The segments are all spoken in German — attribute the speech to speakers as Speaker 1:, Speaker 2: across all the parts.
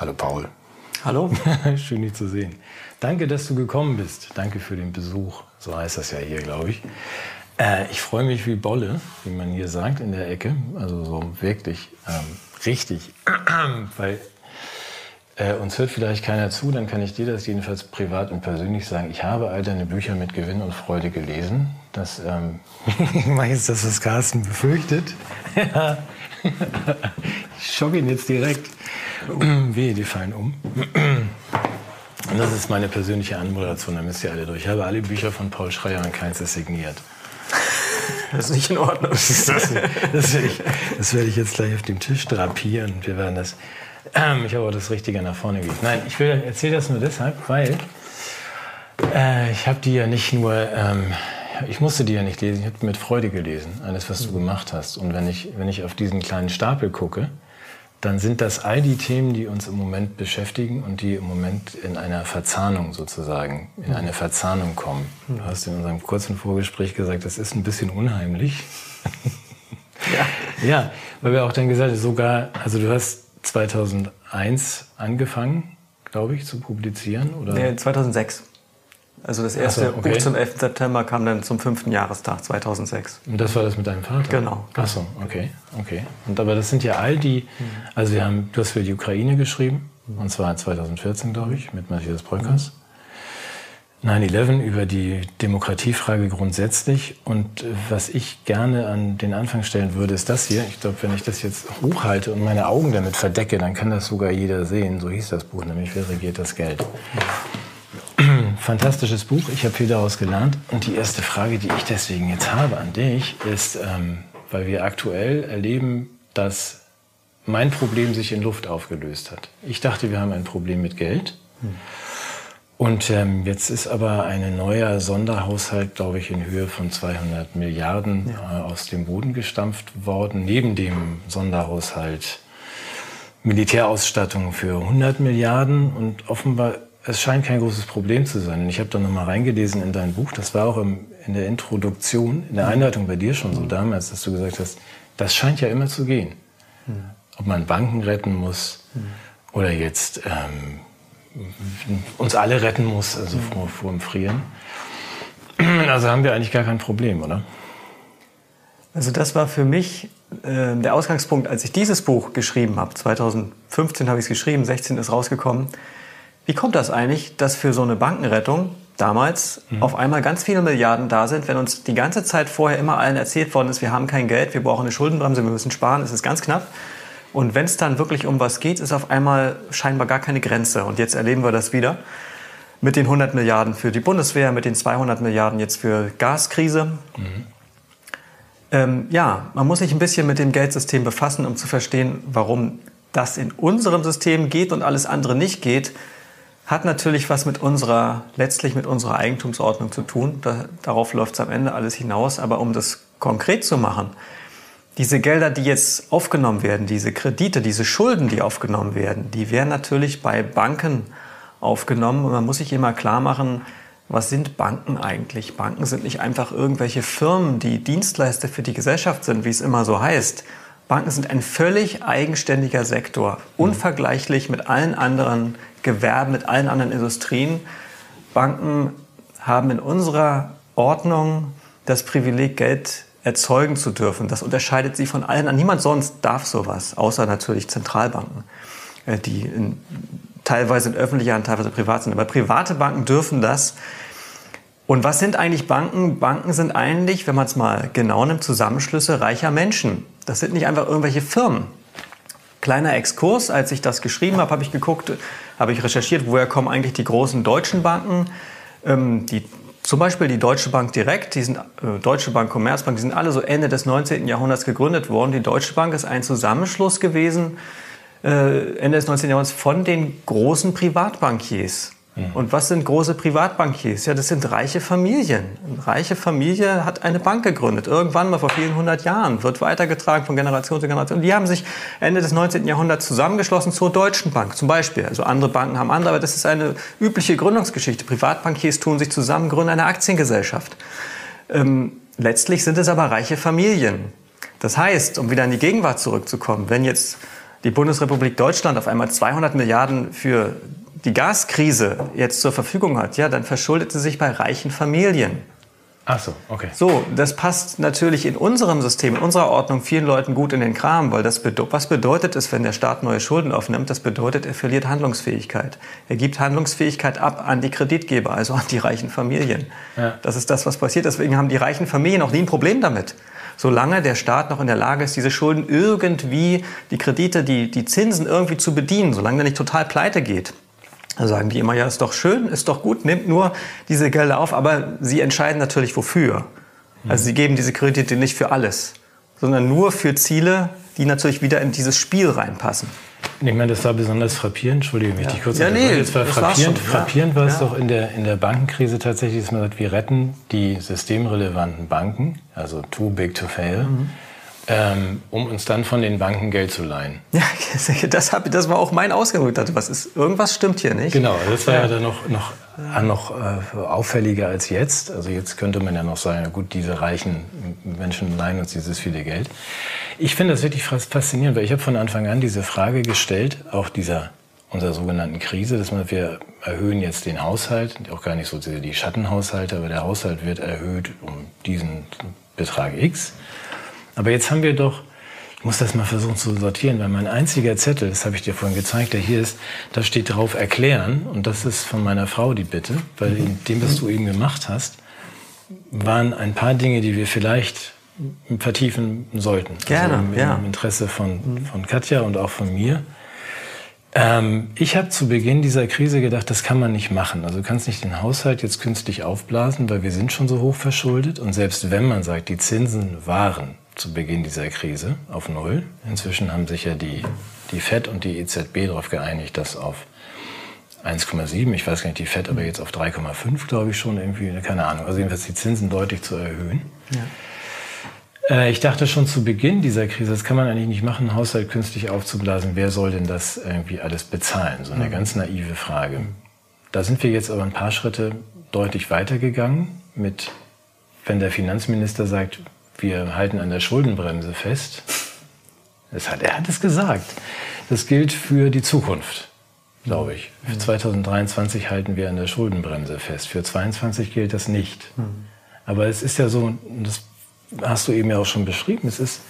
Speaker 1: Hallo Paul.
Speaker 2: Hallo.
Speaker 1: Schön, dich zu sehen. Danke, dass du gekommen bist. Danke für den Besuch. So heißt das ja hier, glaube ich. Äh, ich freue mich wie Bolle, wie man hier sagt, in der Ecke. Also so wirklich ähm, richtig. Weil äh, uns hört vielleicht keiner zu, dann kann ich dir das jedenfalls privat und persönlich sagen. Ich habe all deine Bücher mit Gewinn und Freude gelesen. Das ähm, meist das, was Carsten befürchtet. ich schocke ihn jetzt direkt. Wehe, die fallen um. Und das ist meine persönliche Anmoderation, da müsst ihr alle durch. Ich habe alle Bücher von Paul Schreier und keins ist signiert.
Speaker 2: Das ist nicht in Ordnung.
Speaker 1: Das, ist, das, das, werde ich, das, werde ich, jetzt gleich auf dem Tisch drapieren. Wir werden das. Ähm, ich habe auch das Richtige nach vorne gelegt. Nein, ich erzähle das nur deshalb, weil äh, ich habe die ja nicht nur. Ähm, ich musste die ja nicht lesen, ich habe mit Freude gelesen, alles, was du gemacht hast. Und wenn ich, wenn ich auf diesen kleinen Stapel gucke, dann sind das all die Themen, die uns im Moment beschäftigen und die im Moment in einer Verzahnung sozusagen, in eine Verzahnung kommen. Du hast in unserem kurzen Vorgespräch gesagt, das ist ein bisschen unheimlich. Ja, ja weil wir auch dann gesagt haben, sogar, also du hast 2001 angefangen, glaube ich, zu publizieren, oder?
Speaker 2: Nee, 2006. Also das erste so, okay. Buch zum 11. September kam dann zum fünften Jahrestag 2006.
Speaker 1: Und das war das mit deinem Vater?
Speaker 2: Genau.
Speaker 1: Achso, okay, okay. Und aber das sind ja all die, also wir haben, du hast für die Ukraine geschrieben, und zwar 2014, glaube ich, mit Matthias Bröckers. 9-11 über die Demokratiefrage grundsätzlich. Und was ich gerne an den Anfang stellen würde, ist das hier. Ich glaube, wenn ich das jetzt hochhalte und meine Augen damit verdecke, dann kann das sogar jeder sehen. So hieß das Buch, nämlich Wer regiert das Geld? fantastisches Buch. Ich habe viel daraus gelernt. Und die erste Frage, die ich deswegen jetzt habe an dich, ist, ähm, weil wir aktuell erleben, dass mein Problem sich in Luft aufgelöst hat. Ich dachte, wir haben ein Problem mit Geld. Hm. Und ähm, jetzt ist aber ein neuer Sonderhaushalt, glaube ich, in Höhe von 200 Milliarden ja. äh, aus dem Boden gestampft worden. Neben dem Sonderhaushalt Militärausstattung für 100 Milliarden. Und offenbar es scheint kein großes Problem zu sein. ich habe da nochmal reingelesen in dein Buch. Das war auch im, in der Introduktion, in der Einleitung bei dir schon so damals, dass du gesagt hast, das scheint ja immer zu gehen. Ob man Banken retten muss oder jetzt ähm, uns alle retten muss, also vor, vor dem Frieren. Also haben wir eigentlich gar kein Problem, oder?
Speaker 2: Also das war für mich äh, der Ausgangspunkt, als ich dieses Buch geschrieben habe. 2015 habe ich es geschrieben, 16 ist rausgekommen. Wie kommt das eigentlich, dass für so eine Bankenrettung damals mhm. auf einmal ganz viele Milliarden da sind, wenn uns die ganze Zeit vorher immer allen erzählt worden ist, wir haben kein Geld, wir brauchen eine Schuldenbremse, wir müssen sparen, es ist ganz knapp. Und wenn es dann wirklich um was geht, ist auf einmal scheinbar gar keine Grenze. Und jetzt erleben wir das wieder mit den 100 Milliarden für die Bundeswehr, mit den 200 Milliarden jetzt für Gaskrise. Mhm. Ähm, ja, man muss sich ein bisschen mit dem Geldsystem befassen, um zu verstehen, warum das in unserem System geht und alles andere nicht geht hat natürlich was mit unserer, letztlich mit unserer Eigentumsordnung zu tun. Da, darauf läuft es am Ende alles hinaus. Aber um das konkret zu machen, diese Gelder, die jetzt aufgenommen werden, diese Kredite, diese Schulden, die aufgenommen werden, die werden natürlich bei Banken aufgenommen. Und man muss sich immer klar machen, was sind Banken eigentlich? Banken sind nicht einfach irgendwelche Firmen, die Dienstleister für die Gesellschaft sind, wie es immer so heißt. Banken sind ein völlig eigenständiger Sektor, unvergleichlich mit allen anderen Gewerben, mit allen anderen Industrien. Banken haben in unserer Ordnung das Privileg, Geld erzeugen zu dürfen. Das unterscheidet sie von allen. Niemand sonst darf sowas, außer natürlich Zentralbanken, äh, die in, teilweise in öffentlicher Hand, teilweise privat sind. Aber private Banken dürfen das. Und was sind eigentlich Banken? Banken sind eigentlich, wenn man es mal genau nimmt, Zusammenschlüsse reicher Menschen. Das sind nicht einfach irgendwelche Firmen. Kleiner Exkurs, als ich das geschrieben habe, habe ich geguckt, habe ich recherchiert, woher kommen eigentlich die großen deutschen Banken. Ähm, die, zum Beispiel die Deutsche Bank Direkt, die sind, äh, Deutsche Bank, Commerzbank, die sind alle so Ende des 19. Jahrhunderts gegründet worden. Die Deutsche Bank ist ein Zusammenschluss gewesen, äh, Ende des 19. Jahrhunderts, von den großen Privatbankiers. Mhm. Und was sind große Privatbankiers? Ja, das sind reiche Familien. Eine reiche Familie hat eine Bank gegründet. Irgendwann mal vor vielen hundert Jahren. Wird weitergetragen von Generation zu Generation. Die haben sich Ende des 19. Jahrhunderts zusammengeschlossen zur Deutschen Bank zum Beispiel. Also andere Banken haben andere, aber das ist eine übliche Gründungsgeschichte. Privatbankiers tun sich zusammen, gründen eine Aktiengesellschaft. Ähm, letztlich sind es aber reiche Familien. Das heißt, um wieder in die Gegenwart zurückzukommen, wenn jetzt die Bundesrepublik Deutschland auf einmal 200 Milliarden für die Gaskrise jetzt zur Verfügung hat, ja, dann verschuldet sie sich bei reichen Familien.
Speaker 1: Ach so, okay.
Speaker 2: So, das passt natürlich in unserem System, in unserer Ordnung vielen Leuten gut in den Kram, weil das bedeutet, was bedeutet es, wenn der Staat neue Schulden aufnimmt? Das bedeutet, er verliert Handlungsfähigkeit. Er gibt Handlungsfähigkeit ab an die Kreditgeber, also an die reichen Familien. Ja. Das ist das, was passiert. Deswegen haben die reichen Familien auch nie ein Problem damit. Solange der Staat noch in der Lage ist, diese Schulden irgendwie, die Kredite, die, die Zinsen irgendwie zu bedienen, solange der nicht total pleite geht, da sagen die immer, ja, ist doch schön, ist doch gut, nehmt nur diese Gelder auf, aber sie entscheiden natürlich wofür. Also sie geben diese Kredite nicht für alles, sondern nur für Ziele, die natürlich wieder in dieses Spiel reinpassen.
Speaker 1: Ich meine, das war besonders frappierend, entschuldige mich, ja.
Speaker 2: die kurz ja, nee,
Speaker 1: das war frappierend, schon, frappierend ja. war es ja. doch in der, in der Bankenkrise tatsächlich, dass man sagt, wir retten die systemrelevanten Banken, also too big to fail. Mhm ähm, um uns dann von den Banken Geld zu leihen.
Speaker 2: Ja, das, hab, das war auch mein Ausgang. Ich dachte, was ist, irgendwas stimmt hier nicht.
Speaker 1: Genau, das war ja, ja dann noch, noch, noch äh, auffälliger als jetzt. Also jetzt könnte man ja noch sagen, gut, diese reichen Menschen leihen uns dieses viele Geld. Ich finde das wirklich faszinierend, weil ich habe von Anfang an diese Frage gestellt, auch dieser unserer sogenannten Krise, dass man, wir erhöhen jetzt den Haushalt, auch gar nicht so die Schattenhaushalte, aber der Haushalt wird erhöht um diesen Betrag X. Aber jetzt haben wir doch, ich muss das mal versuchen zu sortieren, weil mein einziger Zettel, das habe ich dir vorhin gezeigt, der hier ist, da steht drauf erklären und das ist von meiner Frau die Bitte, weil in dem, was du eben gemacht hast, waren ein paar Dinge, die wir vielleicht vertiefen sollten.
Speaker 2: Also Gerne,
Speaker 1: also im,
Speaker 2: ja.
Speaker 1: Im Interesse von, von Katja und auch von mir. Ähm, ich habe zu Beginn dieser Krise gedacht, das kann man nicht machen. Also du kannst nicht den Haushalt jetzt künstlich aufblasen, weil wir sind schon so hoch verschuldet. Und selbst wenn man sagt, die Zinsen waren zu Beginn dieser Krise auf Null. Inzwischen haben sich ja die, die FED und die EZB darauf geeinigt, das auf 1,7, ich weiß gar nicht, die FED aber jetzt auf 3,5, glaube ich schon irgendwie, keine Ahnung. Also jedenfalls die Zinsen deutlich zu erhöhen. Ja. Äh, ich dachte schon zu Beginn dieser Krise, das kann man eigentlich nicht machen, Haushalt künstlich aufzublasen. Wer soll denn das irgendwie alles bezahlen? So eine mhm. ganz naive Frage. Da sind wir jetzt aber ein paar Schritte deutlich weitergegangen mit, wenn der Finanzminister sagt, wir halten an der Schuldenbremse fest. Das hat, er hat es gesagt. Das gilt für die Zukunft, glaube ich. Für 2023 mhm. halten wir an der Schuldenbremse fest. Für 2022 gilt das nicht. Mhm. Aber es ist ja so, das hast du eben ja auch schon beschrieben, es ist,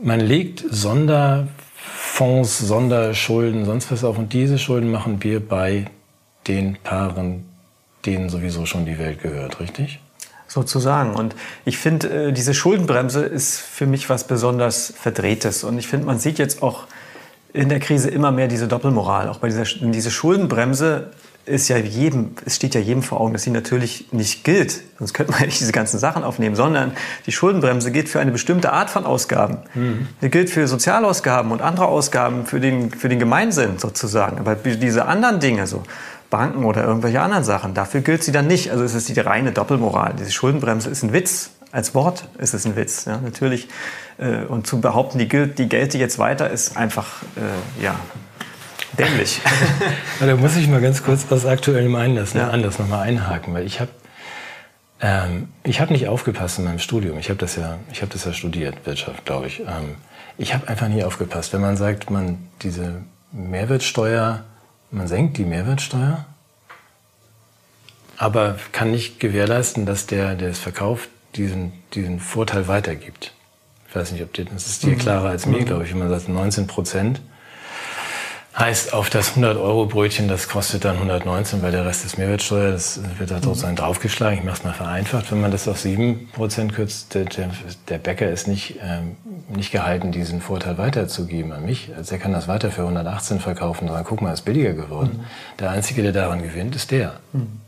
Speaker 1: man legt Sonderfonds, Sonderschulden, sonst was auf und diese Schulden machen wir bei den Paaren, denen sowieso schon die Welt gehört, richtig?
Speaker 2: Sozusagen. Und ich finde, äh, diese Schuldenbremse ist für mich was besonders Verdrehtes. Und ich finde, man sieht jetzt auch in der Krise immer mehr diese Doppelmoral. Auch bei dieser diese Schuldenbremse ist ja jedem, es steht ja jedem vor Augen, dass sie natürlich nicht gilt. Sonst könnte man ja nicht diese ganzen Sachen aufnehmen, sondern die Schuldenbremse gilt für eine bestimmte Art von Ausgaben. Mhm. Die gilt für Sozialausgaben und andere Ausgaben für den, für den Gemeinsinn sozusagen. Aber diese anderen Dinge, so Banken oder irgendwelche anderen Sachen. Dafür gilt sie dann nicht. Also es ist die reine Doppelmoral. Diese Schuldenbremse ist ein Witz. Als Wort ist es ein Witz, ja, natürlich. Äh, und zu behaupten, die, gilt, die gelte jetzt weiter, ist einfach, äh, ja, dämlich.
Speaker 1: da muss ich mal ganz kurz aus aktuellem Einlass, ja. Anlass nochmal einhaken, weil ich habe ähm, ich habe nicht aufgepasst in meinem Studium. Ich habe das ja, ich habe das ja studiert, Wirtschaft, glaube ich. Ähm, ich habe einfach nie aufgepasst. Wenn man sagt, man diese Mehrwertsteuer man senkt die Mehrwertsteuer, aber kann nicht gewährleisten, dass der, der es verkauft, diesen, diesen Vorteil weitergibt. Ich weiß nicht, ob dir, das ist dir mhm. klarer als mir, mhm. glaube ich, wenn man sagt 19 Prozent Heißt, auf das 100-Euro-Brötchen, das kostet dann 119, weil der Rest ist Mehrwertsteuer, das wird da sozusagen draufgeschlagen. Ich mache es mal vereinfacht. Wenn man das auf 7% kürzt, der, der, Bäcker ist nicht, ähm, nicht gehalten, diesen Vorteil weiterzugeben an mich. Also er kann das weiter für 118 verkaufen sagen, guck mal, ist billiger geworden. Mhm. Der Einzige, der daran gewinnt, ist der. Mhm.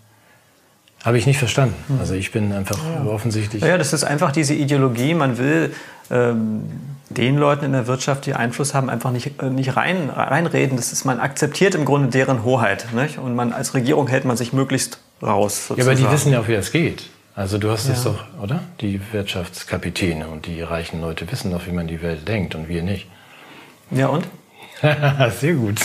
Speaker 1: Habe ich nicht verstanden. Mhm. Also ich bin einfach ja. offensichtlich...
Speaker 2: Ja, das ist einfach diese Ideologie, man will... Ähm den Leuten in der Wirtschaft, die Einfluss haben, einfach nicht, äh, nicht rein, reinreden. Das ist, man akzeptiert im Grunde deren Hoheit. Nicht? Und man als Regierung hält man sich möglichst raus.
Speaker 1: Sozusagen. Ja, aber die wissen ja auch, wie das geht. Also du hast es doch, oder? Die Wirtschaftskapitäne und die reichen Leute wissen doch, wie man die Welt denkt und wir nicht.
Speaker 2: Ja und?
Speaker 1: Sehr gut.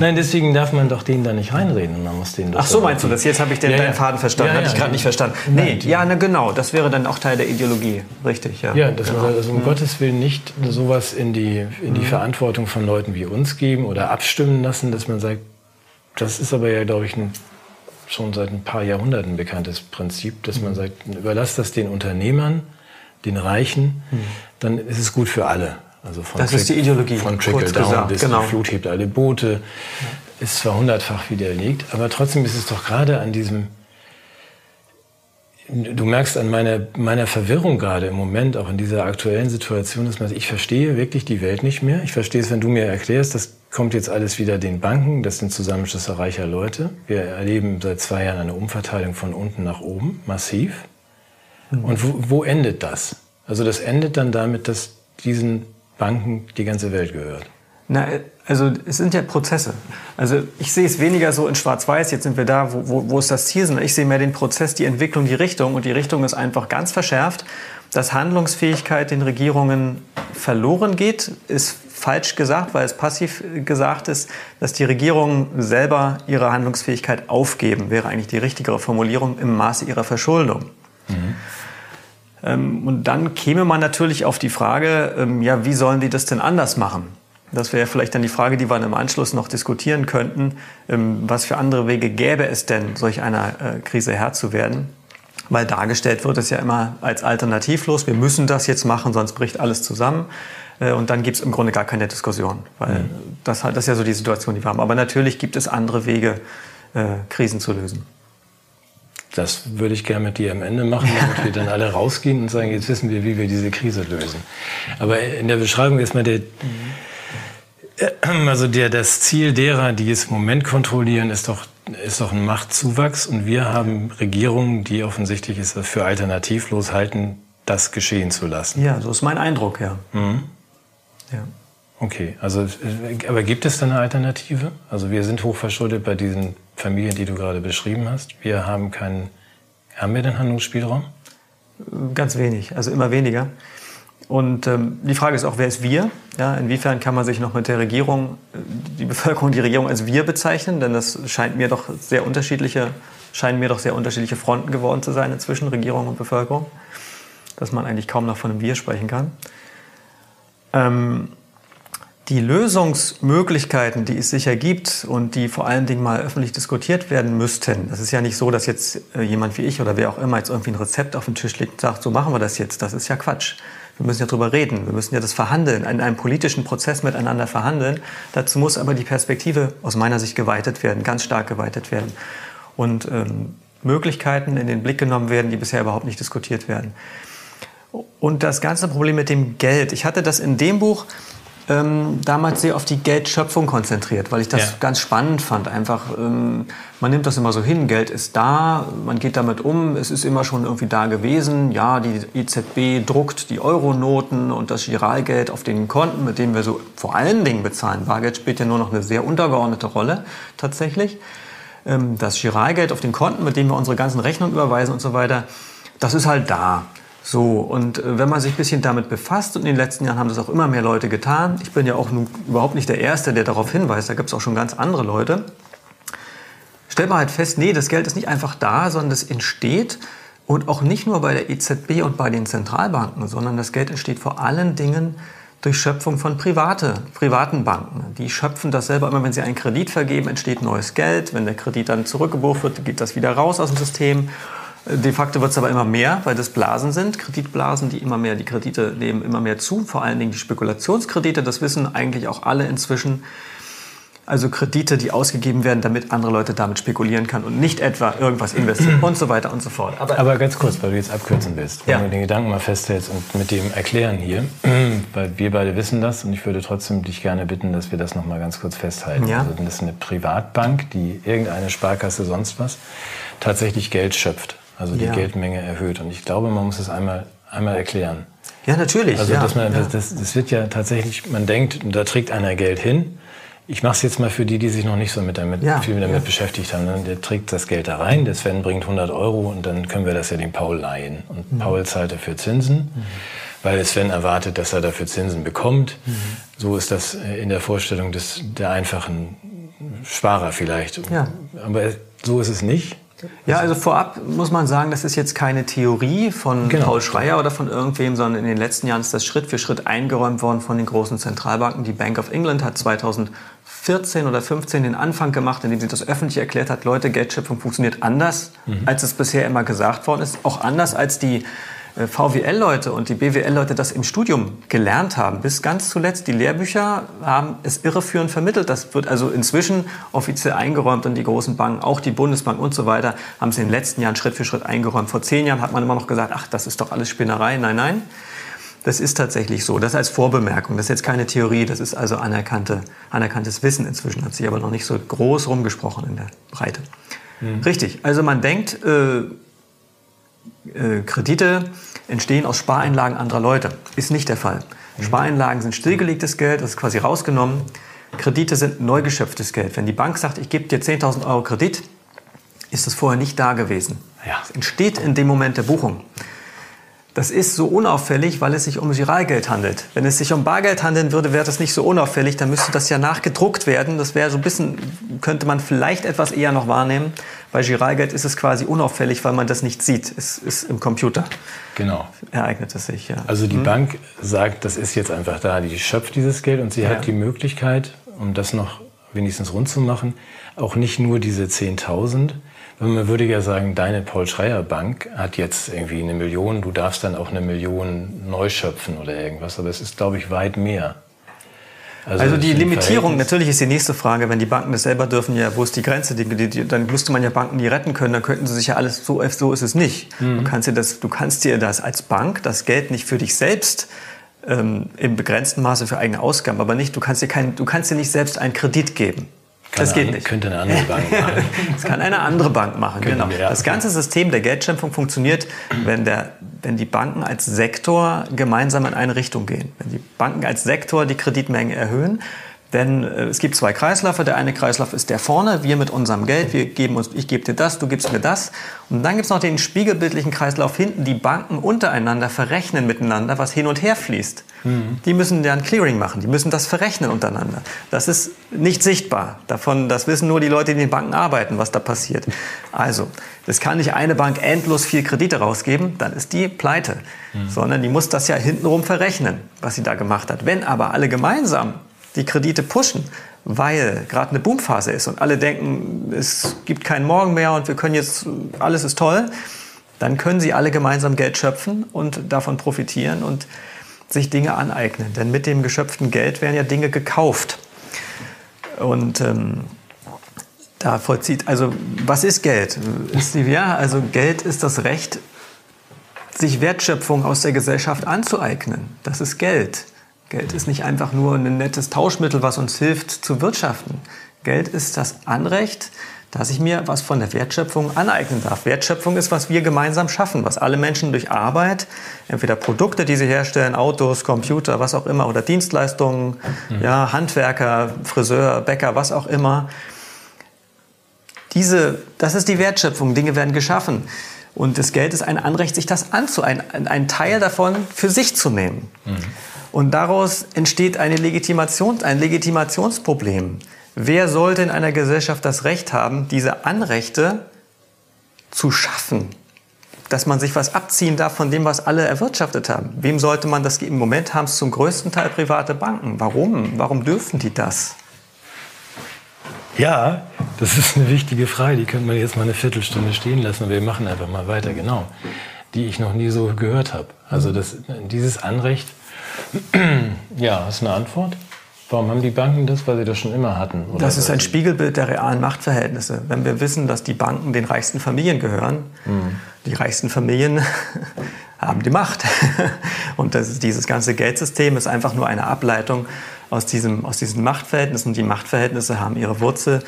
Speaker 1: Nein, deswegen darf man doch denen da nicht reinreden. Man muss denen
Speaker 2: Ach so, meinst du das? Jetzt habe ich den, ja, deinen ja. Faden verstanden. Ja, Hatte ich gerade nicht verstanden. Nee, ja, na genau. Das wäre dann auch Teil der Ideologie. Richtig, ja.
Speaker 1: Ja, das genau. also um mhm. Gottes Willen nicht sowas in die, in die mhm. Verantwortung von Leuten wie uns geben oder abstimmen lassen, dass man sagt, das ist aber ja, glaube ich, ein schon seit ein paar Jahrhunderten bekanntes Prinzip, dass man mhm. sagt, überlasst das den Unternehmern, den Reichen, mhm. dann ist es gut für alle.
Speaker 2: Also von das ist die Ideologie.
Speaker 1: Von Trickle Down gesagt, bis genau. die Flut hebt alle Boote. Ist zwar hundertfach widerlegt, aber trotzdem ist es doch gerade an diesem Du merkst an meiner, meiner Verwirrung gerade im Moment, auch in dieser aktuellen Situation, dass man, ich verstehe wirklich die Welt nicht mehr. Ich verstehe es, wenn du mir erklärst, das kommt jetzt alles wieder den Banken, das sind Zusammenschlüsse reicher Leute. Wir erleben seit zwei Jahren eine Umverteilung von unten nach oben, massiv. Mhm. Und wo, wo endet das? Also das endet dann damit, dass diesen Banken die ganze Welt gehört.
Speaker 2: Na, also es sind ja Prozesse. Also ich sehe es weniger so in Schwarz-Weiß, jetzt sind wir da, wo, wo, wo ist das Ziel, sondern ich sehe mehr den Prozess, die Entwicklung, die Richtung. Und die Richtung ist einfach ganz verschärft. Dass Handlungsfähigkeit den Regierungen verloren geht, ist falsch gesagt, weil es passiv gesagt ist, dass die Regierungen selber ihre Handlungsfähigkeit aufgeben, wäre eigentlich die richtigere Formulierung im Maße ihrer Verschuldung. Mhm. Ähm, und dann käme man natürlich auf die Frage, ähm, ja, wie sollen die das denn anders machen? Das wäre vielleicht dann die Frage, die wir im Anschluss noch diskutieren könnten. Ähm, was für andere Wege gäbe es denn, solch einer äh, Krise Herr zu werden? Weil dargestellt wird es ja immer als alternativlos. Wir müssen das jetzt machen, sonst bricht alles zusammen. Äh, und dann gibt es im Grunde gar keine Diskussion. Weil mhm. das, das ist ja so die Situation, die wir haben. Aber natürlich gibt es andere Wege, äh, Krisen zu lösen.
Speaker 1: Das würde ich gerne mit dir am Ende machen, damit wir dann alle rausgehen und sagen, jetzt wissen wir, wie wir diese Krise lösen. Aber in der Beschreibung ist mal der, äh, also der, das Ziel derer, die es im Moment kontrollieren, ist doch, ist doch ein Machtzuwachs. Und wir haben Regierungen, die offensichtlich es für alternativlos halten, das geschehen zu lassen.
Speaker 2: Ja, so ist mein Eindruck, ja. Mhm.
Speaker 1: ja. Okay, also, aber gibt es da eine Alternative? Also wir sind hochverschuldet bei diesen Familien, die du gerade beschrieben hast. Wir haben keinen, haben wir den Handlungsspielraum?
Speaker 2: Ganz wenig, also immer weniger. Und ähm, die Frage ist auch, wer ist wir? Ja, inwiefern kann man sich noch mit der Regierung, äh, die Bevölkerung, die Regierung als wir bezeichnen? Denn das scheint mir doch sehr unterschiedliche, scheinen mir doch sehr unterschiedliche Fronten geworden zu sein inzwischen, Regierung und Bevölkerung, dass man eigentlich kaum noch von einem Wir sprechen kann. Ähm, die Lösungsmöglichkeiten, die es sicher gibt und die vor allen Dingen mal öffentlich diskutiert werden müssten, das ist ja nicht so, dass jetzt äh, jemand wie ich oder wer auch immer jetzt irgendwie ein Rezept auf den Tisch legt und sagt, so machen wir das jetzt. Das ist ja Quatsch. Wir müssen ja darüber reden. Wir müssen ja das verhandeln, in einem politischen Prozess miteinander verhandeln. Dazu muss aber die Perspektive aus meiner Sicht geweitet werden, ganz stark geweitet werden. Und ähm, Möglichkeiten in den Blick genommen werden, die bisher überhaupt nicht diskutiert werden. Und das ganze Problem mit dem Geld. Ich hatte das in dem Buch ähm, damals sehr auf die Geldschöpfung konzentriert, weil ich das ja. ganz spannend fand. Einfach, ähm, man nimmt das immer so hin, Geld ist da, man geht damit um, es ist immer schon irgendwie da gewesen. Ja, die EZB druckt die Euronoten und das Giralgeld auf den Konten, mit dem wir so vor allen Dingen bezahlen. Bargeld spielt ja nur noch eine sehr untergeordnete Rolle tatsächlich. Ähm, das Giralgeld auf den Konten, mit dem wir unsere ganzen Rechnungen überweisen und so weiter, das ist halt da. So, und äh, wenn man sich ein bisschen damit befasst, und in den letzten Jahren haben das auch immer mehr Leute getan, ich bin ja auch nun überhaupt nicht der Erste, der darauf hinweist, da gibt es auch schon ganz andere Leute, stellt man halt fest, nee, das Geld ist nicht einfach da, sondern es entsteht und auch nicht nur bei der EZB und bei den Zentralbanken, sondern das Geld entsteht vor allen Dingen durch Schöpfung von private, privaten Banken. Die schöpfen das selber immer, wenn sie einen Kredit vergeben, entsteht neues Geld. Wenn der Kredit dann zurückgebucht wird, geht das wieder raus aus dem System. De facto wird es aber immer mehr, weil das Blasen sind, Kreditblasen, die immer mehr, die Kredite nehmen immer mehr zu, vor allen Dingen die Spekulationskredite, das wissen eigentlich auch alle inzwischen. Also Kredite, die ausgegeben werden, damit andere Leute damit spekulieren können und nicht etwa irgendwas investieren und so weiter und so fort.
Speaker 1: Aber, Aber ganz kurz, weil du jetzt abkürzen willst, wenn ja. du den Gedanken mal festhältst und mit dem erklären hier, weil wir beide wissen das und ich würde trotzdem dich gerne bitten, dass wir das noch mal ganz kurz festhalten. Ja. Also das ist eine Privatbank, die irgendeine Sparkasse sonst was tatsächlich Geld schöpft also die ja. Geldmenge erhöht. Und ich glaube, man muss es einmal, einmal erklären.
Speaker 2: Ja, natürlich.
Speaker 1: Also
Speaker 2: ja,
Speaker 1: dass man,
Speaker 2: ja.
Speaker 1: Das, das wird ja tatsächlich, man denkt, da trägt einer Geld hin. Ich mache es jetzt mal für die, die sich noch nicht so mit damit, ja, viel damit ja. beschäftigt haben. Ne? Der trägt das Geld da rein, der Sven bringt 100 Euro und dann können wir das ja dem Paul leihen. Und mhm. Paul zahlt dafür Zinsen. Mhm. weil Sven erwartet, dass er dafür Zinsen bekommt. Mhm. So ist das in der Vorstellung des, der einfachen Sparer vielleicht. Ja. Aber so ist es nicht.
Speaker 2: Ja, also vorab muss man sagen, das ist jetzt keine Theorie von genau. Paul Schreier oder von irgendwem, sondern in den letzten Jahren ist das Schritt für Schritt eingeräumt worden von den großen Zentralbanken. Die Bank of England hat 2014 oder 15 den Anfang gemacht, indem sie das öffentlich erklärt hat, Leute, Geldschöpfung funktioniert anders, mhm. als es bisher immer gesagt worden ist. Auch anders als die VWL-Leute und die BWL-Leute das im Studium gelernt haben. Bis ganz zuletzt, die Lehrbücher haben es irreführend vermittelt. Das wird also inzwischen offiziell eingeräumt und die großen Banken, auch die Bundesbank und so weiter, haben es in den letzten Jahren Schritt für Schritt eingeräumt. Vor zehn Jahren hat man immer noch gesagt, ach, das ist doch alles Spinnerei. Nein, nein. Das ist tatsächlich so. Das als Vorbemerkung. Das ist jetzt keine Theorie, das ist also anerkannte, anerkanntes Wissen inzwischen, hat sich aber noch nicht so groß rumgesprochen in der Breite. Mhm. Richtig. Also man denkt, äh, äh, Kredite entstehen aus Spareinlagen anderer Leute. Ist nicht der Fall. Mhm. Spareinlagen sind stillgelegtes Geld, das ist quasi rausgenommen. Kredite sind neu geschöpftes Geld. Wenn die Bank sagt, ich gebe dir 10.000 Euro Kredit, ist es vorher nicht da gewesen. Ja. Es entsteht in dem Moment der Buchung. Das ist so unauffällig, weil es sich um Giralgeld handelt. Wenn es sich um Bargeld handeln würde, wäre das nicht so unauffällig. Dann müsste das ja nachgedruckt werden. Das wäre so ein bisschen, könnte man vielleicht etwas eher noch wahrnehmen. Bei Giralgeld ist es quasi unauffällig, weil man das nicht sieht. Es ist im Computer.
Speaker 1: Genau.
Speaker 2: Ereignet es sich, ja.
Speaker 1: Also die hm? Bank sagt, das ist jetzt einfach da. Die schöpft dieses Geld und sie ja. hat die Möglichkeit, um das noch wenigstens rund zu machen, auch nicht nur diese 10.000, man würde ja sagen, deine Paul Schreier Bank hat jetzt irgendwie eine Million, du darfst dann auch eine Million neu schöpfen oder irgendwas, aber es ist, glaube ich, weit mehr.
Speaker 2: Also, also die Limitierung, natürlich ist die nächste Frage, wenn die Banken das selber dürfen, ja, wo ist die Grenze? Die, die, die, dann müsste man ja Banken die retten können, dann könnten sie sich ja alles, so, so ist es nicht. Mhm. Du, kannst dir das, du kannst dir das als Bank, das Geld nicht für dich selbst ähm, im begrenzten Maße für eigene Ausgaben, aber nicht, du kannst dir, kein, du kannst dir nicht selbst einen Kredit geben.
Speaker 1: Das geht nicht. Könnte eine andere Bank machen.
Speaker 2: das kann eine andere Bank machen, genau. Wir, ja. Das ganze System der Geldschöpfung funktioniert, wenn, der, wenn die Banken als Sektor gemeinsam in eine Richtung gehen. Wenn die Banken als Sektor die Kreditmenge erhöhen, denn äh, es gibt zwei Kreisläufe. Der eine Kreislauf ist der vorne, wir mit unserem Geld, wir geben uns, ich gebe dir das, du gibst mir das. Und dann gibt es noch den spiegelbildlichen Kreislauf hinten, die Banken untereinander verrechnen miteinander, was hin und her fließt. Mhm. Die müssen ein Clearing machen, die müssen das verrechnen untereinander. Das ist nicht sichtbar. Davon, das wissen nur die Leute, die in den Banken arbeiten, was da passiert. Also, es kann nicht eine Bank endlos viel Kredite rausgeben, dann ist die pleite. Mhm. Sondern die muss das ja hintenrum verrechnen, was sie da gemacht hat. Wenn aber alle gemeinsam die Kredite pushen, weil gerade eine Boomphase ist und alle denken, es gibt keinen Morgen mehr und wir können jetzt, alles ist toll, dann können sie alle gemeinsam Geld schöpfen und davon profitieren und sich Dinge aneignen. Denn mit dem geschöpften Geld werden ja Dinge gekauft. Und ähm, da vollzieht, also was ist Geld? Ist die, ja, also Geld ist das Recht, sich Wertschöpfung aus der Gesellschaft anzueignen. Das ist Geld. Geld ist nicht einfach nur ein nettes Tauschmittel, was uns hilft zu wirtschaften. Geld ist das Anrecht, dass ich mir was von der Wertschöpfung aneignen darf. Wertschöpfung ist, was wir gemeinsam schaffen, was alle Menschen durch Arbeit, entweder Produkte, die sie herstellen, Autos, Computer, was auch immer, oder Dienstleistungen, mhm. ja, Handwerker, Friseur, Bäcker, was auch immer. Diese, das ist die Wertschöpfung. Dinge werden geschaffen. Und das Geld ist ein Anrecht, sich das anzueignen, einen Teil davon für sich zu nehmen. Mhm. Und daraus entsteht eine Legitimation, ein Legitimationsproblem. Wer sollte in einer Gesellschaft das Recht haben, diese Anrechte zu schaffen? Dass man sich was abziehen darf von dem, was alle erwirtschaftet haben. Wem sollte man das geben? Im Moment haben es zum größten Teil private Banken. Warum? Warum dürfen die das?
Speaker 1: Ja, das ist eine wichtige Frage. Die könnte man jetzt mal eine Viertelstunde stehen lassen und wir machen einfach mal weiter. Genau. Die ich noch nie so gehört habe. Also das, dieses Anrecht, ja, hast du eine Antwort? Warum haben die Banken das? Weil sie das schon immer hatten.
Speaker 2: Oder das ist ein Spiegelbild der realen Machtverhältnisse. Wenn wir wissen, dass die Banken den reichsten Familien gehören, mhm. die reichsten Familien haben die Macht. Und das ist, dieses ganze Geldsystem ist einfach nur eine Ableitung aus, diesem, aus diesen Machtverhältnissen. Die Machtverhältnisse haben ihre Wurzel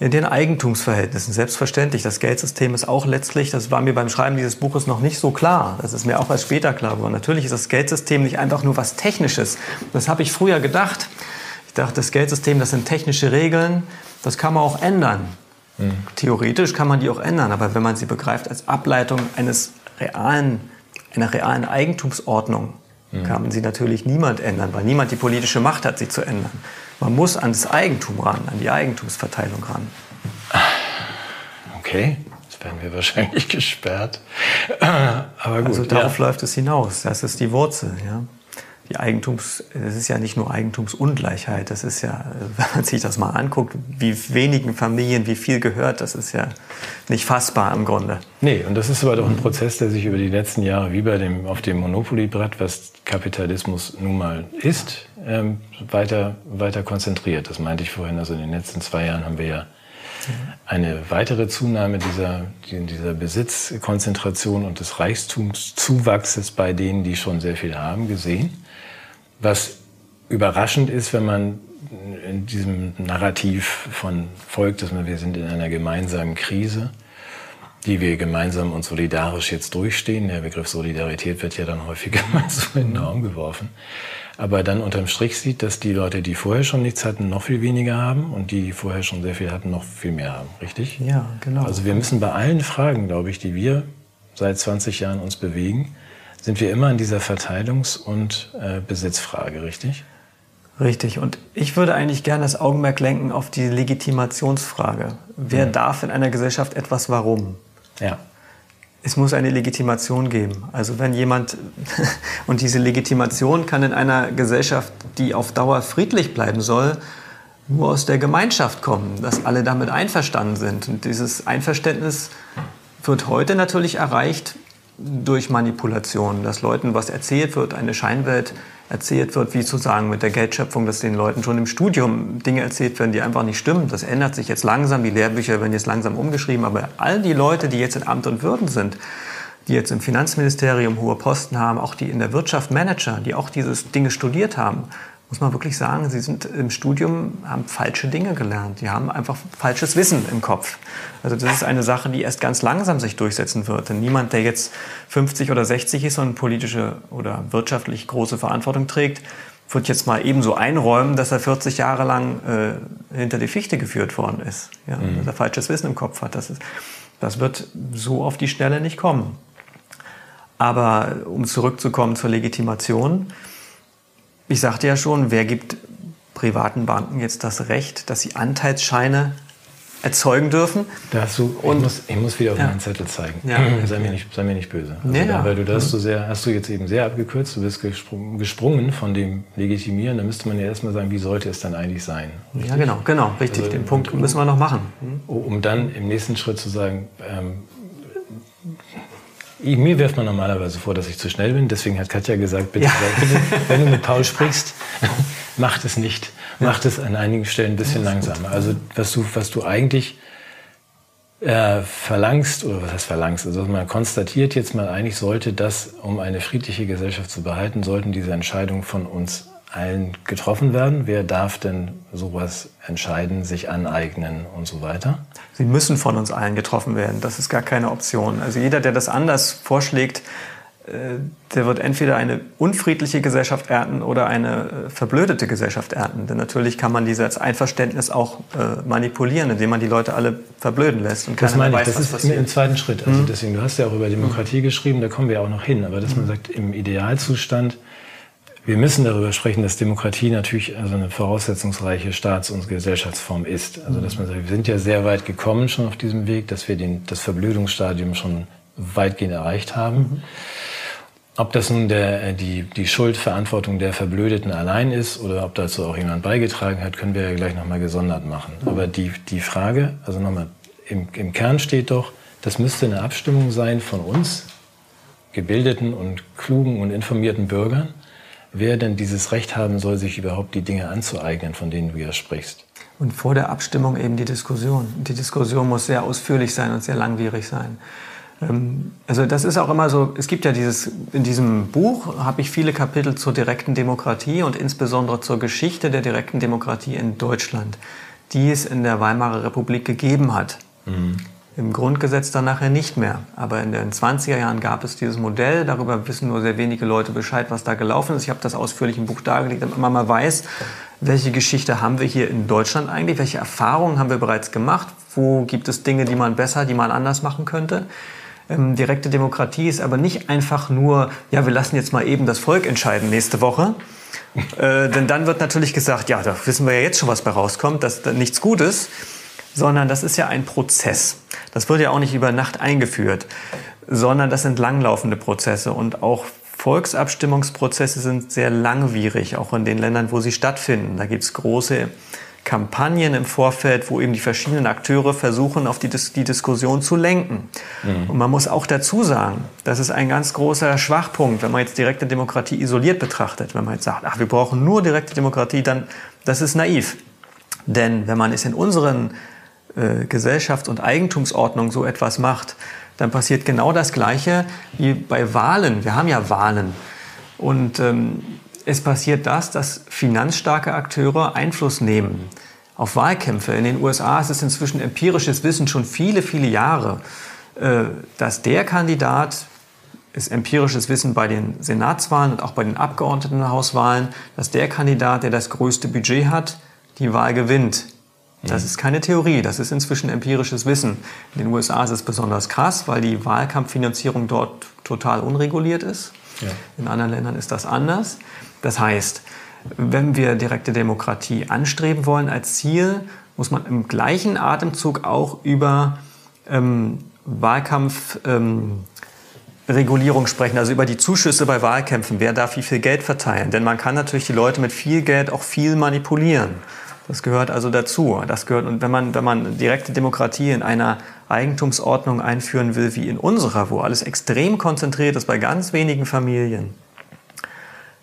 Speaker 2: in den Eigentumsverhältnissen. Selbstverständlich, das Geldsystem ist auch letztlich, das war mir beim Schreiben dieses Buches noch nicht so klar. Das ist mir auch erst später klar geworden. Natürlich ist das Geldsystem nicht einfach nur was Technisches. Das habe ich früher gedacht. Ich dachte, das Geldsystem, das sind technische Regeln, das kann man auch ändern. Mhm. Theoretisch kann man die auch ändern, aber wenn man sie begreift als Ableitung eines realen, einer realen Eigentumsordnung. Kann sie natürlich niemand ändern, weil niemand die politische Macht hat, sie zu ändern. Man muss ans Eigentum ran, an die Eigentumsverteilung ran.
Speaker 1: Okay, jetzt werden wir wahrscheinlich gesperrt.
Speaker 2: Aber gut, also darauf ja. läuft es hinaus. Das ist die Wurzel. Ja die Eigentums, das ist ja nicht nur Eigentumsungleichheit, das ist ja, wenn man sich das mal anguckt, wie wenigen Familien wie viel gehört, das ist ja nicht fassbar im Grunde.
Speaker 1: Nee, und das ist aber doch ein Prozess, der sich über die letzten Jahre wie bei dem, auf dem Monopoly-Brett, was Kapitalismus nun mal ist, ähm, weiter, weiter konzentriert. Das meinte ich vorhin, also in den letzten zwei Jahren haben wir ja eine weitere Zunahme dieser, dieser Besitzkonzentration und des Reichtumszuwachses bei denen, die schon sehr viel haben, gesehen was überraschend ist, wenn man in diesem Narrativ von folgt, dass wir sind in einer gemeinsamen Krise, die wir gemeinsam und solidarisch jetzt durchstehen. Der Begriff Solidarität wird ja dann häufiger mal so in den Raum geworfen. Aber dann unterm Strich sieht, dass die Leute, die vorher schon nichts hatten, noch viel weniger haben und die, die vorher schon sehr viel hatten, noch viel mehr haben. Richtig?
Speaker 2: Ja, genau.
Speaker 1: Also wir müssen bei allen Fragen, glaube ich, die wir seit 20 Jahren uns bewegen, sind wir immer in dieser Verteilungs- und äh, Besitzfrage, richtig?
Speaker 2: Richtig. Und ich würde eigentlich gerne das Augenmerk lenken auf die Legitimationsfrage. Wer mhm. darf in einer Gesellschaft etwas warum?
Speaker 1: Ja.
Speaker 2: Es muss eine Legitimation geben. Also wenn jemand, und diese Legitimation kann in einer Gesellschaft, die auf Dauer friedlich bleiben soll, nur aus der Gemeinschaft kommen, dass alle damit einverstanden sind. Und dieses Einverständnis wird heute natürlich erreicht durch Manipulation, dass Leuten was erzählt wird, eine Scheinwelt erzählt wird, wie zu sagen mit der Geldschöpfung, dass den Leuten schon im Studium Dinge erzählt werden, die einfach nicht stimmen. Das ändert sich jetzt langsam, die Lehrbücher werden jetzt langsam umgeschrieben, aber all die Leute, die jetzt in Amt und Würden sind, die jetzt im Finanzministerium hohe Posten haben, auch die in der Wirtschaft Manager, die auch diese Dinge studiert haben, muss man wirklich sagen, sie sind im Studium, haben falsche Dinge gelernt. Die haben einfach falsches Wissen im Kopf. Also das ist eine Sache, die erst ganz langsam sich durchsetzen wird. Denn niemand, der jetzt 50 oder 60 ist und politische oder wirtschaftlich große Verantwortung trägt, wird jetzt mal ebenso einräumen, dass er 40 Jahre lang äh, hinter die Fichte geführt worden ist. Ja, mhm. Dass er falsches Wissen im Kopf hat. Das, ist, das wird so auf die Schnelle nicht kommen. Aber um zurückzukommen zur Legitimation, ich sagte ja schon, wer gibt privaten Banken jetzt das Recht, dass sie Anteilsscheine erzeugen dürfen.
Speaker 1: Da hast du, und, ich, muss, ich muss wieder auf ja. meinen Zettel zeigen. Ja. Sei, mir nicht, sei mir nicht böse. Also ja, da, weil du das mhm. so sehr, hast du jetzt eben sehr abgekürzt, du bist gesprungen, gesprungen von dem Legitimieren, da müsste man ja erstmal sagen, wie sollte es dann eigentlich sein?
Speaker 2: Richtig? Ja, genau, genau, richtig. Also, Den Punkt müssen wir noch machen.
Speaker 1: Um dann im nächsten Schritt zu sagen, ähm, ich, mir wirft man normalerweise vor, dass ich zu schnell bin. Deswegen hat Katja gesagt, bitte, ja. bitte wenn du mit Paul sprichst, mach es nicht. Mach es an einigen Stellen ein bisschen langsamer. Also was du, was du eigentlich äh, verlangst, oder was heißt verlangst, also man konstatiert jetzt mal, eigentlich sollte das, um eine friedliche Gesellschaft zu behalten, sollten diese Entscheidungen von uns allen getroffen werden. Wer darf denn sowas entscheiden, sich aneignen und so weiter?
Speaker 2: Sie müssen von uns allen getroffen werden. Das ist gar keine Option. Also jeder, der das anders vorschlägt, äh, der wird entweder eine unfriedliche Gesellschaft ernten oder eine äh, verblödete Gesellschaft ernten. Denn natürlich kann man dieses Einverständnis auch äh, manipulieren, indem man die Leute alle verblöden lässt.
Speaker 1: Und das meine ich, weiß, das ist passiert. im zweiten Schritt. Also mhm. deswegen, du hast ja auch über Demokratie mhm. geschrieben, da kommen wir auch noch hin. Aber dass man sagt, im Idealzustand wir müssen darüber sprechen, dass Demokratie natürlich also eine voraussetzungsreiche Staats- und Gesellschaftsform ist. Also dass man sagt, wir sind ja sehr weit gekommen schon auf diesem Weg, dass wir den, das Verblödungsstadium schon weitgehend erreicht haben. Ob das nun der, die, die Schuldverantwortung der Verblödeten allein ist oder ob dazu auch jemand beigetragen hat, können wir ja gleich nochmal gesondert machen. Aber die, die Frage, also nochmal, im, im Kern steht doch, das müsste eine Abstimmung sein von uns, gebildeten und klugen und informierten Bürgern, wer denn dieses Recht haben soll, sich überhaupt die Dinge anzueignen, von denen du ja sprichst.
Speaker 2: Und vor der Abstimmung eben die Diskussion. Die Diskussion muss sehr ausführlich sein und sehr langwierig sein. Ähm, also das ist auch immer so, es gibt ja dieses, in diesem Buch habe ich viele Kapitel zur direkten Demokratie und insbesondere zur Geschichte der direkten Demokratie in Deutschland, die es in der Weimarer Republik gegeben hat. Mhm. Im Grundgesetz dann nachher nicht mehr. Aber in den 20er Jahren gab es dieses Modell. Darüber wissen nur sehr wenige Leute Bescheid, was da gelaufen ist. Ich habe das ausführlich im Buch dargelegt, damit man mal weiß, welche Geschichte haben wir hier in Deutschland eigentlich, welche Erfahrungen haben wir bereits gemacht, wo gibt es Dinge, die man besser, die man anders machen könnte. Ähm, direkte Demokratie ist aber nicht einfach nur, ja, wir lassen jetzt mal eben das Volk entscheiden nächste Woche. äh, denn dann wird natürlich gesagt, ja, da wissen wir ja jetzt schon, was bei rauskommt, dass da nichts Gutes, sondern das ist ja ein Prozess. Das wird ja auch nicht über Nacht eingeführt, sondern das sind langlaufende Prozesse und auch Volksabstimmungsprozesse sind sehr langwierig, auch in den Ländern, wo sie stattfinden. Da gibt es große Kampagnen im Vorfeld, wo eben die verschiedenen Akteure versuchen, auf die, Dis die Diskussion zu lenken. Mhm. Und man muss auch dazu sagen, das ist ein ganz großer Schwachpunkt, wenn man jetzt direkte Demokratie isoliert betrachtet. Wenn man jetzt sagt, ach, wir brauchen nur direkte Demokratie, dann das ist naiv. Denn wenn man es in unseren äh, Gesellschafts- und Eigentumsordnungen so etwas macht, dann passiert genau das Gleiche wie bei Wahlen. Wir haben ja Wahlen. Und ähm, es passiert das, dass finanzstarke Akteure Einfluss nehmen auf Wahlkämpfe. In den USA ist es inzwischen empirisches Wissen schon viele, viele Jahre, äh, dass der Kandidat ist empirisches Wissen bei den Senatswahlen und auch bei den Abgeordnetenhauswahlen, dass der Kandidat, der das größte Budget hat, die Wahl gewinnt. Das ist keine Theorie, das ist inzwischen empirisches Wissen. In den USA ist es besonders krass, weil die Wahlkampffinanzierung dort total unreguliert ist. Ja. In anderen Ländern ist das anders. Das heißt, wenn wir direkte Demokratie anstreben wollen als Ziel, muss man im gleichen Atemzug auch über ähm, Wahlkampfregulierung ähm, sprechen, also über die Zuschüsse bei Wahlkämpfen. Wer darf wie viel Geld verteilen? Denn man kann natürlich die Leute mit viel Geld auch viel manipulieren. Das gehört also dazu. Das gehört, und wenn man, wenn man direkte Demokratie in einer Eigentumsordnung einführen will, wie in unserer, wo alles extrem konzentriert ist bei ganz wenigen Familien,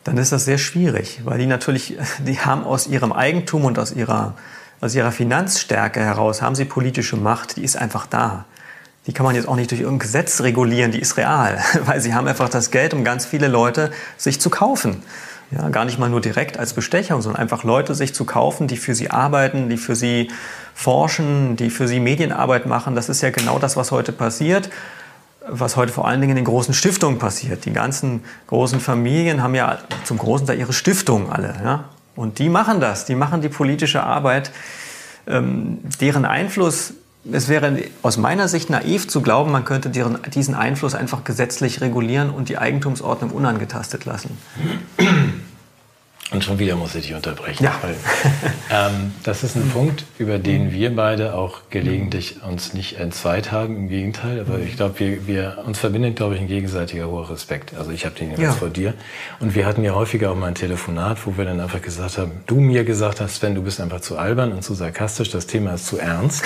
Speaker 2: dann ist das sehr schwierig, weil die natürlich, die haben aus ihrem Eigentum und aus ihrer, aus ihrer Finanzstärke heraus, haben sie politische Macht, die ist einfach da. Die kann man jetzt auch nicht durch irgendein Gesetz regulieren, die ist real, weil sie haben einfach das Geld, um ganz viele Leute sich zu kaufen. Ja, gar nicht mal nur direkt als Bestechung, sondern einfach Leute sich zu kaufen, die für sie arbeiten, die für sie forschen, die für sie Medienarbeit machen. Das ist ja genau das, was heute passiert was heute vor allen Dingen in den großen Stiftungen passiert. Die ganzen großen Familien haben ja zum großen Teil ihre Stiftungen alle. Ja? Und die machen das, die machen die politische Arbeit. Ähm, deren Einfluss, es wäre aus meiner Sicht naiv zu glauben, man könnte deren, diesen Einfluss einfach gesetzlich regulieren und die Eigentumsordnung unangetastet lassen.
Speaker 1: Und schon wieder muss ich dich unterbrechen. Ja. Weil, ähm, das ist ein Punkt, über den wir beide auch gelegentlich uns nicht entzweit haben. Im Gegenteil. Aber ich glaube, wir, wir, uns verbindet, glaube ich, ein gegenseitiger hoher Respekt. Also ich habe den jetzt ja. vor dir. Und wir hatten ja häufiger auch mal ein Telefonat, wo wir dann einfach gesagt haben, du mir gesagt hast, Sven, du bist einfach zu albern und zu sarkastisch, das Thema ist zu ernst.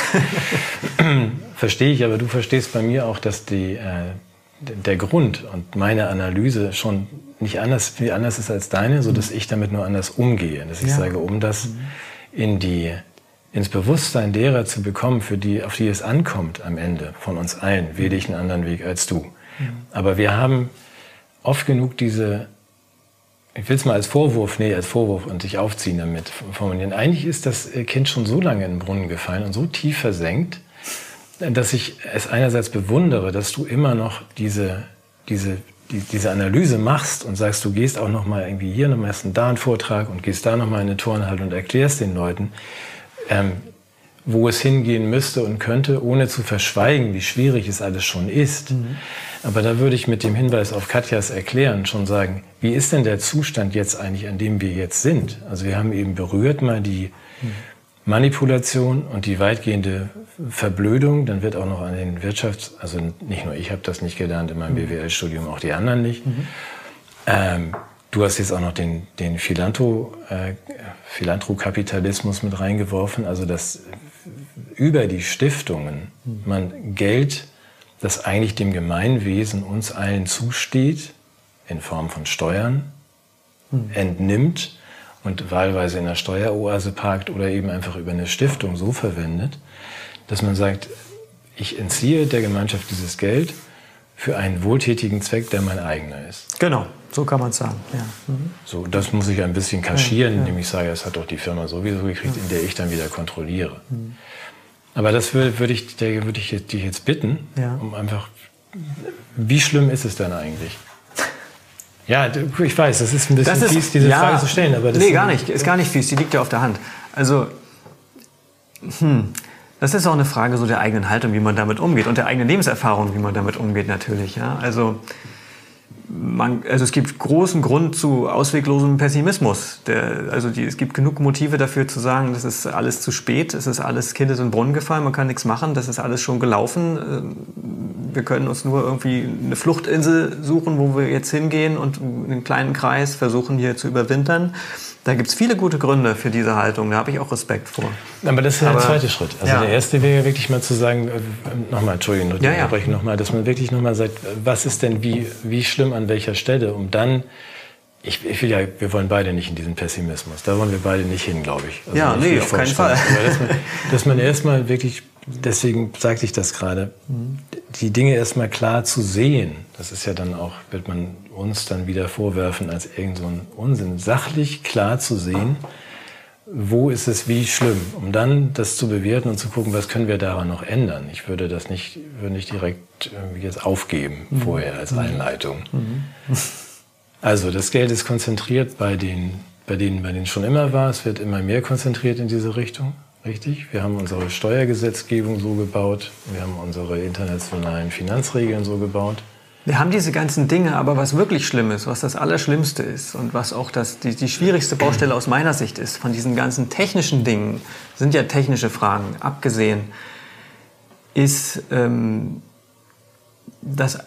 Speaker 1: Verstehe ich, aber du verstehst bei mir auch, dass die, äh, der Grund und meine Analyse schon nicht anders, wie anders ist als deine, so dass ich damit nur anders umgehe. Dass ich ja. sage, um das in die, ins Bewusstsein derer zu bekommen, für die, auf die es ankommt am Ende von uns allen, wähle ich einen anderen Weg als du. Mhm. Aber wir haben oft genug diese, ich will es mal als Vorwurf, nee, als Vorwurf und sich aufziehen damit formulieren. Eigentlich ist das Kind schon so lange in den Brunnen gefallen und so tief versenkt, dass ich es einerseits bewundere, dass du immer noch diese, diese die, diese Analyse machst und sagst, du gehst auch noch mal irgendwie hier, noch machst da einen Vortrag und gehst da noch mal in eine Turnhalle und erklärst den Leuten, ähm, wo es hingehen müsste und könnte, ohne zu verschweigen, wie schwierig es alles schon ist. Mhm. Aber da würde ich mit dem Hinweis auf Katjas Erklären schon sagen, wie ist denn der Zustand jetzt eigentlich, an dem wir jetzt sind? Also wir haben eben berührt mal die mhm. Manipulation und die weitgehende Verblödung, dann wird auch noch an den Wirtschafts-, also nicht nur ich habe das nicht gelernt in meinem mhm. BWL-Studium, auch die anderen nicht. Mhm. Ähm, du hast jetzt auch noch den, den Philantro, äh, Philanthrokapitalismus mit reingeworfen, also dass über die Stiftungen mhm. man Geld, das eigentlich dem Gemeinwesen uns allen zusteht, in Form von Steuern, mhm. entnimmt und wahlweise in einer Steueroase parkt oder eben einfach über eine Stiftung so verwendet, dass man sagt, ich entziehe der Gemeinschaft dieses Geld für einen wohltätigen Zweck, der mein eigener ist.
Speaker 2: Genau, so kann man es sagen. Ja. Mhm.
Speaker 1: So, das muss ich ein bisschen kaschieren, ja, ja. indem ich sage, das hat doch die Firma sowieso gekriegt, in der ich dann wieder kontrolliere. Mhm. Aber das würde, würde ich, würde ich dich jetzt bitten, um einfach, wie schlimm ist es denn eigentlich? Ja, ich weiß, das ist ein bisschen ist, fies, diese Frage zu stellen.
Speaker 2: Aber das nee, gar nicht, ist gar nicht fies, die liegt ja auf der Hand. Also, hm, Das ist auch eine Frage so der eigenen Haltung, wie man damit umgeht und der eigenen Lebenserfahrung, wie man damit umgeht natürlich. Ja? Also man, also es gibt großen Grund zu ausweglosem Pessimismus. Der, also die, es gibt genug Motive dafür zu sagen, das ist alles zu spät, es ist alles Kind in den Brunnen gefallen, man kann nichts machen, das ist alles schon gelaufen. Ähm, wir können uns nur irgendwie eine Fluchtinsel suchen, wo wir jetzt hingehen und in einem kleinen Kreis versuchen hier zu überwintern. Da gibt es viele gute Gründe für diese Haltung, da habe ich auch Respekt vor.
Speaker 1: Aber das ist ja der zweite Schritt. Also ja. der erste wäre wirklich mal zu sagen, äh, nochmal, Entschuldigung, ja, ja. nochmal, dass man wirklich nochmal sagt, was ist denn wie, wie schlimm an welcher Stelle, um dann ich, ich, will ja, wir wollen beide nicht in diesen Pessimismus. Da wollen wir beide nicht hin, glaube ich.
Speaker 2: Also ja, nee, auf keinen Fall.
Speaker 1: dass man, dass man erstmal wirklich, deswegen sagte ich das gerade, die Dinge erstmal klar zu sehen. Das ist ja dann auch, wird man uns dann wieder vorwerfen als irgend so ein Unsinn. Sachlich klar zu sehen, wo ist es wie schlimm, um dann das zu bewerten und zu gucken, was können wir daran noch ändern. Ich würde das nicht, würde nicht direkt jetzt aufgeben mhm. vorher als Einleitung. Mhm. Also das Geld ist konzentriert bei den, bei denen, bei denen schon immer war. Es wird immer mehr konzentriert in diese Richtung. Richtig? Wir haben unsere Steuergesetzgebung so gebaut. Wir haben unsere internationalen Finanzregeln so gebaut.
Speaker 2: Wir haben diese ganzen Dinge, aber was wirklich schlimm ist, was das Allerschlimmste ist und was auch das, die, die schwierigste Baustelle aus meiner Sicht ist, von diesen ganzen technischen Dingen, sind ja technische Fragen, abgesehen, ist, ähm, dass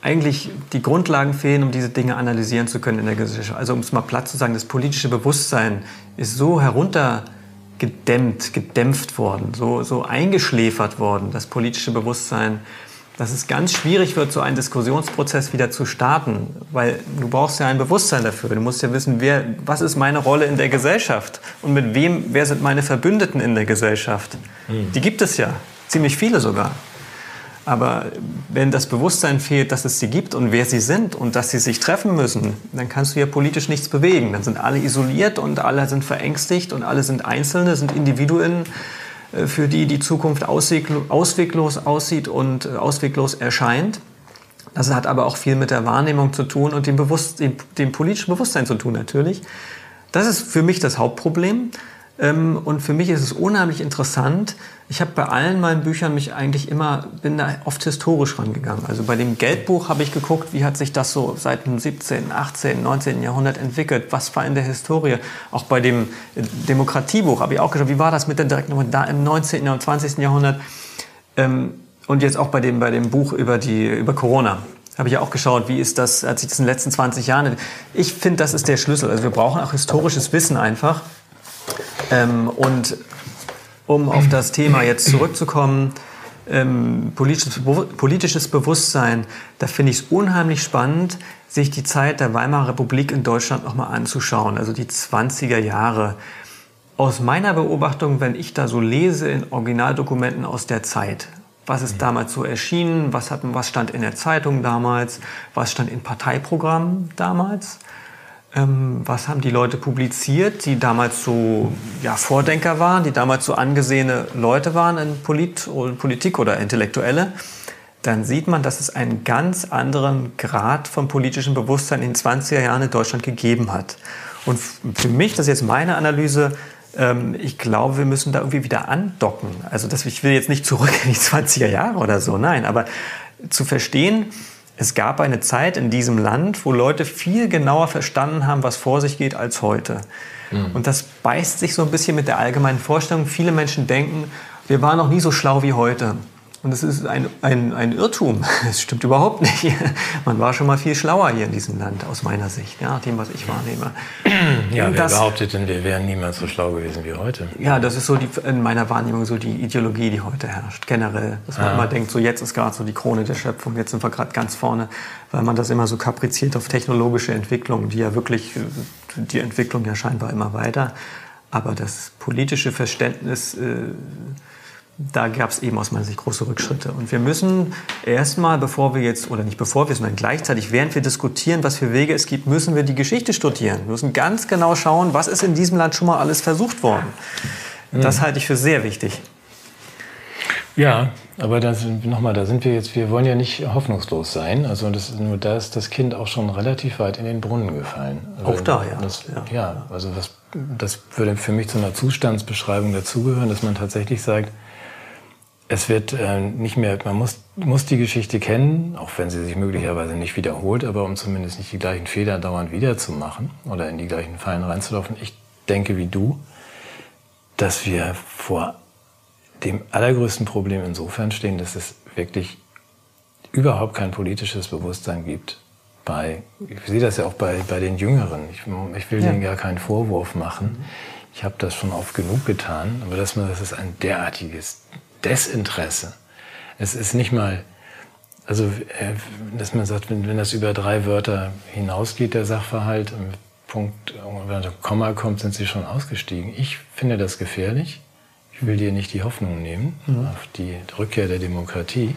Speaker 2: eigentlich die Grundlagen fehlen, um diese Dinge analysieren zu können in der Gesellschaft. Also um es mal platt zu sagen, das politische Bewusstsein ist so heruntergedämmt, gedämpft worden, so, so eingeschläfert worden, das politische Bewusstsein, dass es ganz schwierig wird, so einen Diskussionsprozess wieder zu starten, weil du brauchst ja ein Bewusstsein dafür. Du musst ja wissen, wer, was ist meine Rolle in der Gesellschaft und mit wem, wer sind meine Verbündeten in der Gesellschaft. Mhm. Die gibt es ja, ziemlich viele sogar. Aber wenn das Bewusstsein fehlt, dass es sie gibt und wer sie sind und dass sie sich treffen müssen, dann kannst du ja politisch nichts bewegen. Dann sind alle isoliert und alle sind verängstigt und alle sind Einzelne, sind Individuen, äh, für die die Zukunft ausweglos aussieht und äh, ausweglos erscheint. Das hat aber auch viel mit der Wahrnehmung zu tun und dem, Bewusst dem, dem politischen Bewusstsein zu tun natürlich. Das ist für mich das Hauptproblem. Ähm, und für mich ist es unheimlich interessant. Ich habe bei allen meinen Büchern mich eigentlich immer, bin da oft historisch rangegangen. Also bei dem Geldbuch habe ich geguckt, wie hat sich das so seit dem 17., 18., 19. Jahrhundert entwickelt? Was war in der Historie? Auch bei dem äh, Demokratiebuch habe ich auch geschaut, wie war das mit der Direktnummer da im 19. und 20. Jahrhundert? Ähm, und jetzt auch bei dem, bei dem Buch über, die, über Corona habe ich ja auch geschaut, wie ist das, hat sich das in den letzten 20 Jahren. Ich finde, das ist der Schlüssel. Also wir brauchen auch historisches Wissen einfach. Ähm, und um auf das Thema jetzt zurückzukommen, ähm, politisches, politisches Bewusstsein, da finde ich es unheimlich spannend, sich die Zeit der Weimarer Republik in Deutschland nochmal anzuschauen, also die 20er Jahre. Aus meiner Beobachtung, wenn ich da so lese in Originaldokumenten aus der Zeit, was ist damals so erschienen, was, hat, was stand in der Zeitung damals, was stand in Parteiprogrammen damals, ähm, was haben die Leute publiziert, die damals so ja, Vordenker waren, die damals so angesehene Leute waren in Polit Politik oder Intellektuelle? Dann sieht man, dass es einen ganz anderen Grad von politischem Bewusstsein in den 20er Jahren in Deutschland gegeben hat. Und für mich, das ist jetzt meine Analyse, ähm, ich glaube, wir müssen da irgendwie wieder andocken. Also das, ich will jetzt nicht zurück in die 20er Jahre oder so, nein, aber zu verstehen, es gab eine Zeit in diesem Land, wo Leute viel genauer verstanden haben, was vor sich geht, als heute. Mhm. Und das beißt sich so ein bisschen mit der allgemeinen Vorstellung. Viele Menschen denken, wir waren noch nie so schlau wie heute. Und es ist ein, ein, ein Irrtum. Es stimmt überhaupt nicht. Man war schon mal viel schlauer hier in diesem Land, aus meiner Sicht, ja, dem, was ich wahrnehme.
Speaker 1: Ja, wer das, behauptet denn, wir wären niemals so schlau gewesen wie heute?
Speaker 2: Ja, das ist so die, in meiner Wahrnehmung so die Ideologie, die heute herrscht, generell. Dass man ah. immer denkt, so jetzt ist gerade so die Krone der Schöpfung, jetzt sind wir gerade ganz vorne, weil man das immer so kapriziert auf technologische Entwicklung, die ja wirklich, die Entwicklung ja scheinbar immer weiter. Aber das politische Verständnis... Äh, da gab es eben aus meiner Sicht große Rückschritte. Und wir müssen erstmal, bevor wir jetzt, oder nicht bevor wir, sondern gleichzeitig, während wir diskutieren, was für Wege es gibt, müssen wir die Geschichte studieren. Wir müssen ganz genau schauen, was ist in diesem Land schon mal alles versucht worden. Das halte ich für sehr wichtig.
Speaker 1: Ja, aber nochmal, da sind wir jetzt, wir wollen ja nicht hoffnungslos sein. Also das, nur da ist das Kind auch schon relativ weit in den Brunnen gefallen.
Speaker 2: Auch da, ja.
Speaker 1: Das, ja. ja. also das, das würde für mich zu einer Zustandsbeschreibung dazugehören, dass man tatsächlich sagt, es wird äh, nicht mehr, man muss, muss die Geschichte kennen, auch wenn sie sich möglicherweise nicht wiederholt, aber um zumindest nicht die gleichen Fehler dauernd wiederzumachen oder in die gleichen Fallen reinzulaufen. Ich denke wie du, dass wir vor dem allergrößten Problem insofern stehen, dass es wirklich überhaupt kein politisches Bewusstsein gibt. Bei, ich sehe das ja auch bei, bei den Jüngeren. Ich, ich will ja. denen gar keinen Vorwurf machen. Ich habe das schon oft genug getan, aber dass man, das ist ein derartiges Desinteresse. Es ist nicht mal, also, äh, dass man sagt, wenn, wenn das über drei Wörter hinausgeht, der Sachverhalt, Punkt, wenn der Komma kommt, sind sie schon ausgestiegen. Ich finde das gefährlich. Ich will dir nicht die Hoffnung nehmen mhm. auf die Rückkehr der Demokratie.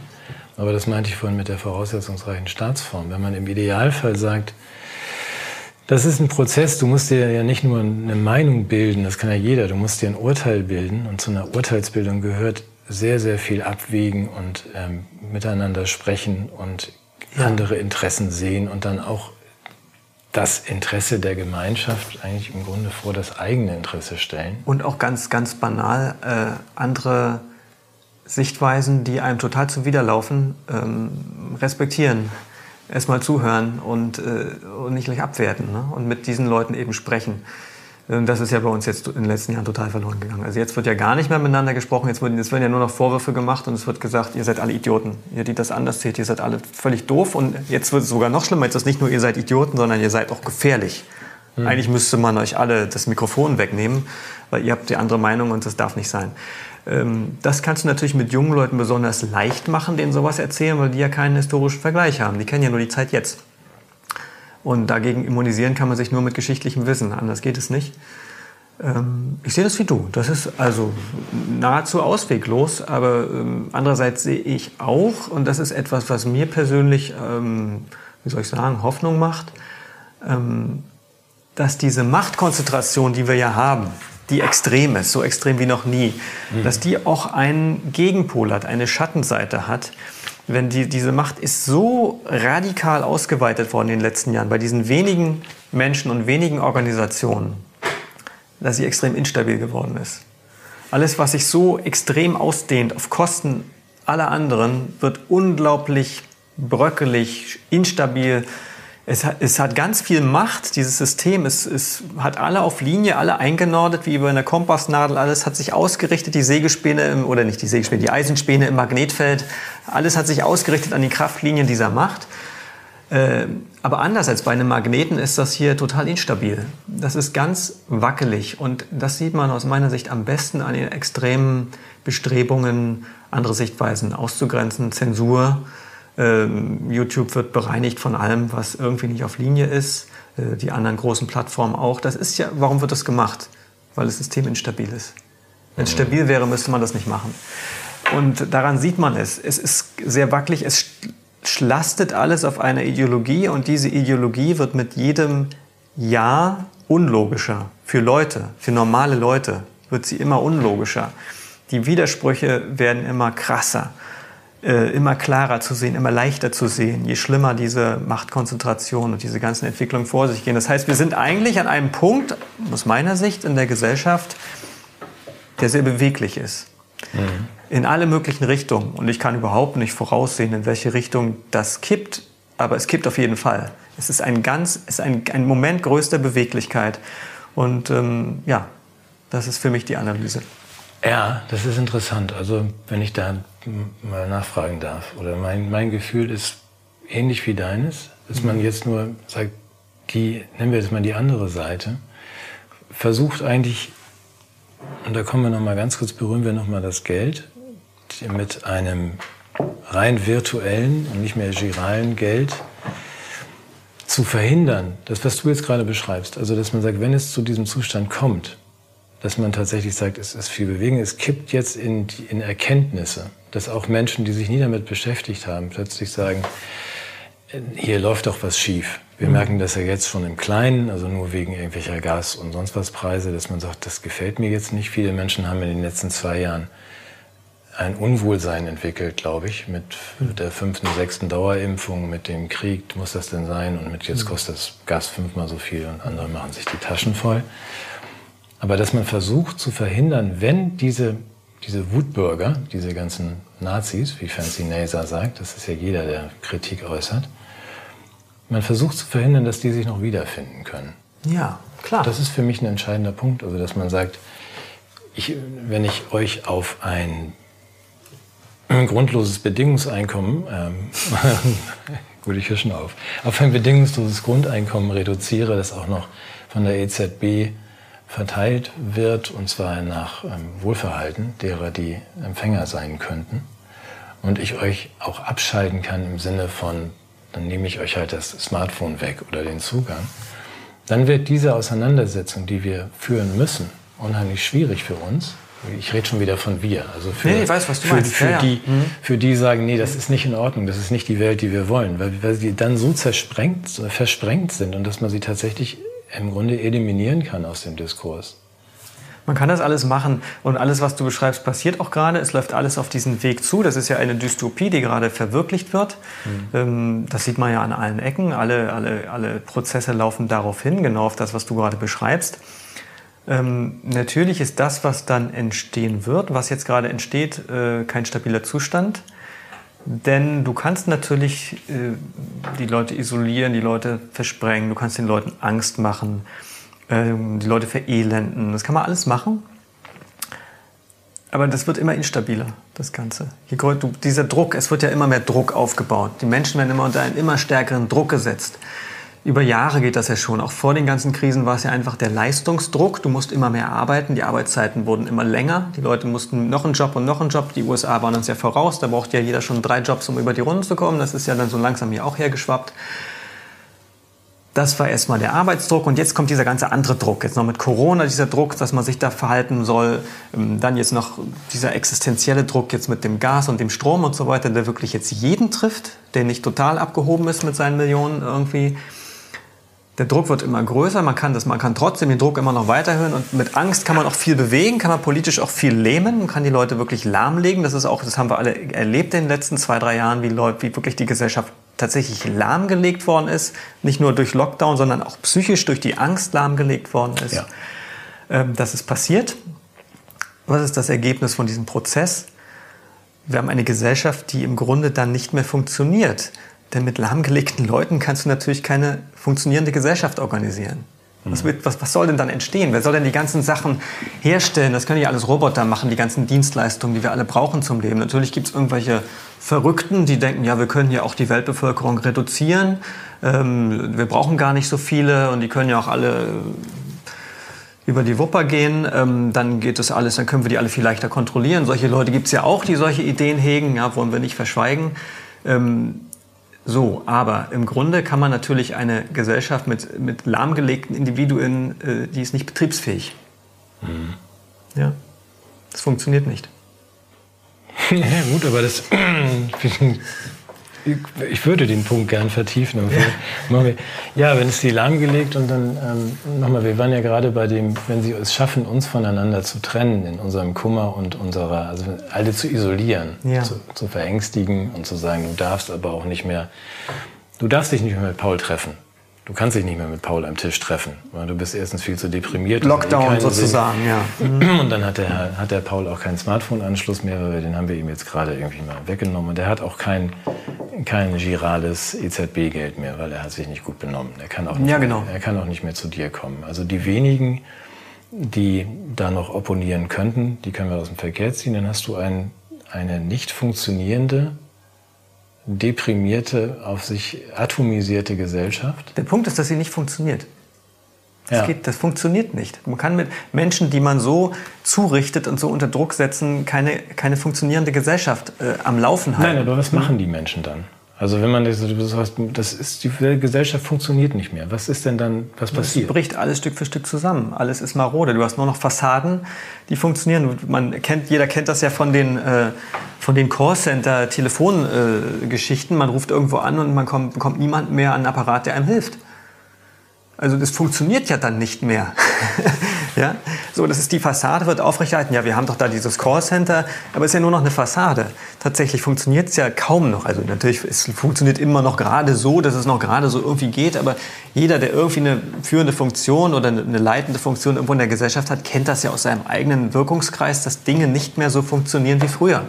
Speaker 1: Aber das meinte ich vorhin mit der voraussetzungsreichen Staatsform. Wenn man im Idealfall sagt, das ist ein Prozess, du musst dir ja nicht nur eine Meinung bilden, das kann ja jeder, du musst dir ein Urteil bilden und zu einer Urteilsbildung gehört sehr, sehr viel abwägen und ähm, miteinander sprechen und ja. andere Interessen sehen und dann auch das Interesse der Gemeinschaft eigentlich im Grunde vor das eigene Interesse stellen.
Speaker 2: Und auch ganz, ganz banal äh, andere Sichtweisen, die einem total zuwiderlaufen, ähm, respektieren, erstmal zuhören und, äh, und nicht gleich abwerten ne? und mit diesen Leuten eben sprechen. Ähm, das ist ja bei uns jetzt in den letzten Jahren total verloren gegangen. Also jetzt wird ja gar nicht mehr miteinander gesprochen, jetzt, werden ja nur noch Vorwürfe gemacht und es wird gesagt, ihr seid alle Idioten. Ihr, die das anders seht, ihr seid alle völlig doof und jetzt wird es sogar noch schlimmer. Jetzt ist nicht nur, ihr seid Idioten, sondern ihr seid auch gefährlich. Mhm. Eigentlich müsste man euch alle das Mikrofon wegnehmen, weil ihr habt die andere Meinung und das darf nicht sein. Ähm, das kannst du natürlich mit jungen Leuten besonders leicht machen, denen sowas erzählen, weil die ja keinen historischen Vergleich haben. Die kennen ja nur die Zeit jetzt. Und dagegen immunisieren kann man sich nur mit geschichtlichem Wissen. Anders geht es nicht. Ähm, ich sehe das wie du. Das ist also nahezu ausweglos. Aber ähm, andererseits sehe ich auch, und das ist etwas, was mir persönlich, ähm, wie soll ich sagen, Hoffnung macht, dass diese Machtkonzentration, die wir ja haben, die extrem ist, so extrem wie noch nie, mhm. dass die auch einen Gegenpol hat, eine Schattenseite hat, wenn die, diese Macht ist so radikal ausgeweitet worden in den letzten Jahren bei diesen wenigen Menschen und wenigen Organisationen, dass sie extrem instabil geworden ist. Alles, was sich so extrem ausdehnt auf Kosten aller anderen, wird unglaublich bröckelig, instabil, es hat, es hat ganz viel Macht, dieses System. Es, es hat alle auf Linie, alle eingenordet, wie über eine Kompassnadel. Alles hat sich ausgerichtet, die Sägespäne, im, oder nicht die Sägespäne, die Eisenspäne im Magnetfeld. Alles hat sich ausgerichtet an die Kraftlinien dieser Macht. Äh, aber anders als bei einem Magneten ist das hier total instabil. Das ist ganz wackelig und das sieht man aus meiner Sicht am besten an den extremen Bestrebungen, andere Sichtweisen auszugrenzen, Zensur, ähm, YouTube wird bereinigt von allem, was irgendwie nicht auf Linie ist. Äh, die anderen großen Plattformen auch. Das ist ja, warum wird das gemacht? Weil das System instabil ist. Wenn es mhm. stabil wäre, müsste man das nicht machen. Und daran sieht man es. Es ist sehr wackelig. Es schlastet alles auf einer Ideologie und diese Ideologie wird mit jedem Jahr unlogischer. Für Leute, für normale Leute wird sie immer unlogischer. Die Widersprüche werden immer krasser. Äh, immer klarer zu sehen, immer leichter zu sehen, je schlimmer diese Machtkonzentration und diese ganzen Entwicklungen vor sich gehen. Das heißt, wir sind eigentlich an einem Punkt, aus meiner Sicht, in der Gesellschaft, der sehr beweglich ist. Mhm. In alle möglichen Richtungen. Und ich kann überhaupt nicht voraussehen, in welche Richtung das kippt. Aber es kippt auf jeden Fall. Es ist ein ganz, es ist ein, ein Moment größter Beweglichkeit. Und ähm, ja, das ist für mich die Analyse.
Speaker 1: Ja, das ist interessant. Also wenn ich da mal nachfragen darf, oder mein, mein Gefühl ist ähnlich wie deines, dass man jetzt nur sagt, die, nennen wir jetzt mal die andere Seite, versucht eigentlich, und da kommen wir noch mal ganz kurz, berühren wir noch mal das Geld, mit einem rein virtuellen und nicht mehr giralen Geld zu verhindern, das, was du jetzt gerade beschreibst, also dass man sagt, wenn es zu diesem Zustand kommt, dass man tatsächlich sagt, es ist viel Bewegung. Es kippt jetzt in, in Erkenntnisse, dass auch Menschen, die sich nie damit beschäftigt haben, plötzlich sagen, hier läuft doch was schief. Wir mhm. merken das ja jetzt schon im Kleinen, also nur wegen irgendwelcher Gas- und sonst was Preise, dass man sagt, das gefällt mir jetzt nicht. Viele Menschen haben in den letzten zwei Jahren ein Unwohlsein entwickelt, glaube ich, mit der fünften, sechsten Dauerimpfung, mit dem Krieg, muss das denn sein? Und mit jetzt mhm. kostet das Gas fünfmal so viel und andere machen sich die Taschen voll. Aber dass man versucht zu verhindern, wenn diese, diese Wutbürger, diese ganzen Nazis, wie Fancy Naser sagt, das ist ja jeder, der Kritik äußert, man versucht zu verhindern, dass die sich noch wiederfinden können.
Speaker 2: Ja, klar.
Speaker 1: Das ist für mich ein entscheidender Punkt, also dass man sagt, ich, wenn ich euch auf ein grundloses Bedingungseinkommen, ähm, gut, ich höre schon auf, auf ein bedingungsloses Grundeinkommen reduziere, das auch noch von der EZB verteilt wird, und zwar nach ähm, Wohlverhalten derer, die Empfänger sein könnten. Und ich euch auch abschalten kann im Sinne von, dann nehme ich euch halt das Smartphone weg oder den Zugang. Dann wird diese Auseinandersetzung, die wir führen müssen, unheimlich schwierig für uns. Ich rede schon wieder von wir. Also für,
Speaker 2: nee, ich weiß, was du
Speaker 1: für,
Speaker 2: meinst.
Speaker 1: Für,
Speaker 2: ja,
Speaker 1: die, mhm. für die sagen, nee, das ist nicht in Ordnung, das ist nicht die Welt, die wir wollen, weil, weil sie dann so zersprengt, versprengt sind und dass man sie tatsächlich im Grunde eliminieren kann aus dem Diskurs.
Speaker 2: Man kann das alles machen und alles, was du beschreibst, passiert auch gerade. Es läuft alles auf diesen Weg zu. Das ist ja eine Dystopie, die gerade verwirklicht wird. Mhm. Das sieht man ja an allen Ecken. Alle, alle, alle Prozesse laufen darauf hin, genau auf das, was du gerade beschreibst. Ähm, natürlich ist das, was dann entstehen wird, was jetzt gerade entsteht, äh, kein stabiler Zustand. Denn du kannst natürlich äh, die Leute isolieren, die Leute versprengen, du kannst den Leuten Angst machen ähm, die Leute verelenden. Das kann man alles machen. Aber das wird immer instabiler, das Ganze. dieser Druck, es wird ja immer mehr Druck aufgebaut. Die Menschen werden immer unter einen immer stärkeren Druck gesetzt. Über Jahre geht das ja schon. Auch vor den ganzen Krisen war es ja einfach der Leistungsdruck. Du musst immer mehr arbeiten. Die Arbeitszeiten wurden immer länger. Die Leute mussten noch einen Job und noch einen Job. Die USA waren uns ja voraus. Da braucht ja jeder schon drei Jobs, um über die Runden zu kommen. Das ist ja dann so langsam hier auch hergeschwappt. Das war erstmal der Arbeitsdruck und jetzt kommt dieser ganze andere Druck. Jetzt noch mit Corona dieser Druck, dass man sich da verhalten soll. Ähm, dann jetzt noch dieser existenzielle Druck jetzt mit dem Gas und dem Strom und so weiter, der wirklich jetzt jeden trifft, der nicht total abgehoben ist mit seinen Millionen irgendwie. Der Druck wird immer größer, man kann, das, man kann trotzdem den Druck immer noch weiterhören und mit Angst kann man auch viel bewegen, kann man politisch auch viel lähmen, man kann die Leute wirklich lahmlegen. Das ist auch, das haben wir alle erlebt in den letzten zwei, drei Jahren, wie, Leute, wie wirklich die Gesellschaft tatsächlich lahmgelegt worden ist, nicht nur durch Lockdown, sondern auch psychisch durch die Angst lahmgelegt worden ist. Ja. Ähm, das ist passiert. Was ist das Ergebnis von diesem Prozess? Wir haben eine Gesellschaft, die im Grunde dann nicht mehr funktioniert. Denn mit lahmgelegten Leuten kannst du natürlich keine funktionierende Gesellschaft organisieren. Was, mhm. wird, was, was, soll denn dann entstehen? Wer soll denn die ganzen Sachen herstellen? Das können ja alles Roboter machen, die ganzen Dienstleistungen, die wir alle brauchen zum Leben. Natürlich gibt es irgendwelche Verrückten, die denken, ja, wir können ja auch die Weltbevölkerung reduzieren. Ähm, wir brauchen gar nicht so viele und die können ja auch alle über die Wupper gehen, ähm, dann geht das alles, dann können wir die alle viel leichter kontrollieren. Solche Leute gibt es ja auch, die solche Ideen hegen, ja, wollen wir nicht verschweigen. Ähm, so, aber im Grunde kann man natürlich eine Gesellschaft mit, mit lahmgelegten Individuen, äh, die ist nicht betriebsfähig. Mhm. Ja, das funktioniert nicht.
Speaker 1: Ja, gut, aber das. ich würde den Punkt gern vertiefen. Ja, wenn es die lahmgelegt und dann ähm, nochmal, wir waren ja gerade bei dem, wenn sie es schaffen, uns voneinander zu trennen in unserem Kummer und unserer, also alle zu isolieren, ja. zu, zu verängstigen und zu sagen, du darfst aber auch nicht mehr, du darfst dich nicht mehr mit Paul treffen. Du kannst dich nicht mehr mit Paul am Tisch treffen, weil du bist erstens viel zu deprimiert.
Speaker 2: Lockdown sozusagen, Sinn.
Speaker 1: ja. Und dann hat der, hat der Paul auch keinen Smartphone-Anschluss mehr, weil den haben wir ihm jetzt gerade irgendwie mal weggenommen. Und der hat auch kein, kein girales EZB-Geld mehr, weil er hat sich nicht gut benommen. Er kann, auch nicht
Speaker 2: ja, genau.
Speaker 1: mehr, er kann auch nicht mehr zu dir kommen. Also die wenigen, die da noch opponieren könnten, die können wir aus dem Verkehr ziehen. Dann hast du ein, eine nicht funktionierende deprimierte, auf sich atomisierte Gesellschaft?
Speaker 2: Der Punkt ist, dass sie nicht funktioniert. Das, ja. geht, das funktioniert nicht. Man kann mit Menschen, die man so zurichtet und so unter Druck setzen, keine, keine funktionierende Gesellschaft äh, am Laufen halten.
Speaker 1: Nein, aber was machen die Menschen dann? Also wenn man das, das ist, die Gesellschaft funktioniert nicht mehr. Was ist denn dann, was passiert?
Speaker 2: Es bricht alles Stück für Stück zusammen. Alles ist marode. Du hast nur noch Fassaden, die funktionieren. Man kennt, jeder kennt das ja von den, äh, von den Callcenter-Telefongeschichten. Äh, man ruft irgendwo an und man kommt, bekommt niemand mehr an einen Apparat, der einem hilft. Also das funktioniert ja dann nicht mehr. ja? So, das ist die Fassade, wird aufrechterhalten. Ja, wir haben doch da dieses Callcenter, aber es ist ja nur noch eine Fassade. Tatsächlich funktioniert es ja kaum noch. Also natürlich, es funktioniert immer noch gerade so, dass es noch gerade so irgendwie geht, aber jeder, der irgendwie eine führende Funktion oder eine leitende Funktion irgendwo in der Gesellschaft hat, kennt das ja aus seinem eigenen Wirkungskreis, dass Dinge nicht mehr so funktionieren wie früher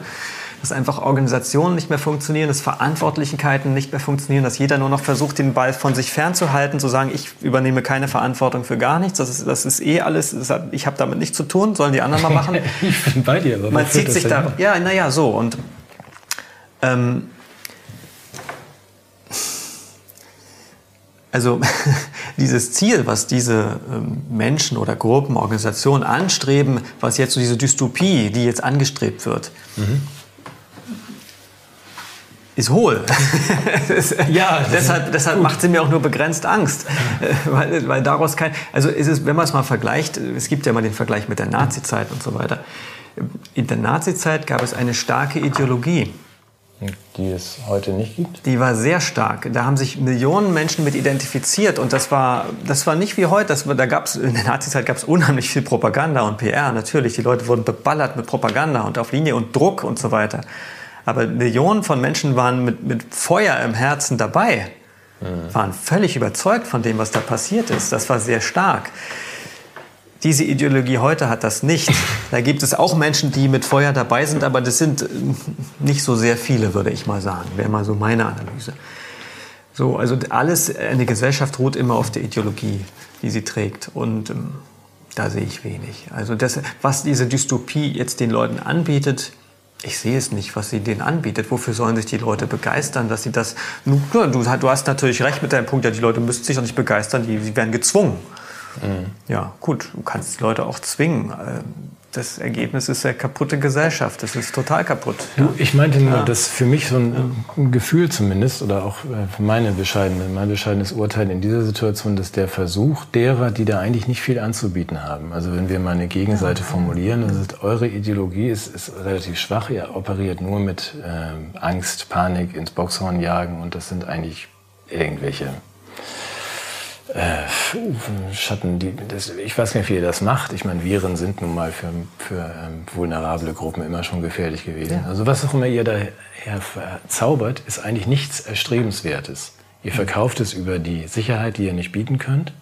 Speaker 2: dass einfach Organisationen nicht mehr funktionieren, dass Verantwortlichkeiten nicht mehr funktionieren, dass jeder nur noch versucht, den Ball von sich fernzuhalten, zu sagen, ich übernehme keine Verantwortung für gar nichts, das ist, das ist eh alles, hat, ich habe damit nichts zu tun, sollen die anderen mal machen.
Speaker 1: ich bin bei dir, aber
Speaker 2: man zieht sich da, hin? ja, naja, so und ähm, Also dieses Ziel, was diese ähm, Menschen oder Gruppen, Organisationen anstreben, was jetzt so diese Dystopie, die jetzt angestrebt wird, mhm ist hohl. ja, deshalb, deshalb macht sie mir auch nur begrenzt Angst, weil, weil daraus kein, also ist es, wenn man es mal vergleicht, es gibt ja mal den Vergleich mit der Nazizeit und so weiter. In der Nazizeit gab es eine starke Ideologie.
Speaker 1: Die es heute nicht gibt?
Speaker 2: Die war sehr stark. Da haben sich Millionen Menschen mit identifiziert und das war, das war nicht wie heute. Das war, da gab's, in der Nazizeit gab es unheimlich viel Propaganda und PR. Natürlich, die Leute wurden beballert mit Propaganda und auf Linie und Druck und so weiter. Aber Millionen von Menschen waren mit, mit Feuer im Herzen dabei, mhm. waren völlig überzeugt von dem, was da passiert ist. Das war sehr stark. Diese Ideologie heute hat das nicht. Da gibt es auch Menschen, die mit Feuer dabei sind, aber das sind nicht so sehr viele, würde ich mal sagen. Wäre mal so meine Analyse. So, also alles, eine Gesellschaft ruht immer auf der Ideologie, die sie trägt. Und ähm, da sehe ich wenig. Also das, was diese Dystopie jetzt den Leuten anbietet, ich sehe es nicht, was sie denen anbietet. Wofür sollen sich die Leute begeistern, dass sie das. Du, du hast natürlich recht mit deinem Punkt, ja, die Leute müssten sich doch nicht begeistern, die, die werden gezwungen. Mhm. Ja, gut, du kannst die Leute auch zwingen. Das Ergebnis ist eine kaputte Gesellschaft. Das ist total kaputt.
Speaker 1: Du, ich meinte nur, ja. dass für mich so ein, ein, Gefühl zumindest, oder auch äh, meine bescheidene, mein bescheidenes Urteil in dieser Situation, dass der Versuch derer, die da eigentlich nicht viel anzubieten haben, also wenn wir mal eine Gegenseite formulieren, das ist, eure Ideologie ist, ist relativ schwach, ihr operiert nur mit äh, Angst, Panik, ins Boxhorn jagen und das sind eigentlich irgendwelche äh, Schatten, die, das, ich weiß nicht, wie ihr das macht. Ich meine, Viren sind nun mal für, für ähm, vulnerable Gruppen immer schon gefährlich gewesen. Ja. Also was auch immer ihr daher zaubert, ist eigentlich nichts Erstrebenswertes. Ihr verkauft es über die Sicherheit, die ihr nicht bieten könnt.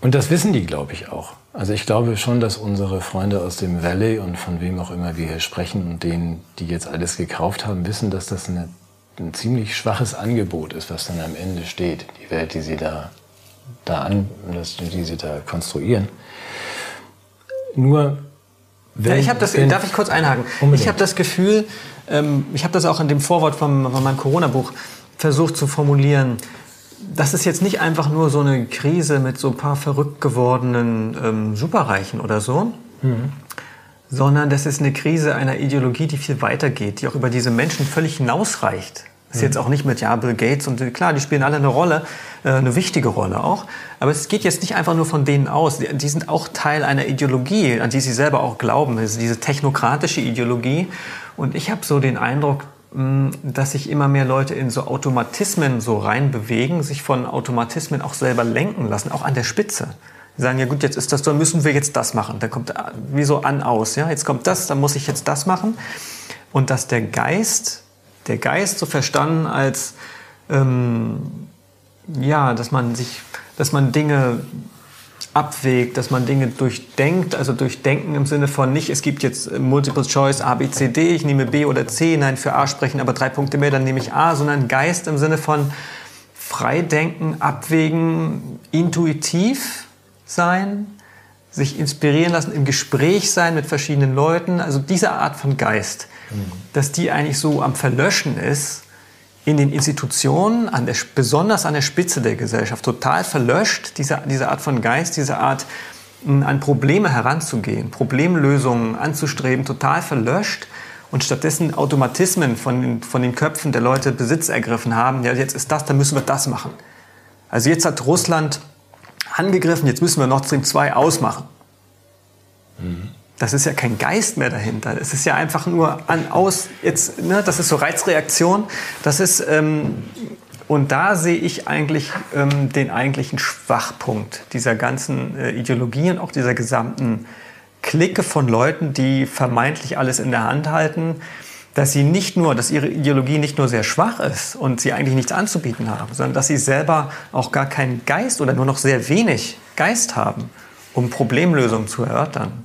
Speaker 1: Und das wissen die, glaube ich, auch. Also ich glaube schon, dass unsere Freunde aus dem Valley und von wem auch immer wir hier sprechen und denen, die jetzt alles gekauft haben, wissen, dass das eine ein ziemlich schwaches Angebot ist, was dann am Ende steht, die Welt, die sie da, da an, die sie da konstruieren. Nur
Speaker 2: wenn, ja, ich habe das, wenn, darf ich kurz einhaken? Unbedingt. Ich habe das Gefühl, ähm, ich habe das auch in dem Vorwort von, von meinem Corona-Buch versucht zu formulieren. Das ist jetzt nicht einfach nur so eine Krise mit so ein paar verrückt gewordenen ähm, Superreichen oder so, mhm. Sondern das ist eine Krise einer Ideologie, die viel weiter geht, die auch über diese Menschen völlig hinausreicht. Das ist jetzt auch nicht mit, ja, Bill Gates und klar, die spielen alle eine Rolle, äh, eine wichtige Rolle auch. Aber es geht jetzt nicht einfach nur von denen aus. Die, die sind auch Teil einer Ideologie, an die sie selber auch glauben. Das ist diese technokratische Ideologie. Und ich habe so den Eindruck, mm, dass sich immer mehr Leute in so Automatismen so reinbewegen, sich von Automatismen auch selber lenken lassen, auch an der Spitze. Die sagen, ja gut, jetzt ist das, dann müssen wir jetzt das machen. Dann kommt äh, wie so an aus, ja, jetzt kommt das, dann muss ich jetzt das machen. Und dass der Geist der Geist so verstanden als, ähm, ja, dass man sich, dass man Dinge abwägt, dass man Dinge durchdenkt, also durchdenken im Sinne von nicht, es gibt jetzt Multiple Choice A, B, C, D, ich nehme B oder C, nein, für A sprechen aber drei Punkte mehr, dann nehme ich A, sondern Geist im Sinne von freidenken, abwägen, intuitiv sein, sich inspirieren lassen, im Gespräch sein mit verschiedenen Leuten, also diese Art von Geist dass die eigentlich so am Verlöschen ist in den Institutionen, an der, besonders an der Spitze der Gesellschaft, total verlöscht, diese, diese Art von Geist, diese Art an Probleme heranzugehen, Problemlösungen anzustreben, total verlöscht und stattdessen Automatismen von den, von den Köpfen der Leute Besitz ergriffen haben. Ja, jetzt ist das, dann müssen wir das machen. Also jetzt hat Russland angegriffen, jetzt müssen wir Nord Stream 2 ausmachen. Mhm. Das ist ja kein Geist mehr dahinter. Es ist ja einfach nur an, aus, jetzt, ne, das ist so Reizreaktion. Das ist, ähm, Und da sehe ich eigentlich ähm, den eigentlichen Schwachpunkt dieser ganzen äh, Ideologie und auch dieser gesamten Clique von Leuten, die vermeintlich alles in der Hand halten, dass sie nicht nur, dass ihre Ideologie nicht nur sehr schwach ist und sie eigentlich nichts anzubieten haben, sondern dass sie selber auch gar keinen Geist oder nur noch sehr wenig Geist haben, um Problemlösungen zu erörtern.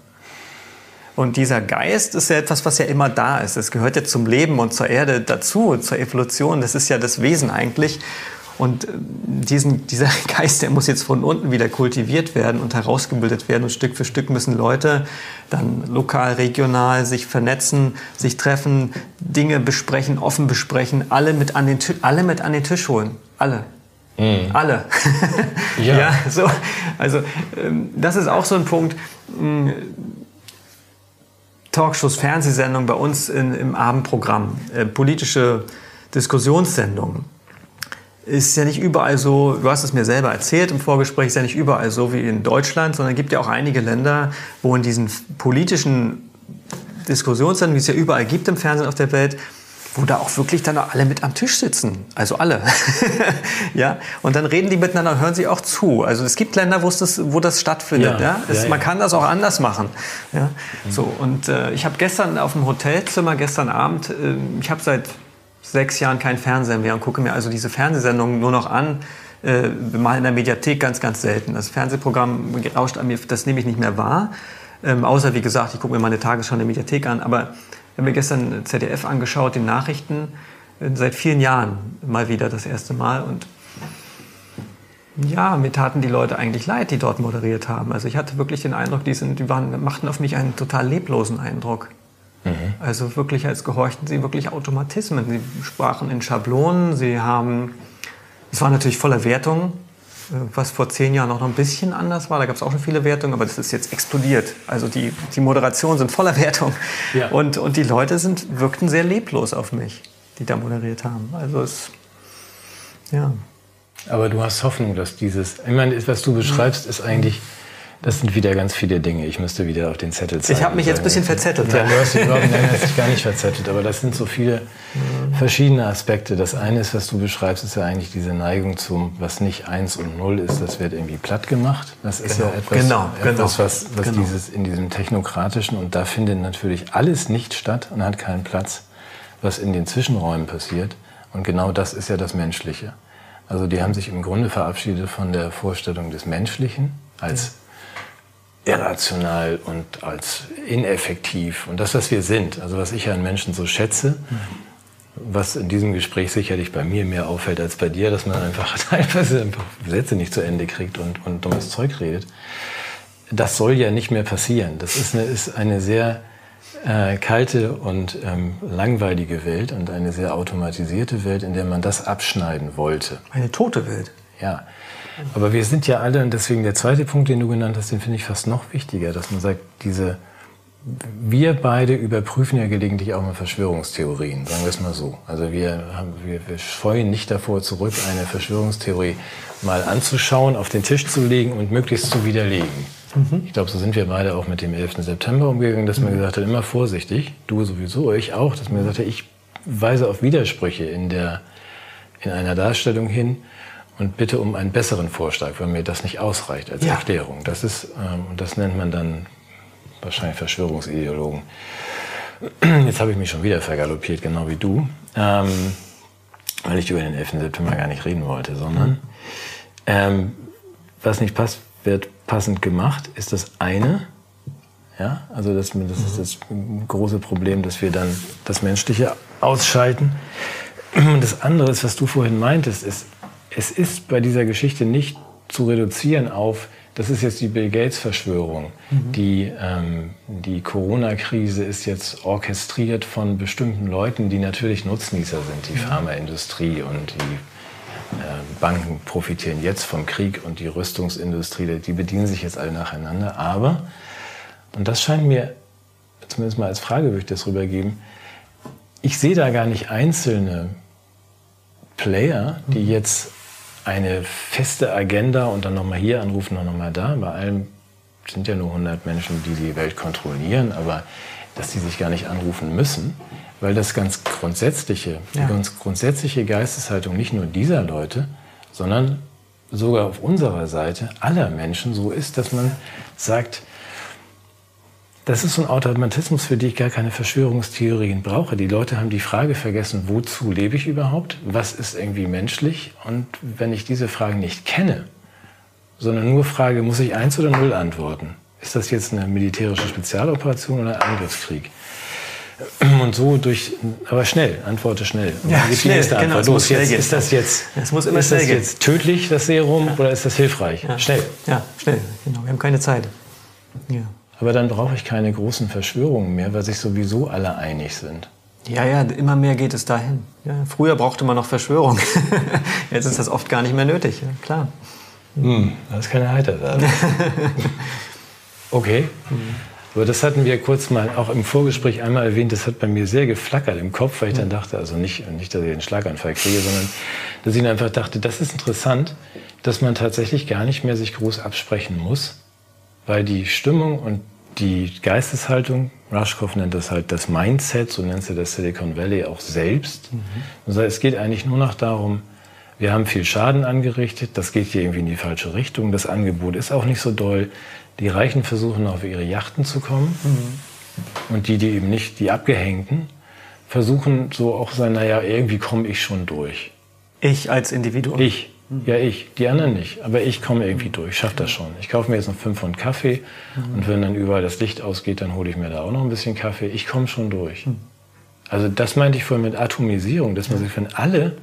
Speaker 2: Und dieser Geist ist ja etwas, was ja immer da ist. Es gehört ja zum Leben und zur Erde dazu, zur Evolution. Das ist ja das Wesen eigentlich. Und äh, diesen, dieser Geist, der muss jetzt von unten wieder kultiviert werden und herausgebildet werden. Und Stück für Stück müssen Leute dann lokal, regional sich vernetzen, sich treffen, Dinge besprechen, offen besprechen, alle mit an den, alle mit an den Tisch holen. Alle. Mhm. Alle. ja. ja. so. Also, ähm, das ist auch so ein Punkt. Mm, Talkshows, Fernsehsendungen bei uns in, im Abendprogramm, äh, politische Diskussionssendungen. Ist ja nicht überall so, du hast es mir selber erzählt im Vorgespräch, ist ja nicht überall so wie in Deutschland, sondern es gibt ja auch einige Länder, wo in diesen politischen Diskussionssendungen, wie es ja überall gibt im Fernsehen auf der Welt, wo da auch wirklich dann alle mit am Tisch sitzen. Also alle. ja? Und dann reden die miteinander, hören sie auch zu. Also es gibt Länder, wo, das, wo das stattfindet. Ja. ja? Es, ja man kann das auch anders machen. Ja? Mhm. So, und äh, ich habe gestern auf dem Hotelzimmer, gestern Abend, äh, ich habe seit sechs Jahren kein Fernsehen mehr und gucke mir also diese Fernsehsendungen nur noch an. Äh, mal in der Mediathek ganz, ganz selten. Das Fernsehprogramm rauscht an mir, das nehme ich nicht mehr wahr. Ähm, außer, wie gesagt, ich gucke mir meine Tagesschau in der Mediathek an. Aber ich habe mir gestern ZDF angeschaut, die Nachrichten, äh, seit vielen Jahren mal wieder das erste Mal. Und ja, mir taten die Leute eigentlich leid, die dort moderiert haben. Also ich hatte wirklich den Eindruck, die, sind, die waren, machten auf mich einen total leblosen Eindruck. Mhm. Also wirklich, als gehorchten sie wirklich Automatismen. Sie sprachen in Schablonen, sie haben, es war natürlich voller Wertungen, was vor zehn Jahren noch ein bisschen anders war. Da gab es auch schon viele Wertungen, aber das ist jetzt explodiert. Also die, die Moderationen sind voller Wertung. Ja. Und, und die Leute sind, wirkten sehr leblos auf mich, die da moderiert haben. Also es, ja.
Speaker 1: Aber du hast Hoffnung, dass dieses, ich meine, was du beschreibst, ist eigentlich das sind wieder ganz viele Dinge. Ich müsste wieder auf den Zettel zeigen.
Speaker 2: Ich habe mich jetzt ein bisschen verzettelt.
Speaker 1: Ja, du hast dich überhaupt nicht gar nicht verzettelt. Aber das sind so viele verschiedene Aspekte. Das eine ist, was du beschreibst, ist ja eigentlich diese Neigung zum, was nicht eins und null ist, das wird irgendwie platt gemacht. Das ist
Speaker 2: genau,
Speaker 1: ja etwas,
Speaker 2: genau,
Speaker 1: etwas
Speaker 2: genau,
Speaker 1: was, was genau. dieses in diesem technokratischen und da findet natürlich alles nicht statt und hat keinen Platz, was in den Zwischenräumen passiert. Und genau das ist ja das Menschliche. Also die haben sich im Grunde verabschiedet von der Vorstellung des Menschlichen als irrational und als ineffektiv. Und das, was wir sind, also was ich an Menschen so schätze, was in diesem Gespräch sicherlich bei mir mehr auffällt als bei dir, dass man einfach teilweise einfach Sätze nicht zu Ende kriegt und, und dummes Zeug redet. Das soll ja nicht mehr passieren. Das ist eine, ist eine sehr äh, kalte und ähm, langweilige Welt und eine sehr automatisierte Welt, in der man das abschneiden wollte.
Speaker 2: Eine tote Welt.
Speaker 1: Ja. Aber wir sind ja alle, und deswegen der zweite Punkt, den du genannt hast, den finde ich fast noch wichtiger, dass man sagt, diese, wir beide überprüfen ja gelegentlich auch mal Verschwörungstheorien, sagen wir es mal so. Also wir, haben, wir, wir scheuen nicht davor zurück, eine Verschwörungstheorie mal anzuschauen, auf den Tisch zu legen und möglichst zu widerlegen. Mhm. Ich glaube, so sind wir beide auch mit dem 11. September umgegangen, dass man mhm. gesagt hat, immer vorsichtig, du sowieso, ich auch, dass man gesagt hat, ich weise auf Widersprüche in, der, in einer Darstellung hin und bitte um einen besseren Vorschlag, weil mir das nicht ausreicht als ja. Erklärung. Das ist, ähm, das nennt man dann wahrscheinlich Verschwörungsideologen. Jetzt habe ich mich schon wieder vergaloppiert, genau wie du, ähm, weil ich über den 11. September gar nicht reden wollte, sondern ähm, was nicht passt, wird passend gemacht, ist das eine. Ja, also das, das ist das große Problem, dass wir dann das Menschliche ausschalten. Und das andere ist, was du vorhin meintest, ist, es ist bei dieser Geschichte nicht zu reduzieren auf, das ist jetzt die Bill Gates-Verschwörung. Mhm. Die, ähm, die Corona-Krise ist jetzt orchestriert von bestimmten Leuten, die natürlich Nutznießer sind. Die mhm. Pharmaindustrie und die äh, Banken profitieren jetzt vom Krieg und die Rüstungsindustrie, die bedienen sich jetzt alle nacheinander. Aber, und das scheint mir, zumindest mal als Frage würde ich das rübergeben, ich sehe da gar nicht einzelne Player, die mhm. jetzt eine feste Agenda und dann nochmal hier anrufen und nochmal da. Bei allem sind ja nur 100 Menschen, die die Welt kontrollieren, aber dass die sich gar nicht anrufen müssen. weil das ganz grundsätzliche, ja. die ganz grundsätzliche Geisteshaltung nicht nur dieser Leute, sondern sogar auf unserer Seite aller Menschen so ist, dass man sagt, das ist so ein Automatismus, für den ich gar keine Verschwörungstheorien brauche. Die Leute haben die Frage vergessen, wozu lebe ich überhaupt? Was ist irgendwie menschlich? Und wenn ich diese Fragen nicht kenne, sondern nur frage, muss ich eins oder null antworten? Ist das jetzt eine militärische Spezialoperation oder ein Angriffskrieg? Und so durch, aber schnell, antworte schnell. Und
Speaker 2: ja, schnell, genau,
Speaker 1: Antwort. Los, jetzt, ist das jetzt,
Speaker 2: es muss immer
Speaker 1: ist das jetzt tödlich, das Serum, ja. oder ist das hilfreich?
Speaker 2: Ja.
Speaker 1: Schnell.
Speaker 2: Ja, schnell, genau. Wir haben keine Zeit.
Speaker 1: Ja. Aber dann brauche ich keine großen Verschwörungen mehr, weil sich sowieso alle einig sind.
Speaker 2: Ja, ja, immer mehr geht es dahin. Ja, früher brauchte man noch Verschwörung. Jetzt ist das oft gar nicht mehr nötig, ja, klar.
Speaker 1: Hm, das ist keine Heitersache. okay. Mhm. Aber das hatten wir kurz mal auch im Vorgespräch einmal erwähnt. Das hat bei mir sehr geflackert im Kopf, weil ich dann dachte, also nicht, nicht dass ich einen Schlaganfall kriege, sondern dass ich einfach dachte, das ist interessant, dass man tatsächlich gar nicht mehr sich groß absprechen muss, weil die Stimmung und die Geisteshaltung, Rushkoff nennt das halt das Mindset, so nennt sie das Silicon Valley auch selbst. Mhm. Also es geht eigentlich nur noch darum, wir haben viel Schaden angerichtet, das geht hier irgendwie in die falsche Richtung, das Angebot ist auch nicht so doll. Die Reichen versuchen auf ihre Yachten zu kommen mhm. und die, die eben nicht, die Abgehängten, versuchen so auch sein, naja, irgendwie komme ich schon durch.
Speaker 2: Ich als Individuum?
Speaker 1: Ich. Ja, ich. Die anderen nicht. Aber ich komme irgendwie durch. Ich schaffe das schon. Ich kaufe mir jetzt noch fünf Pfund Kaffee. Mhm. Und wenn dann überall das Licht ausgeht, dann hole ich mir da auch noch ein bisschen Kaffee. Ich komme schon durch. Mhm. Also das meinte ich vorhin mit Atomisierung, dass man sich, wenn alle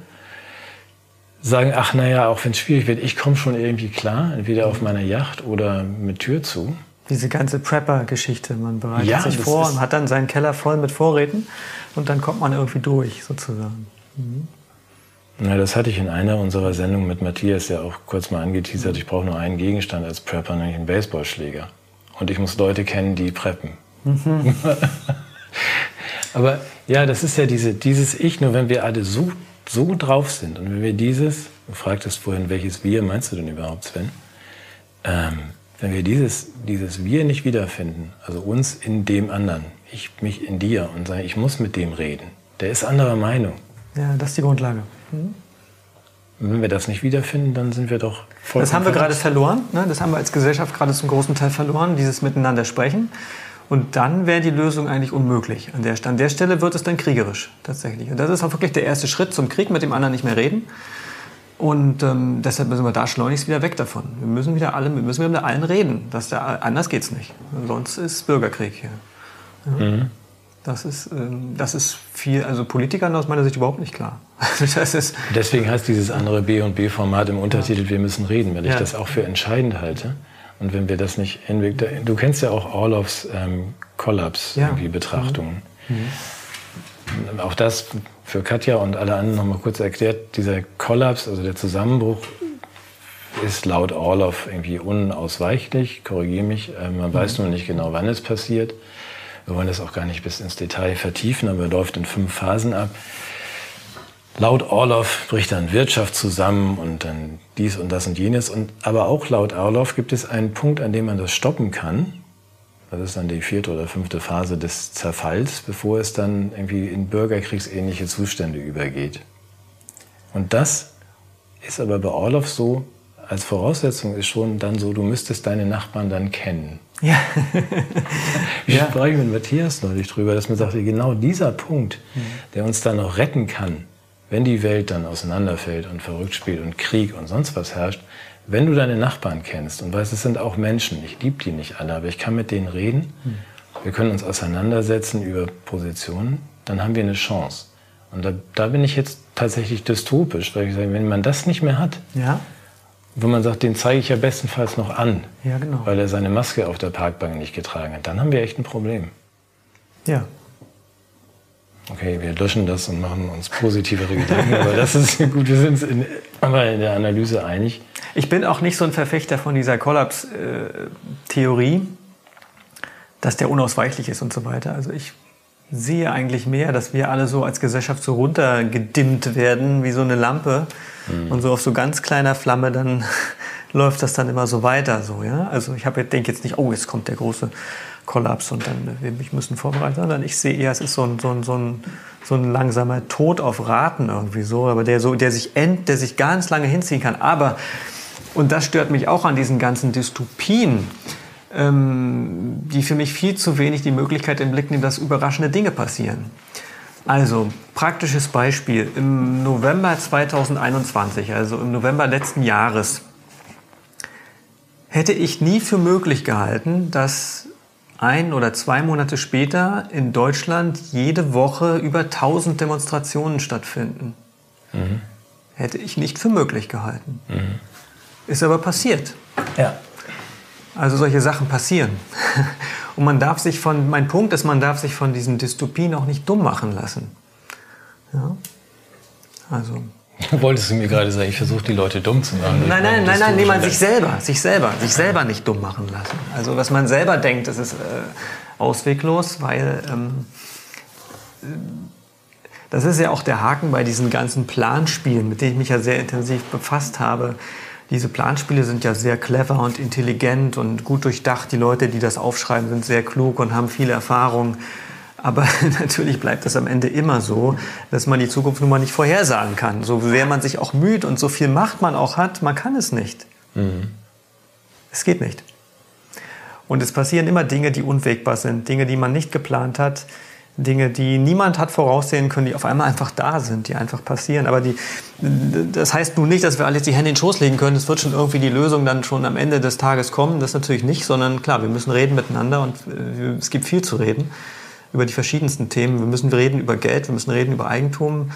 Speaker 1: sagen, ach naja, auch wenn es schwierig wird, ich komme schon irgendwie klar, entweder auf meiner Yacht oder mit Tür zu.
Speaker 2: Diese ganze Prepper-Geschichte, man bereitet ja, sich vor und hat dann seinen Keller voll mit Vorräten und dann kommt man irgendwie durch, sozusagen. Mhm.
Speaker 1: Na, das hatte ich in einer unserer Sendungen mit Matthias ja auch kurz mal angeteasert. Ich brauche nur einen Gegenstand als Prepper, nämlich einen Baseballschläger. Und ich muss Leute kennen, die preppen. Mhm. Aber ja, das ist ja diese, dieses Ich, nur wenn wir alle so so drauf sind und wenn wir dieses, du fragtest vorhin, welches Wir meinst du denn überhaupt, Sven? Ähm, wenn wir dieses, dieses Wir nicht wiederfinden, also uns in dem anderen, ich mich in dir und sage, ich muss mit dem reden, der ist anderer Meinung.
Speaker 2: Ja, das ist die Grundlage. Mhm.
Speaker 1: Wenn wir das nicht wiederfinden, dann sind wir doch
Speaker 2: voll. Das haben wir gerade verloren. Ne? Das haben wir als Gesellschaft gerade zum großen Teil verloren, dieses Miteinander sprechen. Und dann wäre die Lösung eigentlich unmöglich. An der, an der Stelle wird es dann kriegerisch tatsächlich. Und das ist auch wirklich der erste Schritt zum Krieg, mit dem anderen nicht mehr reden. Und ähm, deshalb müssen wir da schleunigst wieder weg davon. Wir müssen wieder alle, wir müssen wieder mit allen reden. Das der, anders geht's nicht. Sonst ist Bürgerkrieg hier. Ja. Mhm. Das ist, ähm, das ist viel, also Politikern aus meiner Sicht überhaupt nicht klar.
Speaker 1: das ist Deswegen heißt dieses andere B und B-Format im Untertitel ja. Wir müssen reden, weil ich ja. das auch für entscheidend halte. Und wenn wir das nicht hinweg, du kennst ja auch Orlovs ähm, Kollaps-Betrachtungen. Ja. Mhm. Mhm. Auch das für Katja und alle anderen nochmal kurz erklärt. Dieser Kollaps, also der Zusammenbruch, ist laut Orlov irgendwie unausweichlich. Korrigiere mich. Äh, man mhm. weiß nur nicht genau, wann es passiert. Wir wollen das auch gar nicht bis ins Detail vertiefen, aber er läuft in fünf Phasen ab. Laut Orlov bricht dann Wirtschaft zusammen und dann dies und das und jenes. Und, aber auch laut Orlov gibt es einen Punkt, an dem man das stoppen kann. Das ist dann die vierte oder fünfte Phase des Zerfalls, bevor es dann irgendwie in bürgerkriegsähnliche Zustände übergeht. Und das ist aber bei Orlov so, als Voraussetzung ist schon dann so, du müsstest deine Nachbarn dann kennen. Ja. ich ja. spreche mit Matthias neulich drüber, dass man sagt, genau dieser Punkt, mhm. der uns dann noch retten kann, wenn die Welt dann auseinanderfällt und verrückt spielt und Krieg und sonst was herrscht, wenn du deine Nachbarn kennst und weißt, es sind auch Menschen, ich liebe die nicht alle, aber ich kann mit denen reden, wir können uns auseinandersetzen über Positionen, dann haben wir eine Chance. Und da, da bin ich jetzt tatsächlich dystopisch, weil ich sage, wenn man das nicht mehr hat, ja. Wenn man sagt, den zeige ich ja bestenfalls noch an, ja, genau. weil er seine Maske auf der Parkbank nicht getragen hat, dann haben wir echt ein Problem.
Speaker 2: Ja,
Speaker 1: okay, wir löschen das und machen uns positivere Gedanken. Aber das ist gut, wir sind uns in, aber in der Analyse einig.
Speaker 2: Ich bin auch nicht so ein Verfechter von dieser Kollaps-Theorie, dass der unausweichlich ist und so weiter. Also ich sehe eigentlich mehr, dass wir alle so als Gesellschaft so runtergedimmt werden, wie so eine Lampe. Mhm. Und so auf so ganz kleiner Flamme dann läuft das dann immer so weiter. So, ja? Also ich denke jetzt nicht, oh, jetzt kommt der große Kollaps und dann wir müssen vorbereitet, sondern ich sehe eher, es ist so ein, so ein, so ein, so ein langsamer Tod auf Raten irgendwie so, aber der so, der sich end, der sich ganz lange hinziehen kann. Aber und das stört mich auch an diesen ganzen Dystopien, ähm, die für mich viel zu wenig die Möglichkeit im Blick nehmen, dass überraschende Dinge passieren. Also, praktisches Beispiel. Im November 2021, also im November letzten Jahres, hätte ich nie für möglich gehalten, dass ein oder zwei Monate später in Deutschland jede Woche über 1000 Demonstrationen stattfinden. Mhm. Hätte ich nicht für möglich gehalten. Mhm. Ist aber passiert.
Speaker 1: Ja.
Speaker 2: Also solche Sachen passieren. Und man darf sich von, mein Punkt ist, man darf sich von diesen Dystopien auch nicht dumm machen lassen. Ja?
Speaker 1: Also. Wolltest du mir gerade sagen, ich versuche die Leute dumm zu machen?
Speaker 2: Nein, nein, nein, nein, nee, man sich selber, sich selber, sich selber nicht dumm machen lassen. Also was man selber denkt, das ist äh, ausweglos, weil ähm, das ist ja auch der Haken bei diesen ganzen Planspielen, mit denen ich mich ja sehr intensiv befasst habe. Diese Planspiele sind ja sehr clever und intelligent und gut durchdacht. Die Leute, die das aufschreiben, sind sehr klug und haben viel Erfahrung. Aber natürlich bleibt es am Ende immer so, dass man die Zukunft nun mal nicht vorhersagen kann. So sehr man sich auch müht und so viel Macht man auch hat, man kann es nicht. Mhm. Es geht nicht. Und es passieren immer Dinge, die unwegbar sind, Dinge, die man nicht geplant hat, Dinge, die niemand hat voraussehen können, die auf einmal einfach da sind, die einfach passieren. Aber die, das heißt nun nicht, dass wir alle jetzt die Hände in den Schoß legen können. Es wird schon irgendwie die Lösung dann schon am Ende des Tages kommen. Das natürlich nicht, sondern klar, wir müssen reden miteinander und äh, es gibt viel zu reden über die verschiedensten Themen. Wir müssen reden über Geld, wir müssen reden über Eigentum,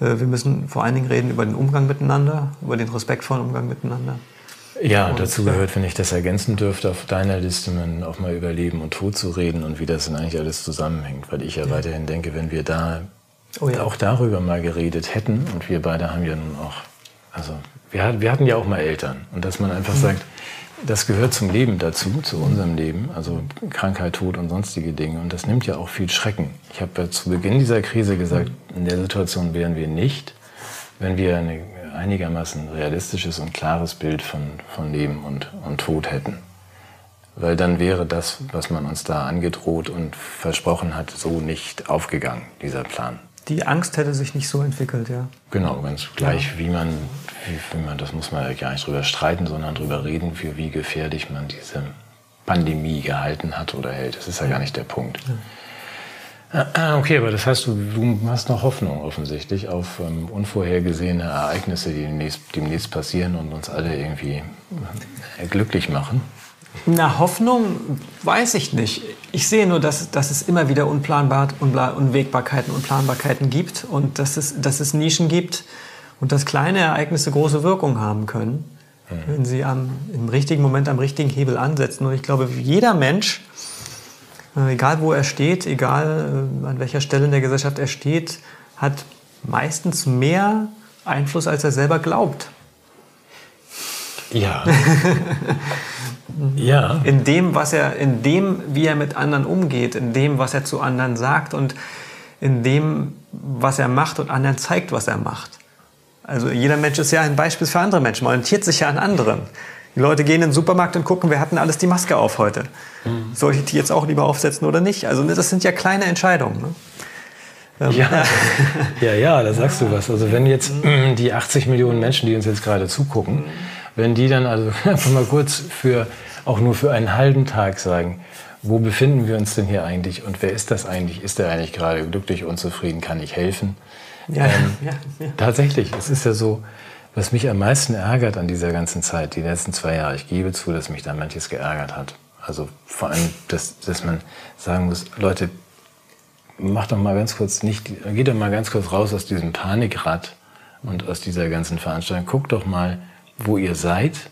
Speaker 2: äh, wir müssen vor allen Dingen reden über den Umgang miteinander, über den respektvollen Umgang miteinander.
Speaker 1: Ja, und dazu gehört, wenn ich das ergänzen dürfte, auf deiner Liste auch mal über Leben und Tod zu reden und wie das denn eigentlich alles zusammenhängt. Weil ich ja, ja. weiterhin denke, wenn wir da oh ja. auch darüber mal geredet hätten und wir beide haben ja nun auch, also wir, wir hatten ja auch mal Eltern und dass man einfach mhm. sagt, das gehört zum Leben dazu, zu unserem Leben, also Krankheit, Tod und sonstige Dinge. Und das nimmt ja auch viel Schrecken. Ich habe ja zu Beginn dieser Krise gesagt, in der Situation wären wir nicht, wenn wir eine einigermaßen realistisches und klares Bild von, von Leben und, und Tod hätten. Weil dann wäre das, was man uns da angedroht und versprochen hat, so nicht aufgegangen, dieser Plan.
Speaker 2: Die Angst hätte sich nicht so entwickelt, ja.
Speaker 1: Genau, ganz gleich, ja. wie, man, wie, wie man, das muss man ja gar nicht drüber streiten, sondern drüber reden, für wie gefährlich man diese Pandemie gehalten hat oder hält. Das ist ja, ja. gar nicht der Punkt. Ja. Ah, okay, aber das heißt, du, du hast noch Hoffnung offensichtlich auf ähm, unvorhergesehene Ereignisse, die demnächst, demnächst passieren und uns alle irgendwie äh, glücklich machen.
Speaker 2: Na, Hoffnung weiß ich nicht. Ich sehe nur, dass, dass es immer wieder Unplanbar, Unwägbarkeiten, Unplanbarkeiten gibt und dass es, dass es Nischen gibt und dass kleine Ereignisse große Wirkung haben können, mhm. wenn sie am, im richtigen Moment am richtigen Hebel ansetzen. Und ich glaube, jeder Mensch egal wo er steht, egal äh, an welcher Stelle in der Gesellschaft er steht, hat meistens mehr Einfluss, als er selber glaubt.
Speaker 1: Ja. ja.
Speaker 2: In dem, was er, in dem, wie er mit anderen umgeht, in dem, was er zu anderen sagt und in dem, was er macht und anderen zeigt, was er macht. Also jeder Mensch ist ja ein Beispiel für andere Menschen, man orientiert sich ja an anderen. Die Leute gehen in den Supermarkt und gucken, wer hat denn alles die Maske auf heute. Mhm. Soll ich die jetzt auch lieber aufsetzen oder nicht? Also das sind ja kleine Entscheidungen. Ne?
Speaker 1: Ähm, ja. ja, ja, da sagst du was. Also wenn jetzt mhm. die 80 Millionen Menschen, die uns jetzt gerade zugucken, wenn die dann also einfach mal kurz für, auch nur für einen halben Tag sagen, wo befinden wir uns denn hier eigentlich und wer ist das eigentlich? Ist der eigentlich gerade glücklich, unzufrieden? Kann ich helfen? Ja, ähm, ja, ja. Tatsächlich, es ist ja so, was mich am meisten ärgert an dieser ganzen Zeit, die letzten zwei Jahre, ich gebe zu, dass mich da manches geärgert hat. Also vor allem, dass, dass man sagen muss, Leute, macht doch mal ganz kurz nicht, geht doch mal ganz kurz raus aus diesem Panikrad und aus dieser ganzen Veranstaltung. Guckt doch mal, wo ihr seid.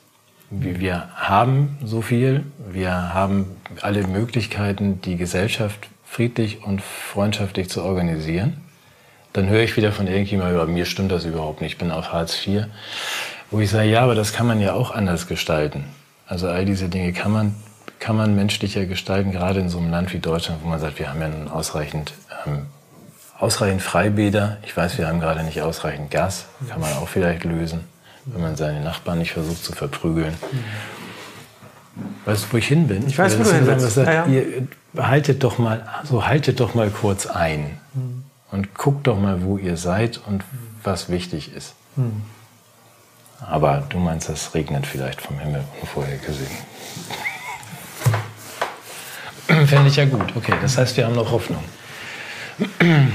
Speaker 1: Wir haben so viel, wir haben alle Möglichkeiten, die Gesellschaft friedlich und freundschaftlich zu organisieren dann höre ich wieder von irgendjemandem, bei mir stimmt das überhaupt nicht, ich bin auf Hartz IV, wo ich sage, ja, aber das kann man ja auch anders gestalten. Also all diese Dinge kann man, kann man menschlicher gestalten, gerade in so einem Land wie Deutschland, wo man sagt, wir haben ja nun ausreichend, ähm, ausreichend Freibäder. Ich weiß, wir haben gerade nicht ausreichend Gas, kann man auch vielleicht lösen, wenn man seine Nachbarn nicht versucht zu verprügeln. weißt du, wo ich hin bin?
Speaker 2: Ich weiß, wo du hin willst.
Speaker 1: Ja, ja. Ihr haltet doch mal, so haltet doch mal kurz ein. Und guckt doch mal, wo ihr seid und was wichtig ist. Mhm. Aber du meinst, es regnet vielleicht vom Himmel unvorhergesehen. Fände ich ja gut. Okay, das heißt, wir haben noch Hoffnung.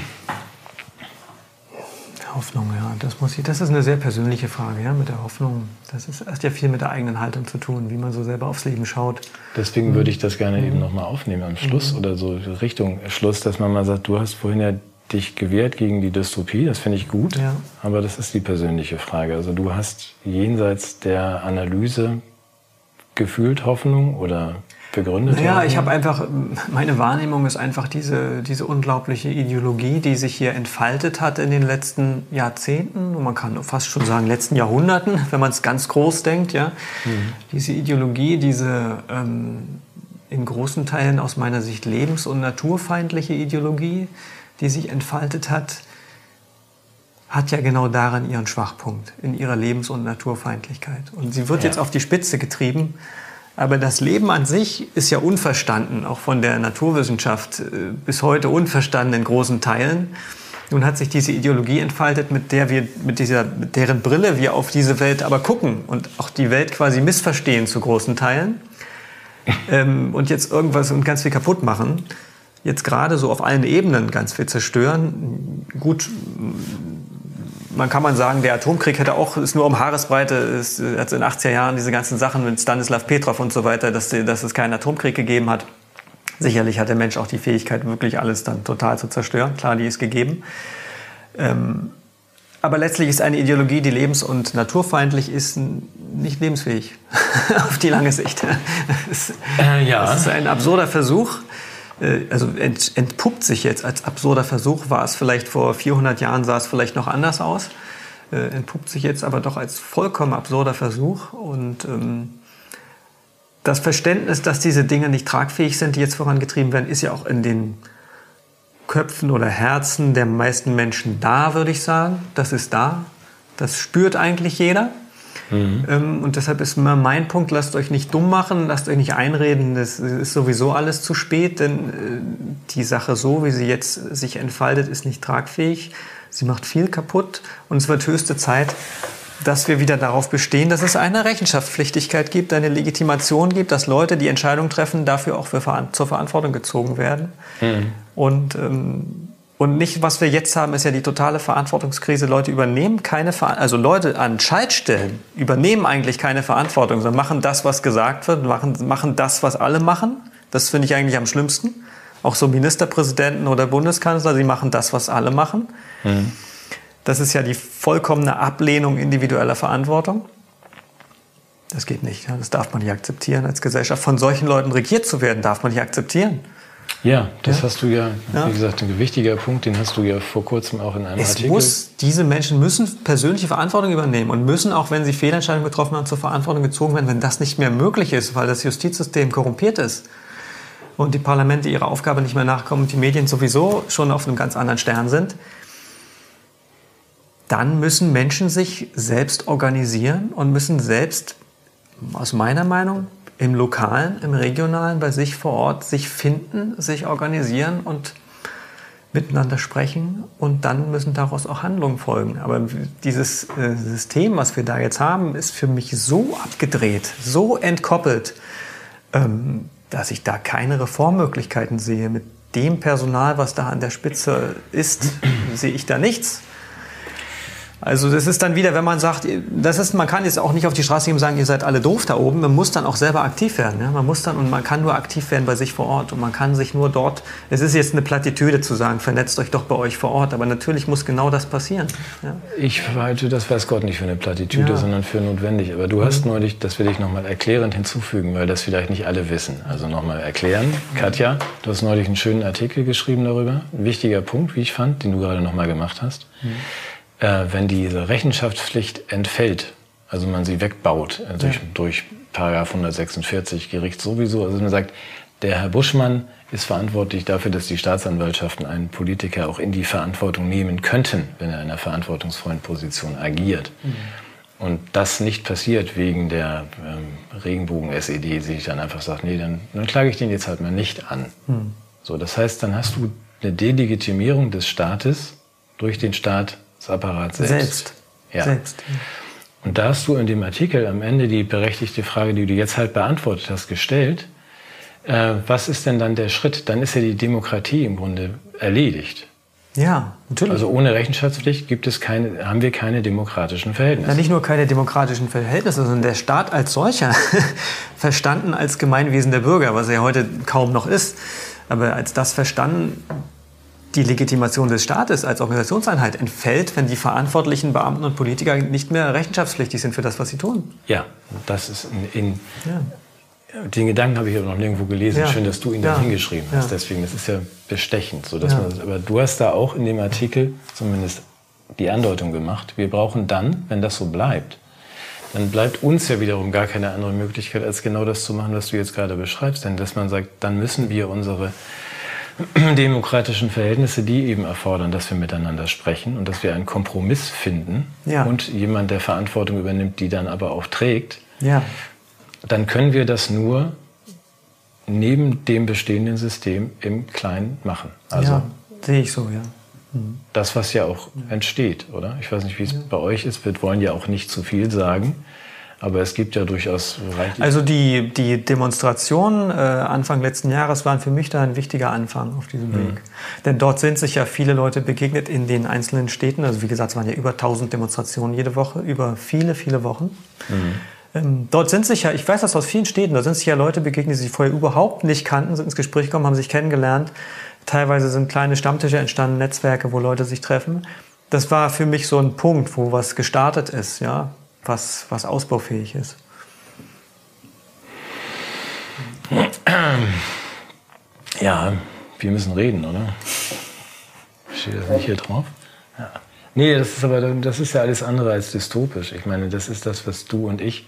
Speaker 2: Hoffnung, ja, das muss ich, das ist eine sehr persönliche Frage, ja, mit der Hoffnung. Das ist, hat ja viel mit der eigenen Haltung zu tun, wie man so selber aufs Leben schaut.
Speaker 1: Deswegen mhm. würde ich das gerne mhm. eben nochmal aufnehmen am Schluss mhm. oder so Richtung Schluss, dass man mal sagt, du hast vorhin ja dich gewehrt gegen die Dystopie, das finde ich gut, ja. aber das ist die persönliche Frage. Also du hast jenseits der Analyse gefühlt Hoffnung oder begründet?
Speaker 2: Ja, ich habe einfach, meine Wahrnehmung ist einfach diese, diese unglaubliche Ideologie, die sich hier entfaltet hat in den letzten Jahrzehnten und man kann fast schon sagen letzten Jahrhunderten, wenn man es ganz groß denkt. Ja? Mhm. Diese Ideologie, diese ähm, in großen Teilen aus meiner Sicht lebens- und naturfeindliche Ideologie, die sich entfaltet hat, hat ja genau daran ihren Schwachpunkt, in ihrer Lebens- und Naturfeindlichkeit. Und sie wird ja. jetzt auf die Spitze getrieben aber das Leben an sich ist ja unverstanden, auch von der Naturwissenschaft äh, bis heute unverstanden in großen Teilen. Nun hat sich diese Ideologie entfaltet, mit der wir, mit dieser, mit deren Brille wir auf diese Welt aber gucken und auch die Welt quasi missverstehen zu großen Teilen. ähm, und jetzt irgendwas und ganz viel kaputt machen. Jetzt gerade so auf allen Ebenen ganz viel zerstören. Gut, man kann man sagen, der Atomkrieg hätte auch, ist nur um Haaresbreite, ist, hat in den 80er Jahren diese ganzen Sachen mit Stanislav Petrov und so weiter, dass, dass es keinen Atomkrieg gegeben hat. Sicherlich hat der Mensch auch die Fähigkeit, wirklich alles dann total zu zerstören. Klar, die ist gegeben. Ähm, aber letztlich ist eine Ideologie, die lebens- und naturfeindlich ist, nicht lebensfähig auf die lange Sicht. Es, äh, ja. Das ist ein absurder Versuch, äh, also entpuppt sich jetzt als absurder Versuch, war es vielleicht vor 400 Jahren, sah es vielleicht noch anders aus, äh, entpuppt sich jetzt aber doch als vollkommen absurder Versuch und ähm, das Verständnis, dass diese Dinge nicht tragfähig sind, die jetzt vorangetrieben werden, ist ja auch in den Köpfen oder Herzen der meisten Menschen da, würde ich sagen. Das ist da. Das spürt eigentlich jeder. Mhm. Ähm, und deshalb ist immer mein Punkt, lasst euch nicht dumm machen, lasst euch nicht einreden, das ist sowieso alles zu spät, denn äh, die Sache so, wie sie jetzt sich entfaltet, ist nicht tragfähig. Sie macht viel kaputt und es wird höchste Zeit, dass wir wieder darauf bestehen, dass es eine Rechenschaftspflichtigkeit gibt, eine Legitimation gibt, dass Leute, die Entscheidungen treffen, dafür auch für, zur Verantwortung gezogen werden. Mhm. Und ähm, und nicht, was wir jetzt haben, ist ja die totale Verantwortungskrise. Leute übernehmen keine Verantwortung, also Leute an Schaltstellen übernehmen eigentlich keine Verantwortung, sondern machen das, was gesagt wird, machen, machen das, was alle machen. Das finde ich eigentlich am schlimmsten. Auch so Ministerpräsidenten oder Bundeskanzler, sie machen das, was alle machen. Mhm. Das ist ja die vollkommene Ablehnung individueller Verantwortung. Das geht nicht. Das darf man nicht akzeptieren als Gesellschaft. Von solchen Leuten regiert zu werden, darf man nicht akzeptieren.
Speaker 1: Ja, das ja? hast du ja, ja, wie gesagt, ein gewichtiger Punkt, den hast du ja vor kurzem auch in einem
Speaker 2: es
Speaker 1: Artikel.
Speaker 2: Muss, diese Menschen müssen persönliche Verantwortung übernehmen und müssen, auch wenn sie Fehlentscheidungen getroffen haben, zur Verantwortung gezogen werden, wenn das nicht mehr möglich ist, weil das Justizsystem korrumpiert ist und die Parlamente ihrer Aufgabe nicht mehr nachkommen und die Medien sowieso schon auf einem ganz anderen Stern sind. Dann müssen Menschen sich selbst organisieren und müssen selbst, aus meiner Meinung, im Lokalen, im Regionalen, bei sich vor Ort sich finden, sich organisieren und miteinander sprechen und dann müssen daraus auch Handlungen folgen. Aber dieses äh, System, was wir da jetzt haben, ist für mich so abgedreht, so entkoppelt, ähm, dass ich da keine Reformmöglichkeiten sehe. Mit dem Personal, was da an der Spitze ist, sehe ich da nichts. Also das ist dann wieder, wenn man sagt, das ist, man kann jetzt auch nicht auf die Straße gehen und sagen, ihr seid alle doof da oben. Man muss dann auch selber aktiv werden. Ja? Man muss dann und man kann nur aktiv werden bei sich vor Ort und man kann sich nur dort. Es ist jetzt eine Plattitüde zu sagen, vernetzt euch doch bei euch vor Ort, aber natürlich muss genau das passieren. Ja?
Speaker 1: Ich halte das weiß Gott nicht für eine Plattitüde, ja. sondern für notwendig. Aber du hast mhm. neulich, das will ich nochmal erklärend hinzufügen, weil das vielleicht nicht alle wissen. Also nochmal erklären, Katja, du hast neulich einen schönen Artikel geschrieben darüber. Ein wichtiger Punkt, wie ich fand, den du gerade nochmal gemacht hast. Mhm äh, wenn diese Rechenschaftspflicht entfällt, also man sie wegbaut äh, durch, ja. durch Paragraph 146 Gericht sowieso, also man sagt, der Herr Buschmann ist verantwortlich dafür, dass die Staatsanwaltschaften einen Politiker auch in die Verantwortung nehmen könnten, wenn er in einer verantwortungsvollen Position agiert. Mhm. und das nicht passiert wegen der ähm, Regenbogen-SED, die sich dann einfach sagt, nee, dann, dann klage ich den jetzt halt mal nicht an. Hm. So, das heißt, dann hast du eine Delegitimierung des Staates durch den Staatsapparat selbst.
Speaker 2: Selbst.
Speaker 1: Ja.
Speaker 2: Selbst.
Speaker 1: Und da hast du in dem Artikel am Ende die berechtigte Frage, die du jetzt halt beantwortet hast, gestellt. Äh, was ist denn dann der Schritt? Dann ist ja die Demokratie im Grunde erledigt.
Speaker 2: Ja, natürlich.
Speaker 1: Also ohne Rechenschaftspflicht gibt es keine, haben wir keine demokratischen Verhältnisse.
Speaker 2: Ja, nicht nur keine demokratischen Verhältnisse, sondern der Staat als solcher, verstanden als Gemeinwesen der Bürger, was er heute kaum noch ist, aber als das verstanden, die Legitimation des Staates als Organisationseinheit entfällt, wenn die verantwortlichen Beamten und Politiker nicht mehr rechenschaftspflichtig sind für das, was sie tun.
Speaker 1: Ja, das ist in, in ja. Den Gedanken habe ich aber noch nirgendwo gelesen. Ja. Schön, dass du ihn ja. da hingeschrieben hast. Ja. Deswegen, das ist ja bestechend. So, dass man, aber du hast da auch in dem Artikel zumindest die Andeutung gemacht. Wir brauchen dann, wenn das so bleibt, dann bleibt uns ja wiederum gar keine andere Möglichkeit, als genau das zu machen, was du jetzt gerade beschreibst. Denn dass man sagt, dann müssen wir unsere demokratischen Verhältnisse, die eben erfordern, dass wir miteinander sprechen und dass wir einen Kompromiss finden ja. und jemand, der Verantwortung übernimmt, die dann aber auch trägt,
Speaker 2: ja
Speaker 1: dann können wir das nur neben dem bestehenden System im Kleinen machen.
Speaker 2: Also ja, sehe ich so, ja.
Speaker 1: Mhm. Das, was ja auch entsteht, oder? Ich weiß nicht, wie es bei euch ist. Wir wollen ja auch nicht zu viel sagen. Aber es gibt ja durchaus
Speaker 2: reichlich. Also die, die Demonstrationen äh, Anfang letzten Jahres waren für mich da ein wichtiger Anfang auf diesem mhm. Weg. Denn dort sind sich ja viele Leute begegnet in den einzelnen Städten. Also wie gesagt, es waren ja über 1000 Demonstrationen jede Woche, über viele, viele Wochen. Mhm. Ähm, dort sind sich ja, ich weiß das aus vielen Städten, da sind sich ja Leute begegnet, die sich vorher überhaupt nicht kannten, sind ins Gespräch gekommen, haben sich kennengelernt. Teilweise sind kleine Stammtische entstanden, Netzwerke, wo Leute sich treffen. Das war für mich so ein Punkt, wo was gestartet ist, ja, was, was ausbaufähig ist.
Speaker 1: Ja, wir müssen reden, oder? Steht das nicht hier drauf? Ja. Nee, das ist aber das ist ja alles andere als dystopisch. Ich meine, das ist das, was du und ich.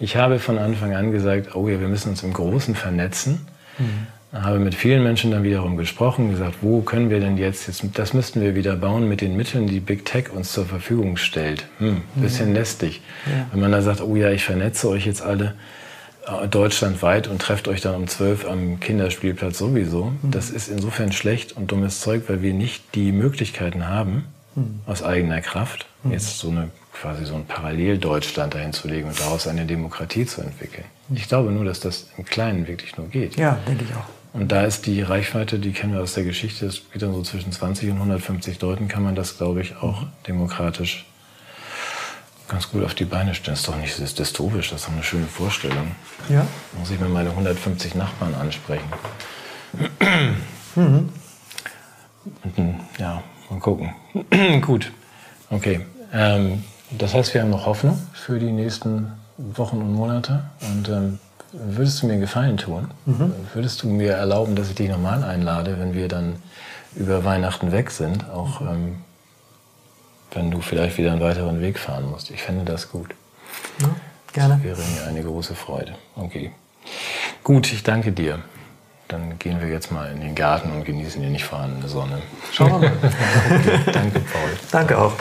Speaker 1: Ich habe von Anfang an gesagt, oh ja, wir müssen uns im Großen vernetzen. Mhm. Habe mit vielen Menschen dann wiederum gesprochen, gesagt, wo können wir denn jetzt, jetzt das müssten wir wieder bauen mit den Mitteln, die Big Tech uns zur Verfügung stellt. Hm, bisschen mhm. lästig. Ja. Wenn man da sagt, oh ja, ich vernetze euch jetzt alle äh, deutschlandweit und trefft euch dann um zwölf am Kinderspielplatz sowieso. Mhm. Das ist insofern schlecht und dummes Zeug, weil wir nicht die Möglichkeiten haben, hm. aus eigener Kraft, hm. jetzt so eine quasi so ein Paralleldeutschland dahin zu legen und daraus eine Demokratie zu entwickeln. Hm. Ich glaube nur, dass das im Kleinen wirklich nur geht.
Speaker 2: Ja, denke ich auch.
Speaker 1: Und da ist die Reichweite, die kennen wir aus der Geschichte, das geht dann so zwischen 20 und 150 Leuten, kann man das, glaube ich, auch demokratisch ganz gut auf die Beine stellen. Das ist doch nicht das ist dystopisch, das ist doch eine schöne Vorstellung.
Speaker 2: Ja.
Speaker 1: Muss ich mir meine 150 Nachbarn ansprechen. Mhm. Und, ja, Mal gucken. Gut. Okay. Ähm, das heißt, wir haben noch Hoffnung für die nächsten Wochen und Monate. Und ähm, würdest du mir einen Gefallen tun? Mhm. Würdest du mir erlauben, dass ich dich nochmal einlade, wenn wir dann über Weihnachten weg sind? Auch ähm, wenn du vielleicht wieder einen weiteren Weg fahren musst. Ich fände das gut.
Speaker 2: Ja, gerne.
Speaker 1: Das wäre mir eine große Freude. Okay. Gut, ich danke dir dann gehen wir jetzt mal in den Garten und genießen die nicht vorhandene Sonne.
Speaker 2: Schauen wir mal.
Speaker 1: okay, danke, Paul.
Speaker 2: Danke auch.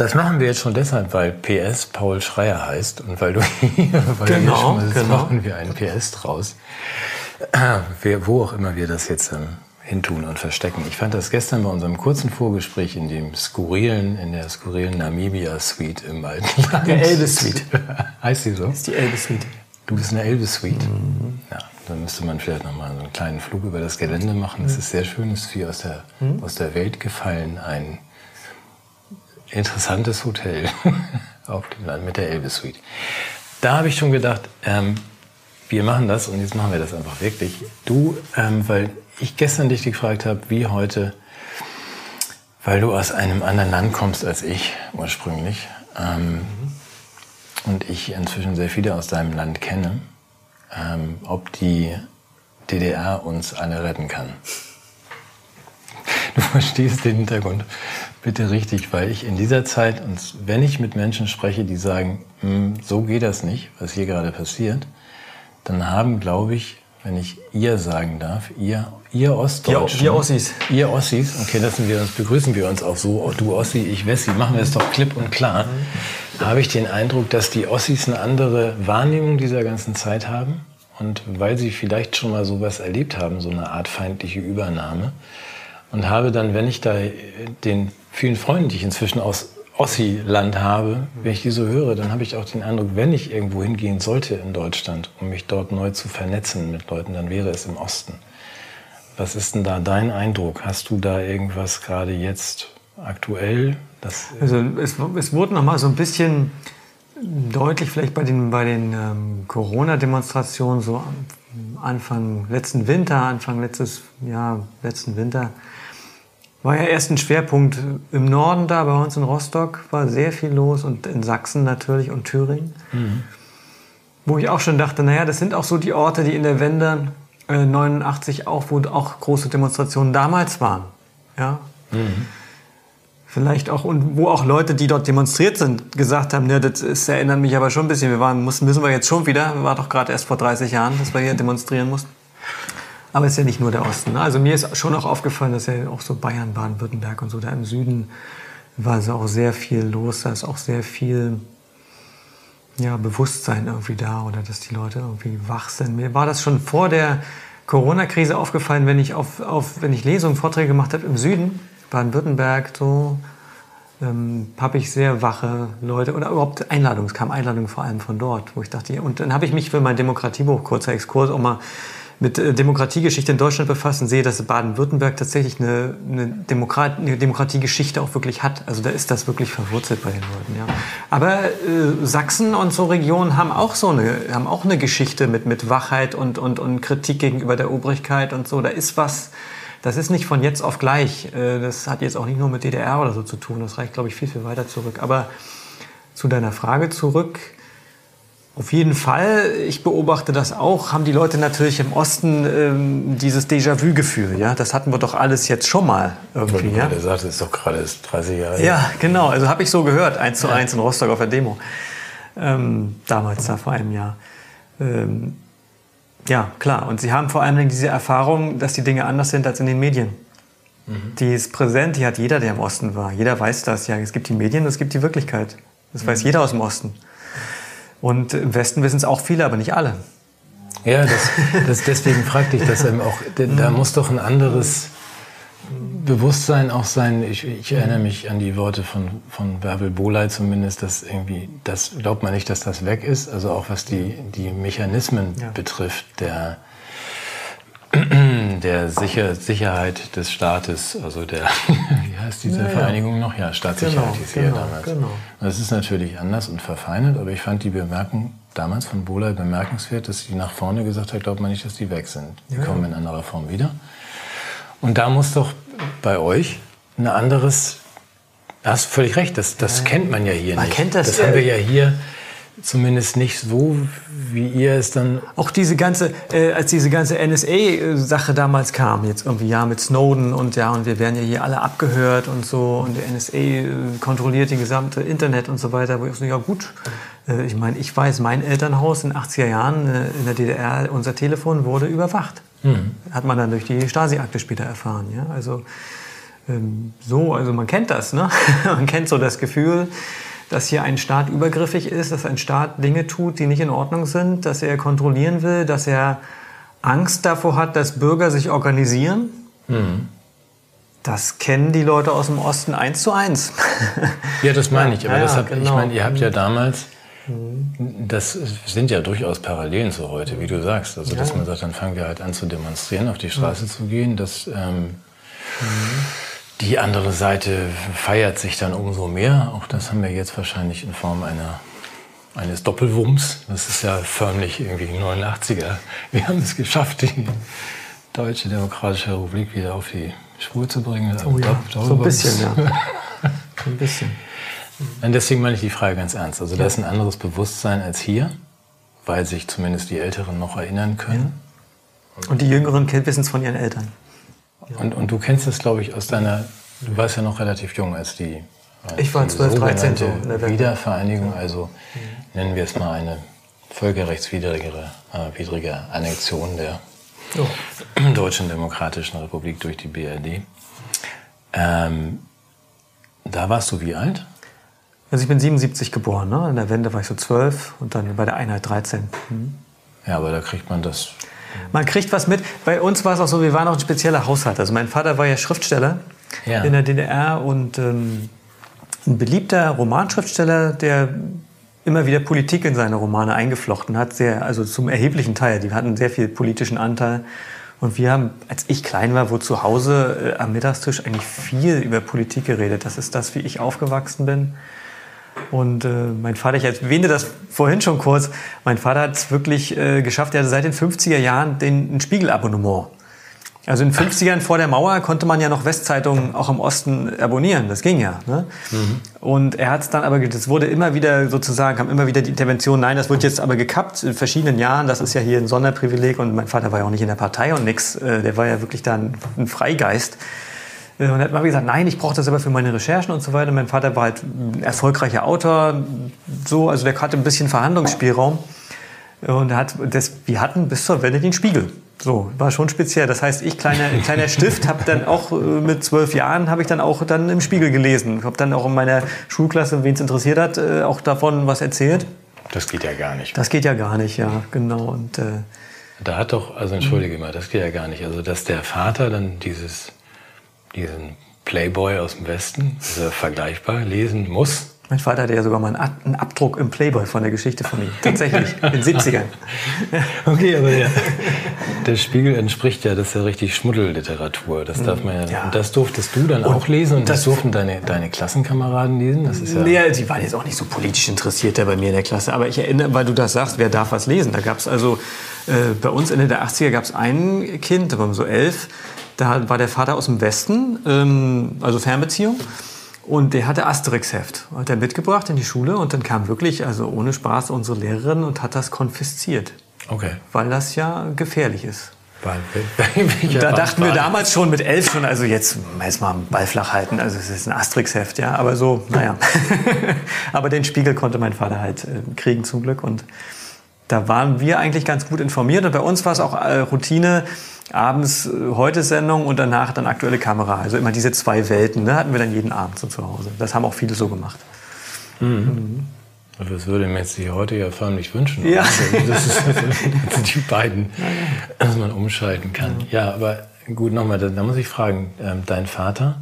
Speaker 1: Das machen wir jetzt schon deshalb, weil PS Paul Schreier heißt und weil du hier, weil
Speaker 2: genau,
Speaker 1: schon
Speaker 2: genau.
Speaker 1: machen wir einen PS draus. Wir, wo auch immer wir das jetzt ähm, hintun und verstecken. Ich fand das gestern bei unserem kurzen Vorgespräch in dem skurrilen, in der skurrilen Namibia Suite im alten Land.
Speaker 2: Der Elvis Suite.
Speaker 1: heißt die so?
Speaker 2: Das ist die Elvis Suite.
Speaker 1: Du bist in der Elvis Suite. Mhm. Ja, dann müsste man vielleicht noch mal so einen kleinen Flug über das Gelände machen. Es mhm. ist sehr schön, es ist wie aus der, mhm. aus der Welt gefallen. Ein interessantes Hotel auf dem Land mit der Elvis Suite. Da habe ich schon gedacht, ähm, wir machen das und jetzt machen wir das einfach wirklich. Du, ähm, weil ich gestern dich gefragt habe, wie heute, weil du aus einem anderen Land kommst als ich ursprünglich ähm, und ich inzwischen sehr viele aus deinem Land kenne, ähm, ob die DDR uns alle retten kann. Du verstehst den Hintergrund bitte richtig, weil ich in dieser Zeit, und wenn ich mit Menschen spreche, die sagen, hm, so geht das nicht, was hier gerade passiert, dann haben, glaube ich, wenn ich ihr sagen darf, ihr, ihr Ostdeutschen.
Speaker 2: Wir, Ossis.
Speaker 1: Ihr Ossis, okay, lassen wir uns, begrüßen wir uns auch so, du Ossi, ich Wessi, machen wir es doch klipp und klar. Da habe ich den Eindruck, dass die Ossis eine andere Wahrnehmung dieser ganzen Zeit haben. Und weil sie vielleicht schon mal sowas erlebt haben, so eine Art feindliche Übernahme, und habe dann, wenn ich da den vielen Freunden, die ich inzwischen aus Ossi-Land habe, wenn ich die so höre, dann habe ich auch den Eindruck, wenn ich irgendwo hingehen sollte in Deutschland, um mich dort neu zu vernetzen mit Leuten, dann wäre es im Osten. Was ist denn da dein Eindruck? Hast du da irgendwas gerade jetzt aktuell?
Speaker 2: also es, es wurde noch mal so ein bisschen deutlich, vielleicht bei den, bei den ähm, Corona-Demonstrationen, so Anfang letzten Winter, Anfang letztes Jahr, letzten Winter, war ja erst ein Schwerpunkt im Norden da, bei uns in Rostock war sehr viel los und in Sachsen natürlich und Thüringen. Mhm. Wo ich auch schon dachte, naja, das sind auch so die Orte, die in der Wende äh, 89 auch, wo auch große Demonstrationen damals waren. Ja? Mhm. Vielleicht auch, und wo auch Leute, die dort demonstriert sind, gesagt haben, ne, das ist, erinnert mich aber schon ein bisschen, wir waren, müssen, müssen wir jetzt schon wieder, war doch gerade erst vor 30 Jahren, dass wir hier demonstrieren mussten. Aber es ist ja nicht nur der Osten. Ne? Also mir ist schon auch aufgefallen, dass ja auch so Bayern, Baden-Württemberg und so, da im Süden war so auch sehr viel los, da ist auch sehr viel ja, Bewusstsein irgendwie da oder dass die Leute irgendwie wach sind. Mir war das schon vor der Corona-Krise aufgefallen, wenn ich, auf, auf, wenn ich Lesungen, Vorträge gemacht habe im Süden, Baden-Württemberg, so, ähm, habe ich sehr wache Leute oder überhaupt Einladungen, es kam Einladungen vor allem von dort, wo ich dachte, und dann habe ich mich für mein Demokratiebuch, kurzer Exkurs, auch mal mit äh, Demokratiegeschichte in Deutschland befassen, sehe, dass Baden-Württemberg tatsächlich eine, eine, Demokrat, eine Demokratiegeschichte auch wirklich hat. Also da ist das wirklich verwurzelt bei den Leuten. Ja. Aber äh, Sachsen und so Regionen haben auch so eine, haben auch eine Geschichte mit, mit Wachheit und, und, und Kritik gegenüber der Obrigkeit und so. Da ist was, das ist nicht von jetzt auf gleich. Äh, das hat jetzt auch nicht nur mit DDR oder so zu tun. Das reicht, glaube ich, viel, viel weiter zurück. Aber zu deiner Frage zurück. Auf jeden Fall, ich beobachte das auch, haben die Leute natürlich im Osten ähm, dieses Déjà-vu-Gefühl. Ja? Das hatten wir doch alles jetzt schon mal irgendwie.
Speaker 1: Ja? Der sagt, es ist doch gerade 30 Jahre.
Speaker 2: Ja, genau. Also habe ich so gehört, eins zu eins in Rostock auf der Demo. Ähm, damals, da vor einem Jahr. Ähm, ja, klar. Und sie haben vor allem diese Erfahrung, dass die Dinge anders sind als in den Medien. Mhm. Die ist präsent, die hat jeder, der im Osten war. Jeder weiß das. Ja, es gibt die Medien, es gibt die Wirklichkeit. Das mhm. weiß jeder aus dem Osten. Und im Westen wissen es auch viele, aber nicht alle.
Speaker 1: Ja, das, das deswegen fragte ich das eben auch. Da muss doch ein anderes Bewusstsein auch sein. Ich, ich erinnere mich an die Worte von, von Bärbel Boley zumindest, dass irgendwie, das glaubt man nicht, dass das weg ist. Also auch was die, die Mechanismen ja. betrifft, der, der Sicher Sicherheit des Staates, also der, heißt diese ja, Vereinigung ja. noch? Ja, Staatssicherheit genau, genau, damals. Genau. Das ist natürlich anders und verfeinert, aber ich fand die Bemerkung damals von Bohler bemerkenswert, dass sie nach vorne gesagt hat, glaubt man nicht, dass die weg sind. Die ja, kommen in anderer Form wieder. Und da muss doch bei euch ein anderes, da hast du völlig recht, das, das kennt man ja hier
Speaker 2: man
Speaker 1: nicht.
Speaker 2: Kennt das,
Speaker 1: das haben wir ja hier Zumindest nicht so, wie ihr es dann.
Speaker 2: Auch diese ganze, äh, als diese ganze NSA-Sache damals kam, jetzt irgendwie ja mit Snowden und ja, und wir werden ja hier alle abgehört und so und der NSA äh, kontrolliert die gesamte Internet und so weiter, wo ich so, ja gut, äh, ich meine, ich weiß, mein Elternhaus in den 80er Jahren äh, in der DDR, unser Telefon wurde überwacht. Mhm. Hat man dann durch die Stasi-Akte später erfahren, ja, also ähm, so, also man kennt das, ne? man kennt so das Gefühl, dass hier ein Staat übergriffig ist, dass ein Staat Dinge tut, die nicht in Ordnung sind, dass er kontrollieren will, dass er Angst davor hat, dass Bürger sich organisieren. Das kennen die Leute aus dem Osten eins zu eins.
Speaker 1: Ja, das meine ich. Aber
Speaker 2: Ja,
Speaker 1: deshalb, ich
Speaker 2: genau.
Speaker 1: meine, ihr habt ja damals, das sind ja durchaus Parallelen zu heute, wie du sagst. Also, dass man sagt, dann fangen wir halt an zu demonstrieren, auf die Straße zu gehen. Das, ähm, Die andere Seite feiert sich dann umso mehr. Auch das haben wir jetzt wahrscheinlich in Form einer, eines Doppelwumms. Das ist ja förmlich irgendwie 89er. Wir haben es geschafft, die Deutsche Demokratische Republik wieder auf die Spur zu bringen.
Speaker 2: Oh ja,
Speaker 1: Dopp-
Speaker 2: so ein bisschen, ja. So ein bisschen.
Speaker 1: Und deswegen meine ich die Frage ganz ernst. Also da ist ein anderes Bewusstsein als hier, weil sich zumindest die Älteren noch erinnern können.
Speaker 2: Und die Jüngeren wissen es von ihren Eltern.
Speaker 1: Und, und du kennst das, glaube ich, aus deiner, du warst ja noch relativ jung, als die, als
Speaker 2: Ich war
Speaker 1: die
Speaker 2: 12, 13 so.
Speaker 1: Wiedervereinigung, also nennen wir es mal eine völkerrechtswidrige äh, widrige Annexion der Deutschen Demokratischen Republik durch die BRD. Ähm, da warst du wie alt?
Speaker 2: Also ich bin 77 geboren, ne? in der Wende war ich so 12 und dann bei der Einheit 13.
Speaker 1: Ja, aber da kriegt man das.
Speaker 2: Man kriegt was mit. Bei uns war es auch so, wir waren auch ein spezieller Haushalt. Also mein Vater war ja Schriftsteller
Speaker 1: Ja.
Speaker 2: in der DDR und ähm, ein beliebter Romanschriftsteller, der immer wieder Politik in seine Romane eingeflochten hat, sehr, also zum erheblichen Teil. Die hatten sehr viel politischen Anteil. Und wir haben, als ich klein war, wo zu Hause äh, am Mittagstisch eigentlich viel über Politik geredet. Das ist das, wie ich aufgewachsen bin. Und äh, mein Vater, ich erwähnte das vorhin schon kurz, mein Vater hat es wirklich äh, geschafft, er hatte seit den 50er Jahren den, ein Spiegelabonnement. Also in den 50ern vor der Mauer konnte man ja noch Westzeitungen auch im Osten abonnieren, das ging ja. Ne? Und er hat es dann aber, das wurde immer wieder sozusagen, kam immer wieder die Intervention, nein, das wird jetzt aber gekappt in verschiedenen Jahren, das ist ja hier ein Sonderprivileg und mein Vater war ja auch nicht in der Partei und nix, äh, der war ja wirklich da ein, ein Freigeist. Und er hat mal gesagt, nein, ich brauche das aber für meine Recherchen und so weiter. Mein Vater war halt ein erfolgreicher Autor, so, also der hatte ein bisschen Verhandlungsspielraum. Und hat das, wir hatten bis zur Wende den Spiegel. So, war schon speziell. Das heißt, ich, kleiner, kleiner Stift, habe dann auch äh, mit zwölf Jahren, habe ich dann auch dann im Spiegel gelesen. Ich habe dann auch in meiner Schulklasse, wen es interessiert hat, äh, auch davon was erzählt.
Speaker 1: Das geht ja gar nicht.
Speaker 2: Das geht ja gar nicht, ja, genau. Und äh,
Speaker 1: Da hat doch, also entschuldige mal, das geht ja gar nicht. Also, dass der Vater dann dieses, diesen Playboy aus dem Westen, ja vergleichbar, lesen muss.
Speaker 2: mein Vater hatte ja sogar mal einen, Ab- einen Abdruck im Playboy von der Geschichte von ihm. Tatsächlich, in den 70ern.
Speaker 1: Okay, aber der, der Spiegel entspricht ja, das ist ja richtig Schmuddelliteratur. Das darf man ja,
Speaker 2: Ja.
Speaker 1: Und das durftest du dann auch lesen und das,
Speaker 2: das-
Speaker 1: durften deine, deine Klassenkameraden lesen? Das ist ja.
Speaker 2: Nee, sie waren jetzt auch nicht so politisch interessiert bei mir in der Klasse. Aber ich erinnere, weil du das sagst, wer darf was lesen? Da gab es also, äh, bei uns Ende der 80er gab es ein Kind, da waren wir so elf, da war der Vater aus dem Westen, ähm, also Fernbeziehung. Und der hatte Asterix-Heft. Hat er mitgebracht in die Schule und dann kam wirklich, also ohne Spaß, unsere Lehrerin und hat das konfisziert.
Speaker 1: Okay.
Speaker 2: Weil das ja gefährlich ist.
Speaker 1: Welcher
Speaker 2: Da dachten wir damals schon mit elf schon, also jetzt, jetzt mal Ball flach halten, also es ist ein Asterix-Heft, ja, aber so, naja. aber den Spiegel konnte mein Vater halt äh, kriegen zum Glück und da waren wir eigentlich ganz gut informiert und bei uns war es auch äh, Routine, abends äh, heute Sendung und danach dann aktuelle Kamera, also immer diese zwei Welten, ne, hatten wir dann jeden Abend so zu Hause. Das haben auch viele so gemacht.
Speaker 1: Das würde mir jetzt die heute ja förmlich wünschen.
Speaker 2: Ja.
Speaker 1: Also, Das ist das sind die beiden, dass man umschalten kann. Ja, aber gut, nochmal, da, da muss ich fragen, ähm, dein Vater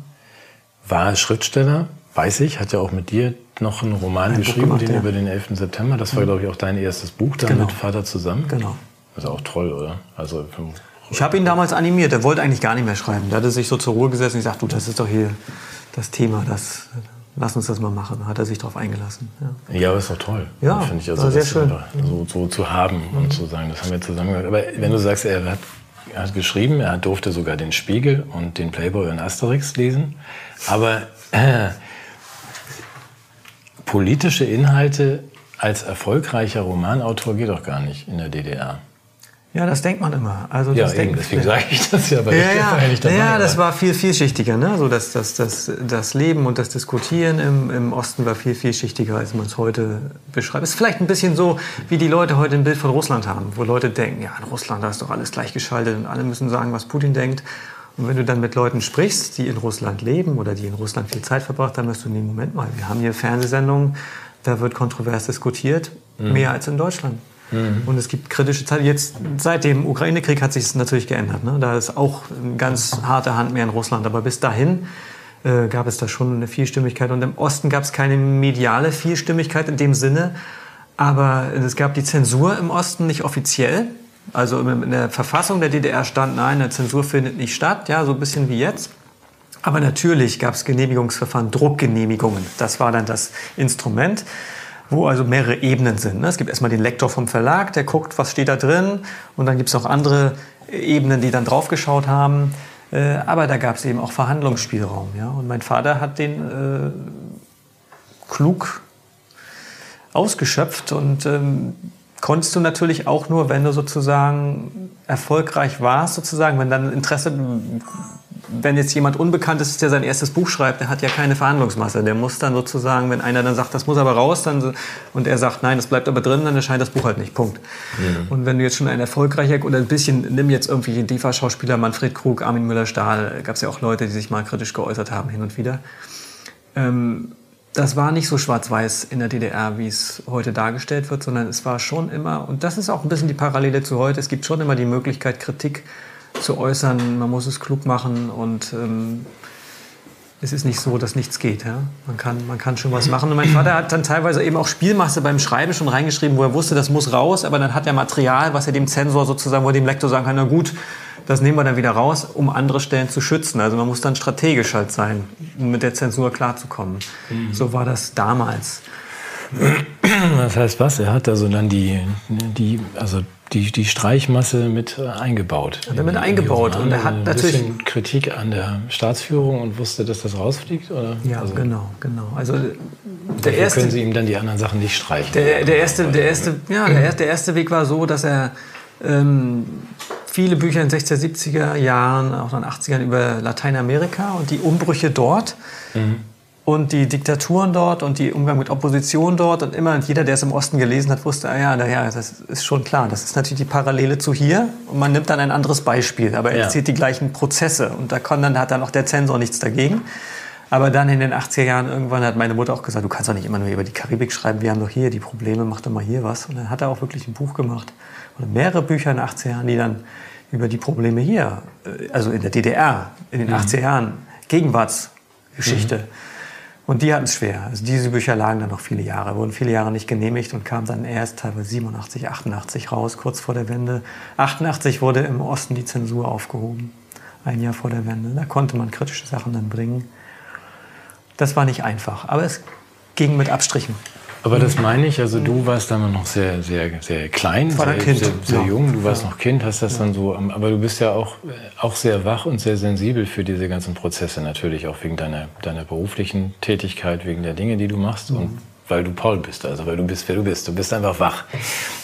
Speaker 1: war Schriftsteller, weiß ich, hat ja auch mit dir noch einen Roman
Speaker 2: Buch
Speaker 1: geschrieben,
Speaker 2: gemacht,
Speaker 1: den
Speaker 2: ja.
Speaker 1: über den 11. September. Das war, glaube ich, auch dein erstes Buch, dann
Speaker 2: Genau.
Speaker 1: mit Vater zusammen.
Speaker 2: Genau.
Speaker 1: Das ist auch toll, oder? Also, vom-
Speaker 2: Ich habe ihn damals animiert, er wollte eigentlich gar nicht mehr schreiben. Der hatte sich so zur Ruhe gesessen und gesagt, du, das ist doch hier das Thema, das, lass uns das mal machen. Da hat er sich darauf eingelassen. Ja.
Speaker 1: Ja, aber ist doch toll.
Speaker 2: Ja,
Speaker 1: finde ich also
Speaker 2: war sehr
Speaker 1: das
Speaker 2: schön.
Speaker 1: So, so zu haben und zu sagen, das haben wir zusammen gemacht. Aber wenn du sagst, er hat, er hat geschrieben, er durfte sogar den Spiegel und den Playboy und Asterix lesen, aber äh, politische Inhalte als erfolgreicher Romanautor geht doch gar nicht in der DDR.
Speaker 2: Ja, das denkt man immer. Also
Speaker 1: Ja,
Speaker 2: das
Speaker 1: eben,
Speaker 2: denkt,
Speaker 1: deswegen sage ich das ja, weil
Speaker 2: Ja,
Speaker 1: ich war ja
Speaker 2: ja,
Speaker 1: nicht dabei.
Speaker 2: ja, das war viel vielschichtiger. Ne? So das, das, das, das Leben und das Diskutieren im, im Osten war viel vielschichtiger, als man es heute beschreibt. Es ist vielleicht ein bisschen so, wie die Leute heute ein Bild von Russland haben, wo Leute denken, ja, in Russland da ist doch alles gleichgeschaltet und alle müssen sagen, was Putin denkt. Und wenn du dann mit Leuten sprichst, die in Russland leben oder die in Russland viel Zeit verbracht haben, wirst du, nee, Moment mal, wir haben hier Fernsehsendungen, da wird kontrovers diskutiert,
Speaker 1: Mhm.
Speaker 2: mehr als in Deutschland. Mhm. Und es gibt kritische Zeiten. Jetzt seit dem Ukraine-Krieg hat sich es natürlich geändert. Ne? Da ist auch eine ganz harte Hand mehr in Russland. Aber bis dahin äh, gab es da schon eine Vielstimmigkeit. Und im Osten gab es keine mediale Vielstimmigkeit in dem Sinne. Aber es gab die Zensur im Osten nicht offiziell. Also in der Verfassung der DDR stand, nein, eine Zensur findet nicht statt, ja, so ein bisschen wie jetzt. Aber natürlich gab es Genehmigungsverfahren, Druckgenehmigungen. Das war dann das Instrument, wo also mehrere Ebenen sind. Ne? Es gibt erstmal den Lektor vom Verlag, der guckt, was steht da drin. Und dann gibt es noch andere Ebenen, die dann draufgeschaut haben. Äh, aber da gab es eben auch Verhandlungsspielraum. Und mein Vater hat den äh, klug ausgeschöpft und ähm, konntest du natürlich auch nur, wenn du sozusagen erfolgreich warst, sozusagen, wenn dann Interesse wenn jetzt jemand unbekannt ist, der sein erstes Buch schreibt, der hat ja keine Verhandlungsmasse. Der muss dann sozusagen, wenn einer dann sagt, das muss aber raus, dann, und er sagt, nein, das bleibt aber drin, dann erscheint das Buch halt nicht. Punkt. Mhm. Und wenn du jetzt schon ein erfolgreicher oder ein bisschen, nimm jetzt irgendwie den DEFA-Schauspieler Manfred Krug, Armin Müller-Stahl, gab es ja auch Leute, die sich mal kritisch geäußert haben, hin und wieder. Ähm, das war nicht so schwarz-weiß in der DDR, wie es heute dargestellt wird, sondern es war schon immer, und das ist auch ein bisschen die Parallele zu heute, es gibt schon immer die Möglichkeit, Kritik zu äußern. Man muss es klug machen und ähm, es ist nicht so, dass nichts geht. Ja? Man, kann, man kann schon was machen. Und mein Vater hat dann teilweise eben auch Spielmasse beim Schreiben schon reingeschrieben, wo er wusste, das muss raus, aber dann hat er Material, was er dem Zensor sozusagen, wo er dem Lektor sagen kann, na gut, das nehmen wir dann wieder raus, um andere Stellen zu schützen. Also man muss dann strategisch halt sein, um mit der Zensur klarzukommen. Mhm. So war das damals.
Speaker 1: Das heißt was? Er hat also dann die, die also die, die Streichmasse mit äh, eingebaut.
Speaker 2: Hat er mit eingebaut.
Speaker 1: Und er hat ein natürlich bisschen Kritik an der Staatsführung und wusste, dass das rausfliegt? Oder?
Speaker 2: Ja, also, genau, genau. Also
Speaker 1: der erste, können Sie ihm dann die anderen Sachen nicht streichen?
Speaker 2: Der, der erste, der erste, ja, der, der erste Weg war so, dass er ähm, viele Bücher in den 60er, 70er Jahren, auch in den 80ern über Lateinamerika und die Umbrüche dort. Mhm und die Diktaturen dort und die Umgang mit Opposition dort und immer und jeder, der es im Osten gelesen hat, wusste, ah ja, naja, das ist schon klar. Das ist natürlich die Parallele zu hier und man nimmt dann ein anderes Beispiel, aber er ja. erzählt die gleichen Prozesse und da kann dann, hat dann auch der Zensor nichts dagegen. Aber dann in den 80er Jahren irgendwann hat meine Mutter auch gesagt, du kannst doch nicht immer nur über die Karibik schreiben, wir haben doch hier die Probleme, mach doch mal hier was. Und dann hat er auch wirklich ein Buch gemacht oder mehrere Bücher in den 80er Jahren, die dann über die Probleme hier, äh, also in der DDR, in den mhm. 80er Jahren, Gegenwartsgeschichte. Mhm und die hatten es schwer. Also diese Bücher lagen dann noch viele Jahre, wurden viele Jahre nicht genehmigt und kamen dann erst teilweise 87, 88 raus, kurz vor der Wende. 88 wurde im Osten die Zensur aufgehoben, ein Jahr vor der Wende. Da konnte man kritische Sachen dann bringen. Das war nicht einfach, aber es ging mit Abstrichen.
Speaker 1: Aber das meine ich, also du warst dann noch sehr, sehr, sehr klein,
Speaker 2: war
Speaker 1: sehr,
Speaker 2: kind.
Speaker 1: sehr, sehr ja. jung, du warst ja. noch Kind, hast das ja. dann so, aber du bist ja auch, auch sehr wach und sehr sensibel für diese ganzen Prozesse natürlich, auch wegen deiner, deiner beruflichen Tätigkeit, wegen der Dinge, die du machst mhm. und weil du Paul bist, also weil du bist, wer du bist. Du bist einfach wach.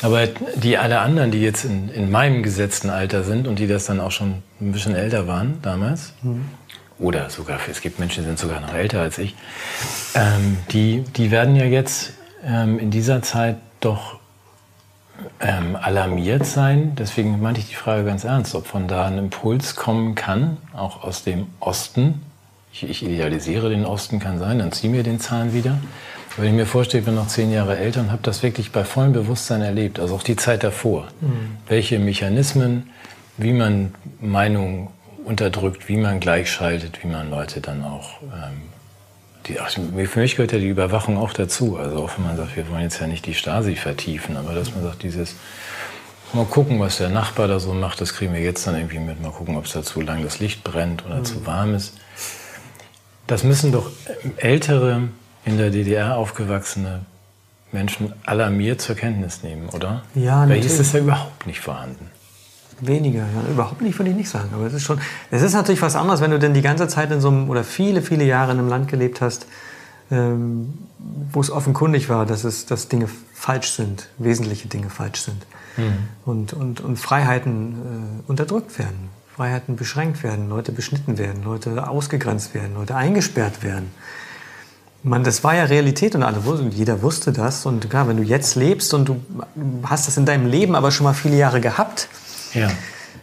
Speaker 1: Aber die alle anderen, die jetzt in, in meinem gesetzten Alter sind und die das dann auch schon ein bisschen älter waren damals, mhm oder sogar, es gibt Menschen, die sind sogar noch älter als ich, ähm, die, die werden ja jetzt ähm, in dieser Zeit doch ähm, alarmiert sein. Deswegen meinte ich die Frage ganz ernst, ob von da ein Impuls kommen kann, auch aus dem Osten. Ich, ich idealisiere den Osten, kann sein, dann zieh mir den Zahn wieder. Wenn ich mir vorstelle, ich bin noch zehn Jahre älter und habe das wirklich bei vollem Bewusstsein erlebt, also auch die Zeit davor. Mhm. Welche Mechanismen, wie man Meinungen unterdrückt, wie man gleichschaltet, wie man Leute dann auch ähm, die, ach, für mich gehört ja die Überwachung auch dazu. Also auch wenn man sagt, wir wollen jetzt ja nicht die Stasi vertiefen, aber dass man sagt, dieses mal gucken, was der Nachbar da so macht, das kriegen wir jetzt dann irgendwie mit. Mal gucken, ob es da zu lang das Licht brennt oder mhm. zu warm ist. Das müssen doch ältere, in der DDR aufgewachsene Menschen alarmiert zur Kenntnis nehmen, oder?
Speaker 2: Ja,
Speaker 1: Weil hier ist es ja überhaupt nicht vorhanden.
Speaker 2: Weniger, ja, überhaupt nicht, würde ich nicht sagen. Aber es ist schon, es ist natürlich was anderes, wenn du denn die ganze Zeit in so einem, oder viele, viele Jahre in einem Land gelebt hast, ähm, wo es offenkundig war, dass, es, dass Dinge falsch sind, wesentliche Dinge falsch sind. Mhm. Und, und, und Freiheiten äh, unterdrückt werden, Freiheiten beschränkt werden, Leute beschnitten werden, Leute ausgegrenzt werden, Leute eingesperrt werden. Man, das war ja Realität und alle, jeder wusste das. Und klar, wenn du jetzt lebst und du hast das in deinem Leben aber schon mal viele Jahre gehabt,
Speaker 1: ja.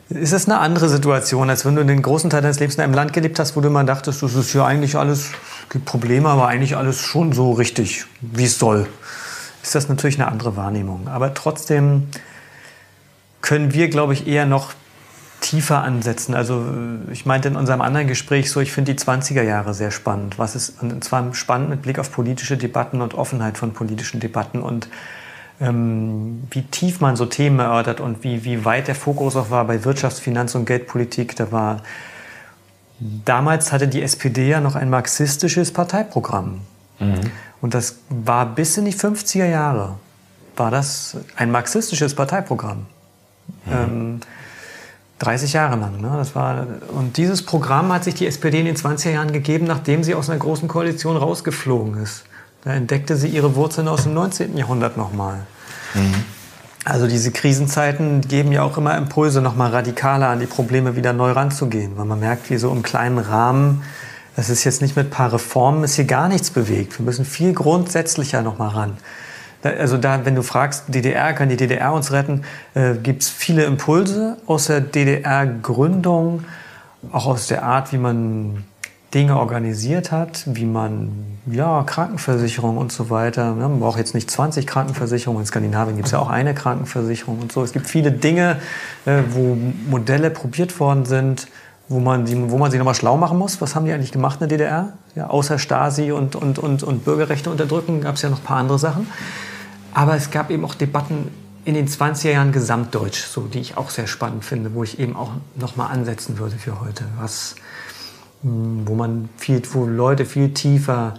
Speaker 2: Ist es eine andere Situation, als wenn du den großen Teil deines Lebens in einem Land gelebt hast, wo du immer dachtest, das ist ja eigentlich alles, es gibt Probleme, aber eigentlich alles schon so richtig, wie es soll. ist das natürlich eine andere Wahrnehmung. Aber trotzdem können wir, glaube ich, eher noch tiefer ansetzen. Also ich meinte in unserem anderen Gespräch so, ich finde die 20er Jahre sehr spannend. Was ist, und zwar spannend mit Blick auf politische Debatten und Offenheit von politischen Debatten und ähm, wie tief man so Themen erörtert und wie, wie weit der Fokus auch war bei Wirtschafts-, Finanz- und Geldpolitik. Da war damals hatte die SPD ja noch ein marxistisches Parteiprogramm. Mhm. Und das war bis in die 50er Jahre, war das ein marxistisches Parteiprogramm. Mhm. Ähm, 30 Jahre lang. Ne? Das war, und dieses Programm hat sich die SPD in den 20er Jahren gegeben, nachdem sie aus einer großen Koalition rausgeflogen ist. Da entdeckte sie ihre Wurzeln aus dem 19. Jahrhundert nochmal. Mhm. Also diese Krisenzeiten geben ja auch immer Impulse, nochmal radikaler an die Probleme wieder neu ranzugehen, weil man merkt, wie so im kleinen Rahmen, das ist jetzt nicht mit ein paar Reformen, ist hier gar nichts bewegt. Wir müssen viel grundsätzlicher nochmal ran. Also da, wenn du fragst, DDR, kann die DDR uns retten, äh, gibt es viele Impulse aus der DDR-Gründung, auch aus der Art, wie man Dinge organisiert hat, wie man ja, Krankenversicherung und so weiter. Man braucht jetzt nicht 20 Krankenversicherungen. In Skandinavien gibt es ja auch eine Krankenversicherung und so. Es gibt viele Dinge, äh, wo Modelle probiert worden sind, wo man, die, wo man sich nochmal schlau machen muss. Was haben die eigentlich gemacht in der DDR? Ja, außer Stasi und, und, und, und Bürgerrechte unterdrücken gab es ja noch ein paar andere Sachen. Aber es gab eben auch Debatten in den 20er Jahren gesamtdeutsch, so, die ich auch sehr spannend finde, wo ich eben auch nochmal ansetzen würde für heute. Was, wo man viel, wo Leute viel tiefer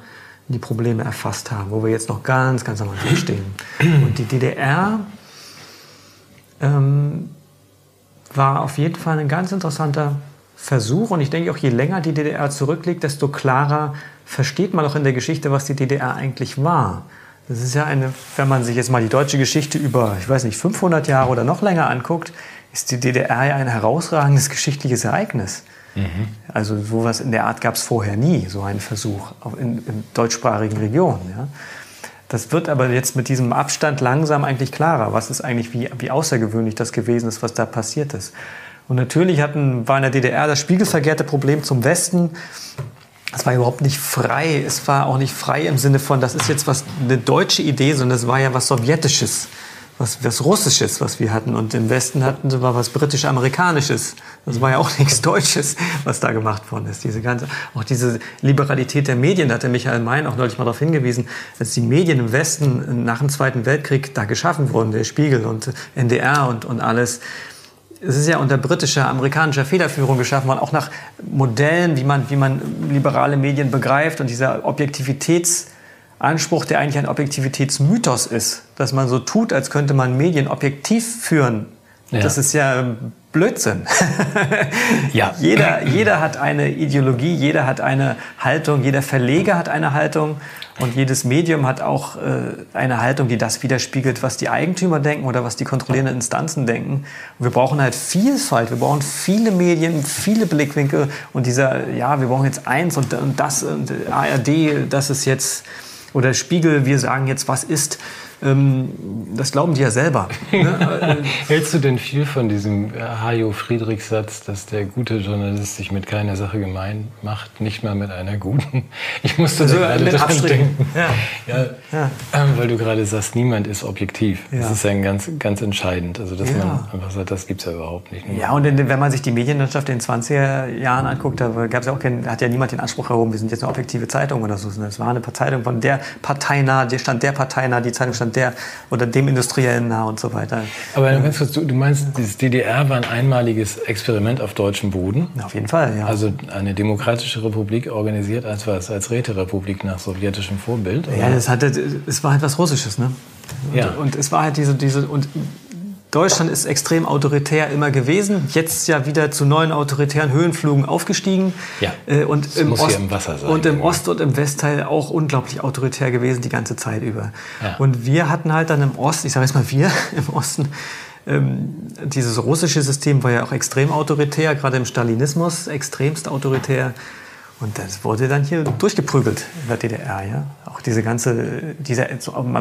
Speaker 2: die Probleme erfasst haben, wo wir jetzt noch ganz, ganz am Anfang stehen. Und die DDR ähm, war auf jeden Fall ein ganz interessanter Versuch. Und ich denke auch, je länger die DDR zurückliegt, desto klarer versteht man auch in der Geschichte, was die DDR eigentlich war. Das ist ja eine, wenn man sich jetzt mal die deutsche Geschichte über, ich weiß nicht, 500 Jahre oder noch länger anguckt, ist die DDR ja ein herausragendes geschichtliches Ereignis. Mhm. Also sowas in der Art gab es vorher nie, so einen Versuch in, in deutschsprachigen Regionen. Ja. Das wird aber jetzt mit diesem Abstand langsam eigentlich klarer, was ist eigentlich, wie, wie außergewöhnlich das gewesen ist, was da passiert ist. Und natürlich hatten, war in der DDR das spiegelverkehrte Problem zum Westen. Es war überhaupt nicht frei. Es war auch nicht frei im Sinne von, das ist jetzt was eine deutsche Idee, sondern es war ja was Sowjetisches was, was Russisches, was wir hatten. Und im Westen hatten sie was britisch-amerikanisches. Das war ja auch nichts Deutsches, was da gemacht worden ist. Diese ganze, auch diese Liberalität der Medien, da hat der Michael Mein auch neulich mal darauf hingewiesen, als die Medien im Westen nach dem Zweiten Weltkrieg da geschaffen wurden, der Spiegel und NDR und, und alles, es ist ja unter britischer, amerikanischer Federführung geschaffen worden, auch nach Modellen, wie man, wie man liberale Medien begreift und dieser Objektivitäts- Anspruch, der eigentlich ein Objektivitätsmythos ist, dass man so tut, als könnte man Medien objektiv führen. Ja. Das ist ja Blödsinn. ja. jeder, jeder hat eine Ideologie, jeder hat eine Haltung, jeder Verleger hat eine Haltung und jedes Medium hat auch äh, eine Haltung, die das widerspiegelt, was die Eigentümer denken oder was die kontrollierenden Instanzen denken. Und wir brauchen halt Vielfalt, wir brauchen viele Medien, viele Blickwinkel und dieser, ja, wir brauchen jetzt eins und, und das und ARD, das ist jetzt oder Spiegel, wir sagen jetzt, was ist. Ähm, das glauben die ja selber.
Speaker 1: Ne? Hältst du denn viel von diesem Hajo Friedrich Satz, dass der gute Journalist sich mit keiner Sache gemein macht, nicht mal mit einer guten? Ich musste also, gerade daran denken. Ja. Ja, ja. Ähm, weil du gerade sagst, niemand ist objektiv. Das ist ja ganz, ganz entscheidend. Also, dass man einfach sagt, das gibt es ja überhaupt nicht.
Speaker 2: Ja, und wenn man sich die Medienlandschaft in den 20er Jahren anguckt, da gab's ja auch kein, hat ja niemand den Anspruch erhoben, wir sind jetzt eine objektive Zeitung oder so. Es war eine Zeitung von der Partei nah, der stand der Partei nah, die Zeitung stand der oder dem Industriellen nah und so weiter.
Speaker 1: Aber ganz kurz, du, du meinst, dieses DDR war ein einmaliges Experiment auf deutschem Boden?
Speaker 2: Auf jeden Fall, ja.
Speaker 1: Also eine demokratische Republik organisiert als was? Als Räterepublik nach sowjetischem Vorbild?
Speaker 2: Oder? Ja, es, hatte, es war halt was Russisches, ne? Und, ja. und es war halt diese, diese und Deutschland ist extrem autoritär immer gewesen, jetzt ja wieder zu neuen autoritären Höhenflugen aufgestiegen.
Speaker 1: Ja, äh, und das im muss Ost, hier im Wasser sein.
Speaker 2: Und im Ost- und im Westteil auch unglaublich autoritär gewesen die ganze Zeit über. Ja. Und wir hatten halt dann im Osten, ich sage jetzt mal wir im Osten, ähm, dieses russische System war ja auch extrem autoritär, gerade im Stalinismus extremst autoritär. Und das wurde dann hier durchgeprügelt in der DDR. Ja? Auch diese ganze, dieser,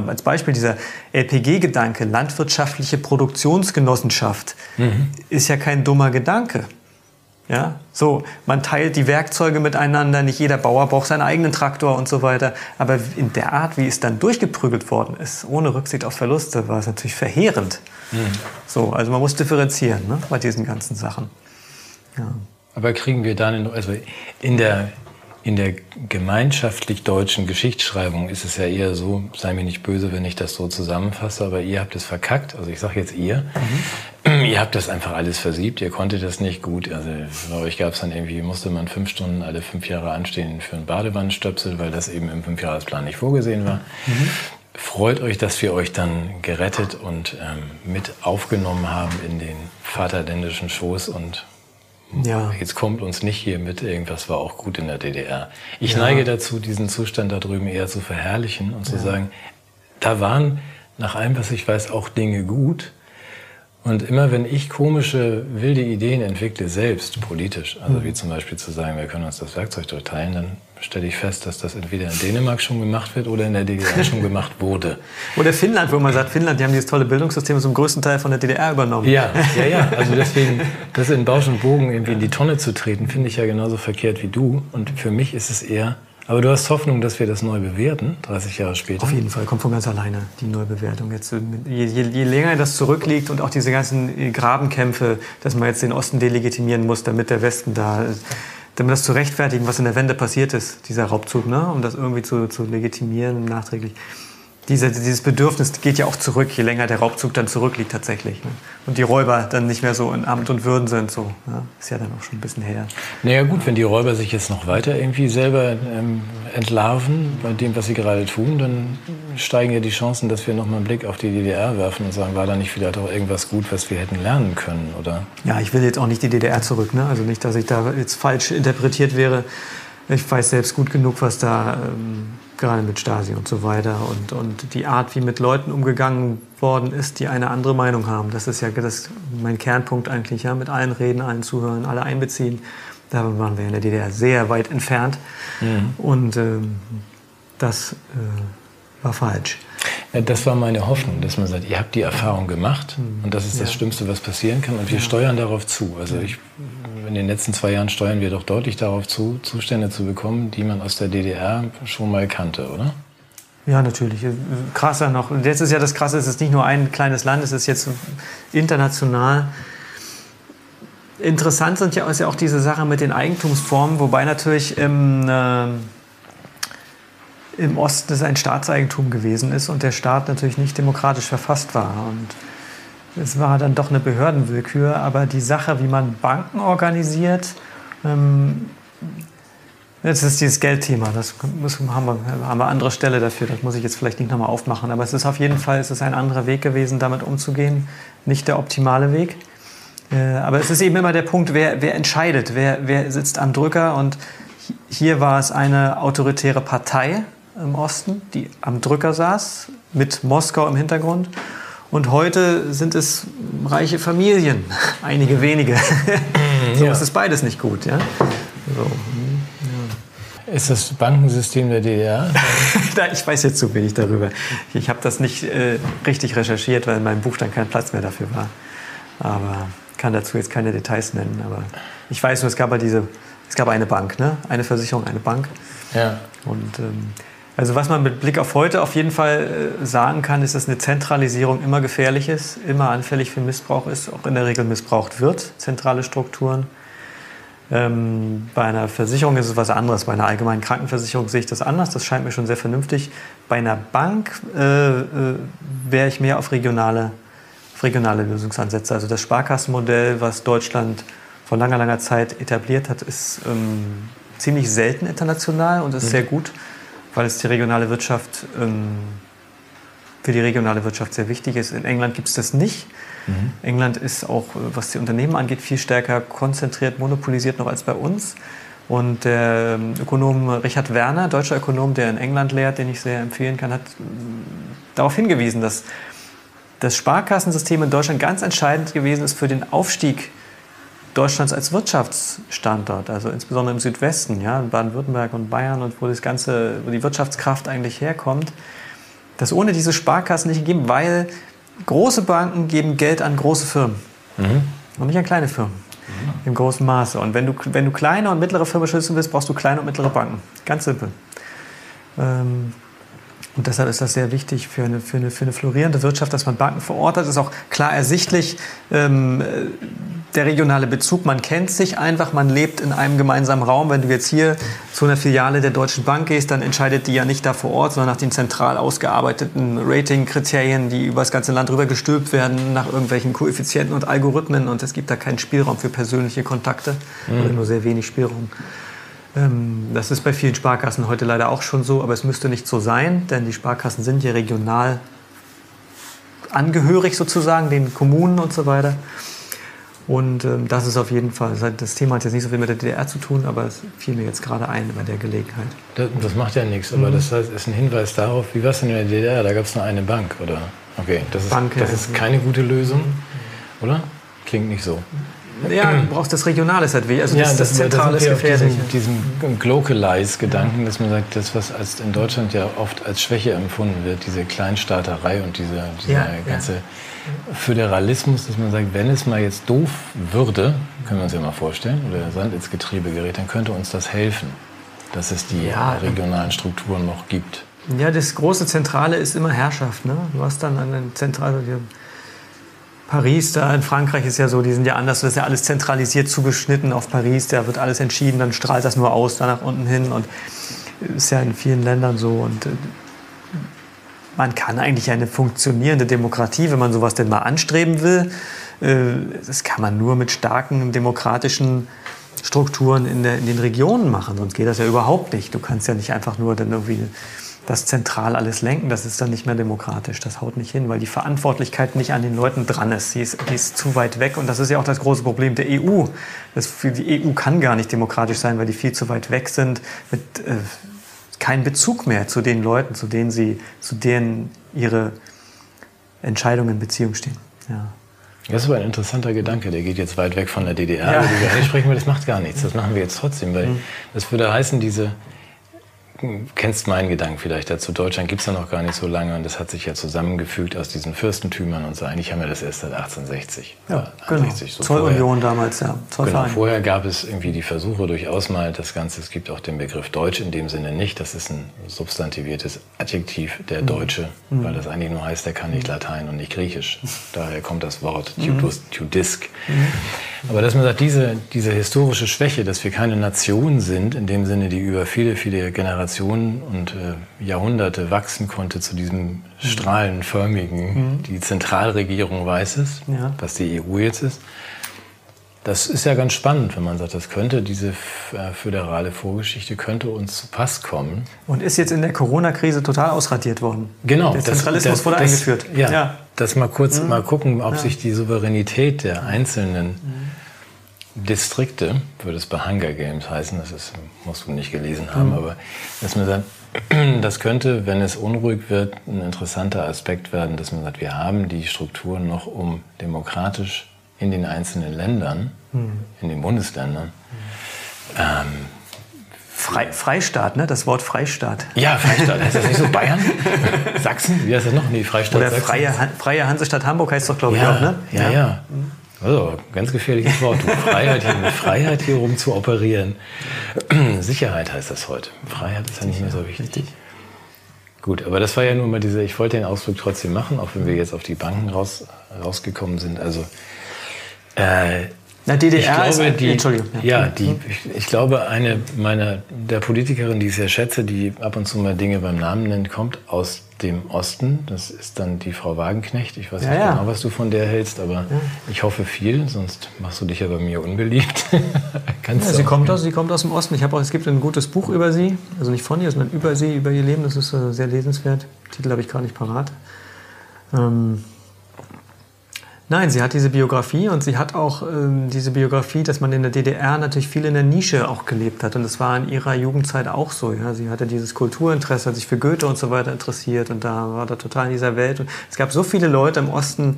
Speaker 2: als Beispiel dieser LPG-Gedanke, landwirtschaftliche Produktionsgenossenschaft, mhm. ist ja kein dummer Gedanke. Ja, so, man teilt die Werkzeuge miteinander, nicht jeder Bauer braucht seinen eigenen Traktor und so weiter. Aber in der Art, wie es dann durchgeprügelt worden ist, ohne Rücksicht auf Verluste, war es natürlich verheerend. Mhm. So, also man muss differenzieren ne, bei diesen ganzen Sachen.
Speaker 1: Ja. Aber kriegen wir dann, also in der in der gemeinschaftlich deutschen Geschichtsschreibung ist es ja eher so, sei mir nicht böse, wenn ich das so zusammenfasse, aber ihr habt es verkackt. Also ich sage jetzt ihr. Mhm. Ihr habt das einfach alles versiebt, ihr konntet das nicht gut. Also bei euch gab es dann irgendwie, musste man fünf Stunden alle fünf Jahre anstehen für einen Badewannenstöpsel, weil das eben im Fünfjahresplan nicht vorgesehen war. Mhm. Freut euch, dass wir euch dann gerettet und ähm, mit aufgenommen haben in den vaterländischen Schoß und ja. Jetzt kommt uns nicht hier mit, irgendwas war auch gut in der DDR. Ich ja. neige dazu, diesen Zustand da drüben eher zu verherrlichen und zu ja. sagen, da waren nach allem, was ich weiß, auch Dinge gut. Und immer wenn ich komische, wilde Ideen entwickle, selbst politisch, also mhm. wie zum Beispiel zu sagen, wir können uns das Werkzeug durchteilen, dann stelle ich fest, dass das entweder in Dänemark schon gemacht wird oder in der DDR schon gemacht wurde.
Speaker 2: Oder Finnland, wo man sagt, Finnland, die haben dieses tolle Bildungssystem zum größten Teil von der DDR übernommen.
Speaker 1: Ja, ja, ja. Also deswegen, das in Bausch und Bogen irgendwie in die Tonne zu treten, finde ich ja genauso verkehrt wie du. Und für mich ist es eher aber du hast Hoffnung, dass wir das neu bewerten, 30 Jahre später?
Speaker 2: Auf jeden Fall, kommt von ganz alleine, die Neubewertung. Jetzt, je, je, je länger das zurückliegt und auch diese ganzen Grabenkämpfe, dass man jetzt den Osten delegitimieren muss, damit der Westen da, damit das zu rechtfertigen, was in der Wende passiert ist, dieser Raubzug, ne? um das irgendwie zu, zu legitimieren nachträglich diese, dieses Bedürfnis geht ja auch zurück, je länger der Raubzug dann zurückliegt tatsächlich. Ne? Und die Räuber dann nicht mehr so in Amt und Würden sind. So, ja? Ist ja dann auch schon ein bisschen her.
Speaker 1: Naja gut, wenn die Räuber sich jetzt noch weiter irgendwie selber ähm, entlarven bei dem, was sie gerade tun, dann steigen ja die Chancen, dass wir noch mal einen Blick auf die DDR werfen und sagen, war da nicht vielleicht auch irgendwas gut, was wir hätten lernen können, oder?
Speaker 2: Ja, ich will jetzt auch nicht die DDR zurück. Ne? Also nicht, dass ich da jetzt falsch interpretiert wäre. Ich weiß selbst gut genug, was da... Ähm, gerade mit Stasi und so weiter und, und die Art, wie mit Leuten umgegangen worden ist, die eine andere Meinung haben. Das ist ja das, mein Kernpunkt eigentlich, ja, mit allen reden, allen zuhören, alle einbeziehen. Da waren wir in der DDR sehr weit entfernt mhm. und ähm, das äh, war falsch.
Speaker 1: Ja, das war meine Hoffnung, dass man sagt, ihr habt die Erfahrung gemacht mhm. und das ist das ja. Schlimmste, was passieren kann und wir ja. steuern darauf zu. Also ich in den letzten zwei Jahren steuern wir doch deutlich darauf zu, Zustände zu bekommen, die man aus der DDR schon mal kannte, oder?
Speaker 2: Ja, natürlich. Krasser noch. Und jetzt ist ja das Krasse, es ist nicht nur ein kleines Land, es ist jetzt international. Interessant sind ja, ist ja auch diese Sache mit den Eigentumsformen, wobei natürlich im, äh, im Osten es ein Staatseigentum gewesen ist und der Staat natürlich nicht demokratisch verfasst war. Und es war dann doch eine Behördenwillkür, aber die Sache, wie man Banken organisiert, ähm, das ist dieses Geldthema. Das müssen, haben, wir, haben wir andere Stelle dafür. Das muss ich jetzt vielleicht nicht nochmal aufmachen. Aber es ist auf jeden Fall es ist ein anderer Weg gewesen, damit umzugehen. Nicht der optimale Weg. Äh, aber es ist eben immer der Punkt, wer, wer entscheidet, wer, wer sitzt am Drücker. Und hier war es eine autoritäre Partei im Osten, die am Drücker saß, mit Moskau im Hintergrund. Und heute sind es reiche Familien, einige wenige. so ja. ist es beides nicht gut. Ja? So. Hm,
Speaker 1: ja. Ist das Bankensystem der DDR?
Speaker 2: ich weiß jetzt zu wenig darüber. Ich habe das nicht äh, richtig recherchiert, weil in meinem Buch dann kein Platz mehr dafür war. Aber kann dazu jetzt keine Details nennen. Aber ich weiß nur, es gab, halt diese, es gab eine Bank, ne? eine Versicherung, eine Bank. Ja. Und ähm, also was man mit Blick auf heute auf jeden Fall äh, sagen kann, ist, dass eine Zentralisierung immer gefährlich ist, immer anfällig für Missbrauch ist, auch in der Regel missbraucht wird, zentrale Strukturen. Ähm, bei einer Versicherung ist es was anderes. Bei einer allgemeinen Krankenversicherung sehe ich das anders. Das scheint mir schon sehr vernünftig. Bei einer Bank äh, äh, wäre ich mehr auf regionale, auf regionale Lösungsansätze. Also das Sparkassenmodell, was Deutschland vor langer, langer Zeit etabliert hat, ist ähm, ziemlich selten international und ist mhm. sehr gut weil es die regionale Wirtschaft ähm, für die regionale Wirtschaft sehr wichtig ist. In England gibt es das nicht. Mhm. England ist auch, was die Unternehmen angeht, viel stärker konzentriert, monopolisiert noch als bei uns. Und der ähm, Ökonom Richard Werner, deutscher Ökonom, der in England lehrt, den ich sehr empfehlen kann, hat ähm, darauf hingewiesen, dass das Sparkassensystem in Deutschland ganz entscheidend gewesen ist für den Aufstieg Deutschlands als Wirtschaftsstandort, also insbesondere im Südwesten, ja, in Baden-Württemberg und Bayern und wo das ganze, wo die Wirtschaftskraft eigentlich herkommt, das ohne diese Sparkassen nicht gegeben, weil große Banken geben Geld an große Firmen mhm. und nicht an kleine Firmen. im großen Maße. Und wenn du, wenn du kleine und mittlere Firmen schützen willst, brauchst du kleine und mittlere Banken. Ganz simpel. Ähm, und deshalb ist das sehr wichtig für eine, für eine, für eine florierende Wirtschaft, dass man Banken vor Ort hat. Das ist auch klar ersichtlich. Ähm, der regionale Bezug, man kennt sich einfach, man lebt in einem gemeinsamen Raum. Wenn du jetzt hier zu einer Filiale der Deutschen Bank gehst, dann entscheidet die ja nicht da vor Ort, sondern nach den zentral ausgearbeiteten Rating-Kriterien, die über das ganze Land rüber gestülpt werden, nach irgendwelchen Koeffizienten und Algorithmen. Und es gibt da keinen Spielraum für persönliche Kontakte mhm. oder nur sehr wenig Spielraum. Ähm, das ist bei vielen Sparkassen heute leider auch schon so, aber es müsste nicht so sein, denn die Sparkassen sind ja regional angehörig sozusagen, den Kommunen und so weiter. Und ähm, das ist auf jeden Fall, das Thema hat jetzt nicht so viel mit der DDR zu tun, aber es fiel mir jetzt gerade ein bei der Gelegenheit.
Speaker 1: Das, das macht ja nichts, aber mhm. das heißt, ist ein Hinweis darauf, wie war es denn in der DDR? Da gab es nur eine Bank, oder? Okay, das ist, Bank, das ist keine gute Lösung, mhm. oder? Klingt nicht so.
Speaker 2: Ja, du brauchst das Regionale halt Also ja, das, das, das Zentrale ist
Speaker 1: gefährlich. Diesen, diesen Glocalize-Gedanken, dass man sagt, das, was als in Deutschland ja oft als Schwäche empfunden wird, diese Kleinstaaterei und dieser, dieser ja, ganze ja. Föderalismus, dass man sagt, wenn es mal jetzt doof würde, können wir uns ja mal vorstellen, oder der Sand ins Getriebe gerät, dann könnte uns das helfen, dass es die regionalen Strukturen noch gibt.
Speaker 2: Ja, das große Zentrale ist immer Herrschaft. Ne? Du hast dann eine zentrale Paris, da in Frankreich ist ja so, die sind ja anders, das ist ja alles zentralisiert zugeschnitten auf Paris, da wird alles entschieden, dann strahlt das nur aus, da nach unten hin und ist ja in vielen Ländern so und äh, man kann eigentlich eine funktionierende Demokratie, wenn man sowas denn mal anstreben will, äh, das kann man nur mit starken demokratischen Strukturen in, der, in den Regionen machen, sonst geht das ja überhaupt nicht. Du kannst ja nicht einfach nur dann irgendwie das zentral alles lenken, das ist dann nicht mehr demokratisch. Das haut nicht hin, weil die Verantwortlichkeit nicht an den Leuten dran ist. Die ist, die ist zu weit weg. Und das ist ja auch das große Problem der EU. Das, die EU kann gar nicht demokratisch sein, weil die viel zu weit weg sind, mit äh, keinem Bezug mehr zu den Leuten, zu denen sie, zu denen ihre Entscheidungen in Beziehung stehen. Ja.
Speaker 1: Das ist aber ein interessanter Gedanke, der geht jetzt weit weg von der DDR, ja. über die sprechen, weil das macht gar nichts. Das machen wir jetzt trotzdem, weil mhm. das würde heißen, diese, kennst meinen Gedanken vielleicht dazu. Deutschland gibt es ja noch gar nicht so lange und das hat sich ja zusammengefügt aus diesen Fürstentümern und so. Eigentlich haben wir das erst seit 1860.
Speaker 2: Ja, genau. So Zollunion damals, ja.
Speaker 1: Genau, vorher gab es irgendwie die Versuche durchaus mal das Ganze. Es gibt auch den Begriff Deutsch in dem Sinne nicht. Das ist ein substantiviertes Adjektiv, der mhm. Deutsche, mhm. weil das eigentlich nur heißt, der kann nicht mhm. Latein und nicht Griechisch. Daher kommt das Wort mhm. Tudisk. Mhm. Aber dass man sagt, diese, diese historische Schwäche, dass wir keine Nation sind, in dem Sinne, die über viele, viele Generationen und äh, Jahrhunderte wachsen konnte zu diesem strahlenförmigen, mhm. die Zentralregierung weiß es, ja. was die EU jetzt ist. Das ist ja ganz spannend, wenn man sagt, das könnte, diese äh, föderale Vorgeschichte könnte uns zu Pass kommen.
Speaker 2: Und ist jetzt in der Corona-Krise total ausradiert worden.
Speaker 1: Genau.
Speaker 2: Der Zentralismus das, wurde das, eingeführt.
Speaker 1: Ja, ja, das mal kurz mhm. mal gucken, ob ja. sich die Souveränität der einzelnen mhm Distrikte, würde es bei Hunger Games heißen, das ist, musst du nicht gelesen haben, mhm. aber dass man sagt, das könnte, wenn es unruhig wird, ein interessanter Aspekt werden, dass man sagt, wir haben die Strukturen noch, um demokratisch in den einzelnen Ländern, mhm. in den Bundesländern, mhm. ähm,
Speaker 2: Fre Freistaat, ne? Das Wort Freistaat.
Speaker 1: Ja, Freistaat. Heißt das nicht so Bayern? Sachsen? Wie heißt das noch? Nee, Freistaat.
Speaker 2: Oder Freie, Freie Hansestadt Hamburg heißt doch, glaube ich,
Speaker 1: ja,
Speaker 2: auch, ne?
Speaker 1: Ja, ja. ja. Also, ganz gefährliches Wort. Freiheit, hier, Freiheit hier rum zu operieren. Sicherheit heißt das heute. Freiheit ist ja nicht mehr so wichtig. Gut, aber das war ja nur mal diese, ich wollte den Ausflug trotzdem machen, auch wenn wir jetzt auf die Banken raus, rausgekommen sind. Also, äh,
Speaker 2: na, DDR ich
Speaker 1: glaube, die, Entschuldigung. Ja, die, ich, ich, glaube, eine meiner der Politikerin, die ich sehr schätze, die ab und zu mal Dinge beim Namen nennt, kommt aus dem Osten. Das ist dann die Frau Wagenknecht. Ich weiß ja, nicht ja. genau, was du von der hältst, aber ja. ich hoffe viel, sonst machst du dich ja bei mir unbeliebt.
Speaker 2: sie, kommt aus, sie kommt aus dem Osten. Ich auch, es gibt ein gutes Buch über sie, also nicht von ihr, sondern über sie, über ihr Leben. Das ist äh, sehr lesenswert. Titel habe ich gar nicht parat. Ähm, Nein, sie hat diese Biografie und sie hat auch ähm, diese Biografie, dass man in der DDR natürlich viel in der Nische auch gelebt hat. Und das war in ihrer Jugendzeit auch so. Ja? Sie hatte dieses Kulturinteresse, hat sich für Goethe und so weiter interessiert und da war da total in dieser Welt. Und es gab so viele Leute im Osten,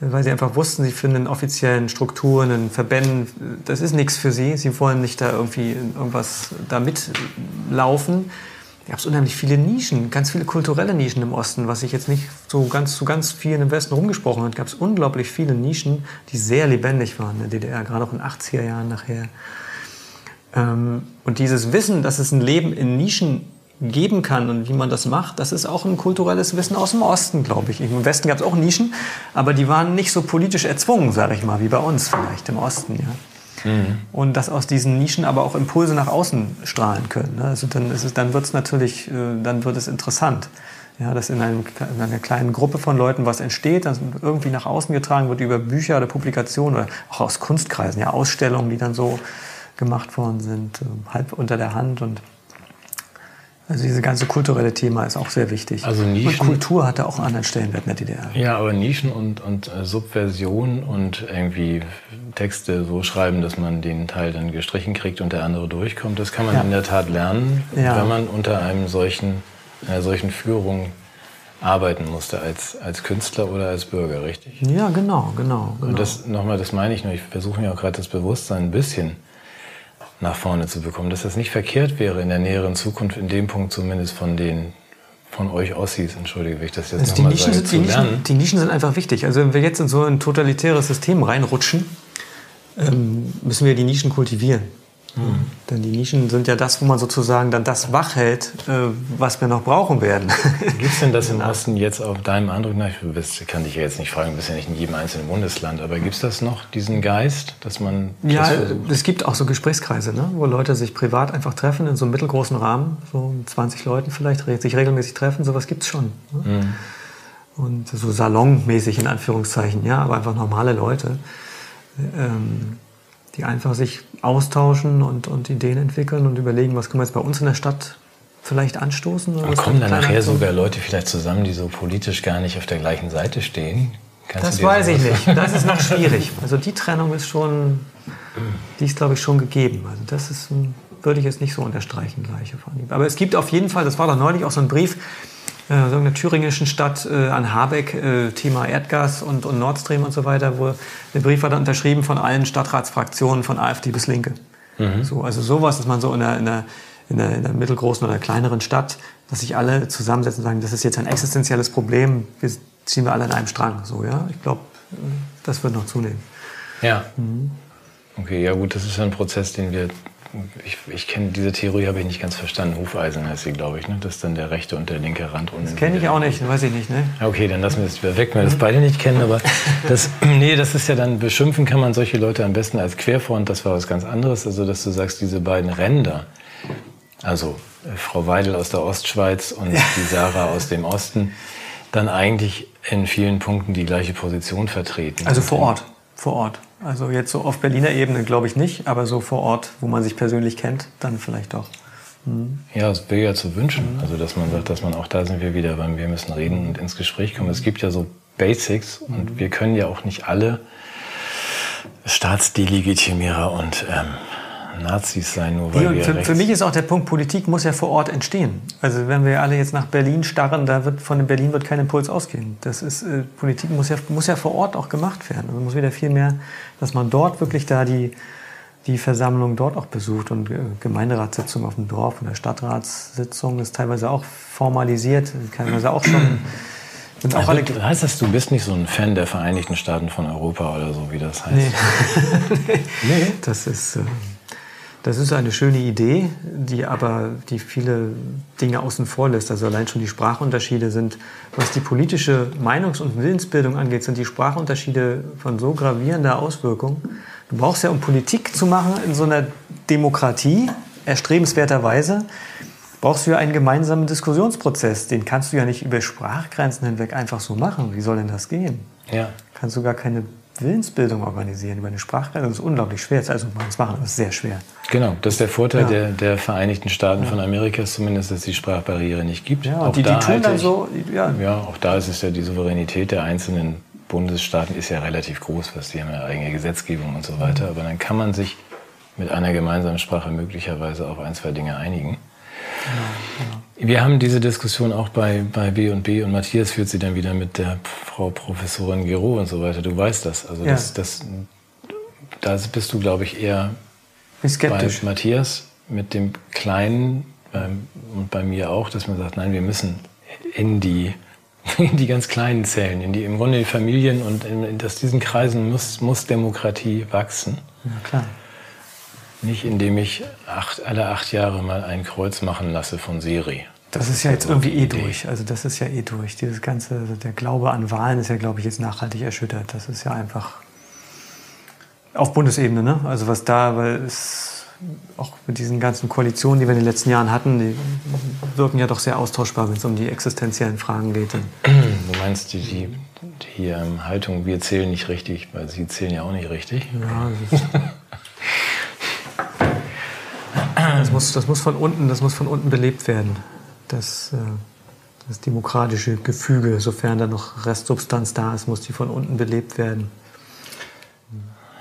Speaker 2: weil sie einfach wussten, sie finden offiziellen Strukturen, in Verbänden, das ist nichts für sie. Sie wollen nicht da irgendwie irgendwas da mitlaufen gab es unheimlich viele Nischen, ganz viele kulturelle Nischen im Osten, was sich jetzt nicht so ganz zu ganz vielen im Westen rumgesprochen hat. Gab es unglaublich viele Nischen, die sehr lebendig waren in der DDR, gerade auch in den 80er Jahren nachher. Ähm, und dieses Wissen, dass es ein Leben in Nischen geben kann und wie man das macht, das ist auch ein kulturelles Wissen aus dem Osten, glaube ich. Im Westen gab es auch Nischen, aber die waren nicht so politisch erzwungen, sage ich mal, wie bei uns vielleicht im Osten. Ja. Mhm. Und dass aus diesen Nischen aber auch Impulse nach außen strahlen können. Ne? Also dann, ist es, dann wird es natürlich, äh, dann wird es interessant. Ja, dass in, einem, in, einer kleinen Gruppe von Leuten was entsteht, das irgendwie nach außen getragen wird über Bücher oder Publikationen oder auch aus Kunstkreisen, ja, Ausstellungen, die dann so gemacht worden sind, äh, halb unter der Hand und also dieses ganze kulturelle Thema ist auch sehr wichtig.
Speaker 1: Also Nischen,
Speaker 2: und Kultur hatte auch einen anderen Stellenwert in der DDR.
Speaker 1: Ja, aber Nischen und, und äh, Subversion und irgendwie Texte so schreiben, dass man den Teil dann gestrichen kriegt und der andere durchkommt, das kann man ja. in der Tat lernen, ja. wenn man unter einem solchen, einer solchen Führung arbeiten musste als, als Künstler oder als Bürger, richtig?
Speaker 2: Ja, genau, genau. genau.
Speaker 1: Und das nochmal, das meine ich nur, ich versuche mir auch gerade das Bewusstsein ein bisschen nach vorne zu bekommen. Dass das nicht verkehrt wäre in der näheren Zukunft, in dem Punkt zumindest von den von euch Ossis, entschuldige, wenn ich das jetzt also nochmal sage,
Speaker 2: sind, die, Nischen, die Nischen sind einfach wichtig. Also wenn wir jetzt in so ein totalitäres System reinrutschen, ähm, müssen wir die Nischen kultivieren. Mhm. Denn die Nischen sind ja das, wo man sozusagen dann das wachhält, äh, was wir noch brauchen werden.
Speaker 1: Gibt es denn das im Osten jetzt auf deinem Eindruck nach? Ich kann dich ja jetzt nicht fragen, du bist ja nicht in jedem einzelnen Bundesland, aber gibt es das noch, diesen Geist, dass man.
Speaker 2: Ja, es gibt auch so Gesprächskreise, ne, wo Leute sich privat einfach treffen in so einem mittelgroßen Rahmen, so 20 Leuten vielleicht, sich regelmäßig treffen, sowas gibt es schon. Ne? Mhm. Und so salonmäßig in Anführungszeichen, ja, aber einfach normale Leute. Ähm, die einfach sich austauschen und, und Ideen entwickeln und überlegen, was können wir jetzt bei uns in der Stadt vielleicht anstoßen?
Speaker 1: Oder kommen dann nachher sogar Leute vielleicht zusammen, die so politisch gar nicht auf der gleichen Seite stehen?
Speaker 2: Kannst das weiß ich nicht. Das ist noch schwierig. Also die Trennung ist schon, die ist glaube ich schon gegeben. Also das ist, würde ich jetzt nicht so unterstreichen gleich. Aber es gibt auf jeden Fall, das war doch neulich auch so ein Brief, äh, einer thüringischen Stadt äh, an Habeck, äh, Thema Erdgas und, und Nord Stream und so weiter, wo der Brief war dann unterschrieben von allen Stadtratsfraktionen von AfD bis Linke. Mhm. So, also sowas, dass man so in einer, in, einer, in, einer, in einer mittelgroßen oder kleineren Stadt, dass sich alle zusammensetzen und sagen, das ist jetzt ein existenzielles Problem, wir ziehen wir alle an einem Strang. So, ja? Ich glaube, äh, das wird noch zunehmen.
Speaker 1: Ja. Mhm. Okay, ja gut, das ist ein Prozess, den wir ich, ich kenne diese Theorie, habe ich nicht ganz verstanden. Hufeisen heißt sie, glaube ich, ne? dass dann der rechte und der linke Rand
Speaker 2: unten. Das kenne ich auch nicht, weiß ich nicht. Ne?
Speaker 1: Okay, dann lassen wir es weg, wenn wir das beide nicht kennen. Aber das, nee, das ist ja dann, beschimpfen kann man solche Leute am besten als Querfront. Das war was ganz anderes. Also, dass du sagst, diese beiden Ränder, also äh, Frau Weidel aus der Ostschweiz und die Sarah aus dem Osten, dann eigentlich in vielen Punkten die gleiche Position vertreten.
Speaker 2: Also vor Ort, vor Ort. Also jetzt so auf Berliner Ebene glaube ich nicht, aber so vor Ort, wo man sich persönlich kennt, dann vielleicht doch.
Speaker 1: Mhm. Ja, es wäre ja zu wünschen. Mhm. Also dass man sagt, dass man auch da sind wir wieder beim Wir müssen reden und ins Gespräch kommen. Es gibt ja so Basics und mhm. wir können ja auch nicht alle Staatsdelegitimierer und ähm, Nazis sein, nur weil wir
Speaker 2: für, für, mich ist auch der Punkt, Politik muss ja vor Ort entstehen. Also wenn wir alle jetzt nach Berlin starren, da wird von Berlin wird kein Impuls ausgehen. Das ist, äh, Politik muss ja, muss ja vor Ort auch gemacht werden. Also muss wieder viel mehr, dass man dort wirklich da die, die Versammlung dort auch besucht und äh, Gemeinderatssitzung auf dem Dorf und der Stadtratssitzung ist teilweise auch formalisiert, teilweise auch schon
Speaker 1: sind auch alle heißt das, du bist nicht so ein Fan der Vereinigten Staaten von Europa oder so, wie das heißt? Nee.
Speaker 2: nee. Das ist. Äh, das ist eine schöne Idee, die aber die viele Dinge außen vor lässt. Also allein schon die Sprachunterschiede sind, was die politische Meinungs- und Willensbildung angeht, sind die Sprachunterschiede von so gravierender Auswirkung. Du brauchst ja, um Politik zu machen in so einer Demokratie, erstrebenswerterweise, brauchst du ja einen gemeinsamen Diskussionsprozess. Den kannst du ja nicht über Sprachgrenzen hinweg einfach so machen. Wie soll denn das gehen? Ja. Kannst du gar keine Willensbildung organisieren über eine Sprachgrenze. Das ist unglaublich schwer. Also man es machen, aber es ist sehr schwer.
Speaker 1: Genau, das ist der Vorteil ja. der, der Vereinigten Staaten ja. von Amerika, zumindest, dass es die Sprachbarriere nicht gibt.
Speaker 2: Ja, auch die, da die tun dann ich, so.
Speaker 1: Ja. ja, auch da ist es ja die Souveränität der einzelnen Bundesstaaten ist ja relativ groß, was die haben ja eigene Gesetzgebung und so weiter. Aber dann kann man sich mit einer gemeinsamen Sprache möglicherweise auf ein, zwei Dinge einigen. Genau, genau. Wir haben diese Diskussion auch bei, bei B und B und Matthias führt sie dann wieder mit der Frau Professorin Gero und so weiter. Du weißt das. Also ja. das, das, da bist du, glaube ich, eher
Speaker 2: skeptisch.
Speaker 1: bei Matthias mit dem kleinen ähm, und bei mir auch, dass man sagt, nein, wir müssen in die, in die ganz kleinen Zellen, in die im Grunde die Familien und in, in aus diesen Kreisen muss, muss Demokratie wachsen.
Speaker 2: Ja, klar.
Speaker 1: Nicht indem ich acht, alle acht Jahre mal ein Kreuz machen lasse von Siri.
Speaker 2: Das ist ja jetzt irgendwie eh durch. Also das ist ja eh durch. Dieses ganze, also der Glaube an Wahlen ist ja, glaube ich, jetzt nachhaltig erschüttert. Das ist ja einfach auf Bundesebene, ne? Also was da, weil es auch mit diesen ganzen Koalitionen, die wir in den letzten Jahren hatten, die wirken ja doch sehr austauschbar, wenn es um die existenziellen Fragen geht.
Speaker 1: Du meinst die, die, die Haltung, wir zählen nicht richtig, weil sie zählen ja auch nicht richtig.
Speaker 2: Ja, das, muss, das muss von unten, das muss von unten belebt werden. Das, äh, das demokratische Gefüge, sofern da noch Restsubstanz da ist, muss die von unten belebt werden.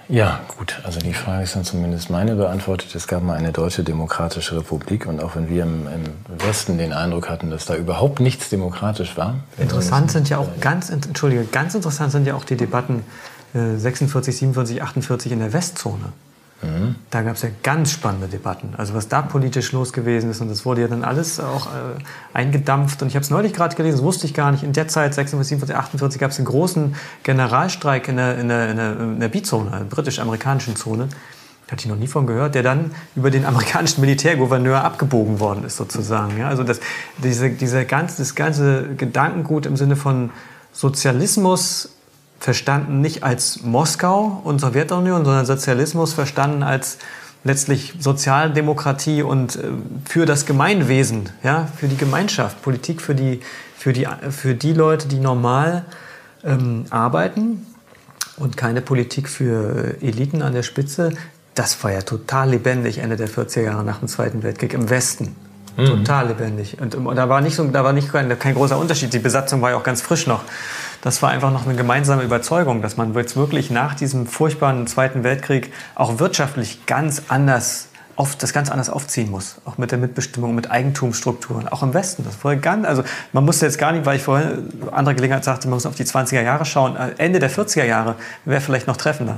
Speaker 1: Ja, gut. Also die Frage ist dann zumindest meine beantwortet. Es gab mal eine deutsche demokratische Republik und auch wenn wir im, im Westen den Eindruck hatten, dass da überhaupt nichts demokratisch war.
Speaker 2: Interessant sind ja auch ganz, entschuldige, ganz interessant sind ja auch die Debatten äh, 46, 47, 48 in der Westzone. Da gab es ja ganz spannende Debatten. Also was da politisch los gewesen ist und das wurde ja dann alles auch äh, eingedampft. Und ich habe es neulich gerade gelesen, das wusste ich gar nicht. In der Zeit, 46, 47, 48, gab es einen großen Generalstreik in der, in der, in der, in der B-Zone, britisch-amerikanischen Zone. Hatte ich noch nie von gehört, der dann über den amerikanischen Militärgouverneur abgebogen worden ist, sozusagen. Ja, also das, diese, diese ganze, das ganze Gedankengut im Sinne von Sozialismus verstanden nicht als Moskau und Sowjetunion, sondern Sozialismus verstanden als letztlich Sozialdemokratie und äh, für das Gemeinwesen, ja, für die Gemeinschaft, Politik für die, für die, für die Leute, die normal ähm, arbeiten und keine Politik für Eliten an der Spitze. Das war ja total lebendig Ende der 40er Jahre nach dem Zweiten Weltkrieg im Westen. Mhm. Total lebendig. Und, und, da war nicht so, da war nicht kein, kein großer Unterschied. Die Besatzung war ja auch ganz frisch noch das war einfach noch eine gemeinsame Überzeugung, dass man jetzt wirklich nach diesem furchtbaren Zweiten Weltkrieg auch wirtschaftlich ganz anders auf, das ganz anders aufziehen muss, auch mit der Mitbestimmung, mit Eigentumsstrukturen, auch im Westen. Das vorher ganz, also man musste jetzt gar nicht, weil ich vorhin andere Gelegenheit sagte, man muss auf die 20er Jahre schauen. Äh, Ende der 40er Jahre wäre vielleicht noch treffender,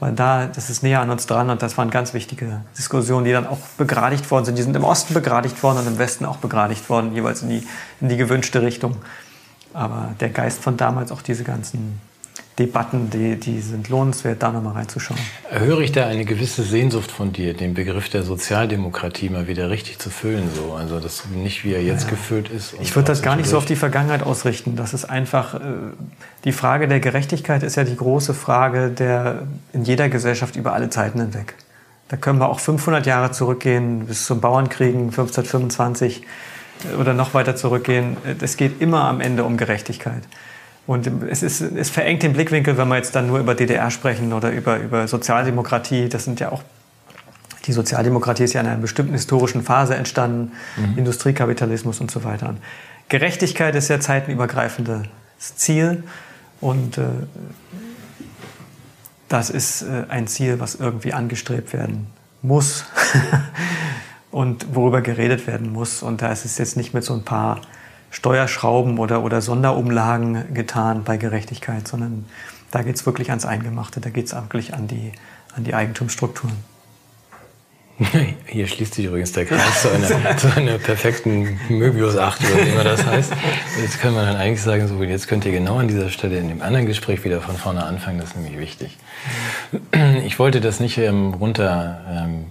Speaker 2: weil da das ist näher an uns dran und das waren ganz wichtige Diskussionen, die dann auch begradigt worden sind. Die sind im Osten begradigt worden und im Westen auch begradigt worden, jeweils in die, in die gewünschte Richtung. Aber der Geist von damals, auch diese ganzen Debatten, die, die sind lohnenswert, da nochmal reinzuschauen.
Speaker 1: Höre ich da eine gewisse Sehnsucht von dir, den Begriff der Sozialdemokratie mal wieder richtig zu füllen? So? Also das nicht, wie er jetzt ja. gefüllt ist.
Speaker 2: Ich würde das gar nicht so auf die Vergangenheit ausrichten. Das ist einfach, äh, die Frage der Gerechtigkeit ist ja die große Frage der in jeder Gesellschaft über alle Zeiten hinweg. Da können wir auch 500 Jahre zurückgehen, bis zum Bauernkriegen 1525 oder noch weiter zurückgehen, es geht immer am Ende um Gerechtigkeit. Und es, ist, es verengt den Blickwinkel, wenn wir jetzt dann nur über DDR sprechen oder über, über Sozialdemokratie. Das sind ja auch, die Sozialdemokratie ist ja in einer bestimmten historischen Phase entstanden, mhm. Industriekapitalismus und so weiter. Gerechtigkeit ist ja zeitenübergreifendes Ziel und äh, das ist äh, ein Ziel, was irgendwie angestrebt werden muss. und worüber geredet werden muss. Und da ist es jetzt nicht mit so ein paar Steuerschrauben oder, oder Sonderumlagen getan bei Gerechtigkeit, sondern da geht es wirklich ans Eingemachte, da geht es wirklich an die, an die Eigentumsstrukturen.
Speaker 1: Hier schließt sich übrigens der Kreis zu einer, zu einer perfekten Möbius-Acht, oder wie immer das heißt. Jetzt kann man dann eigentlich sagen, so, jetzt könnt ihr genau an dieser Stelle in dem anderen Gespräch wieder von vorne anfangen, das ist nämlich wichtig. Ich wollte das nicht ähm, runter, ähm,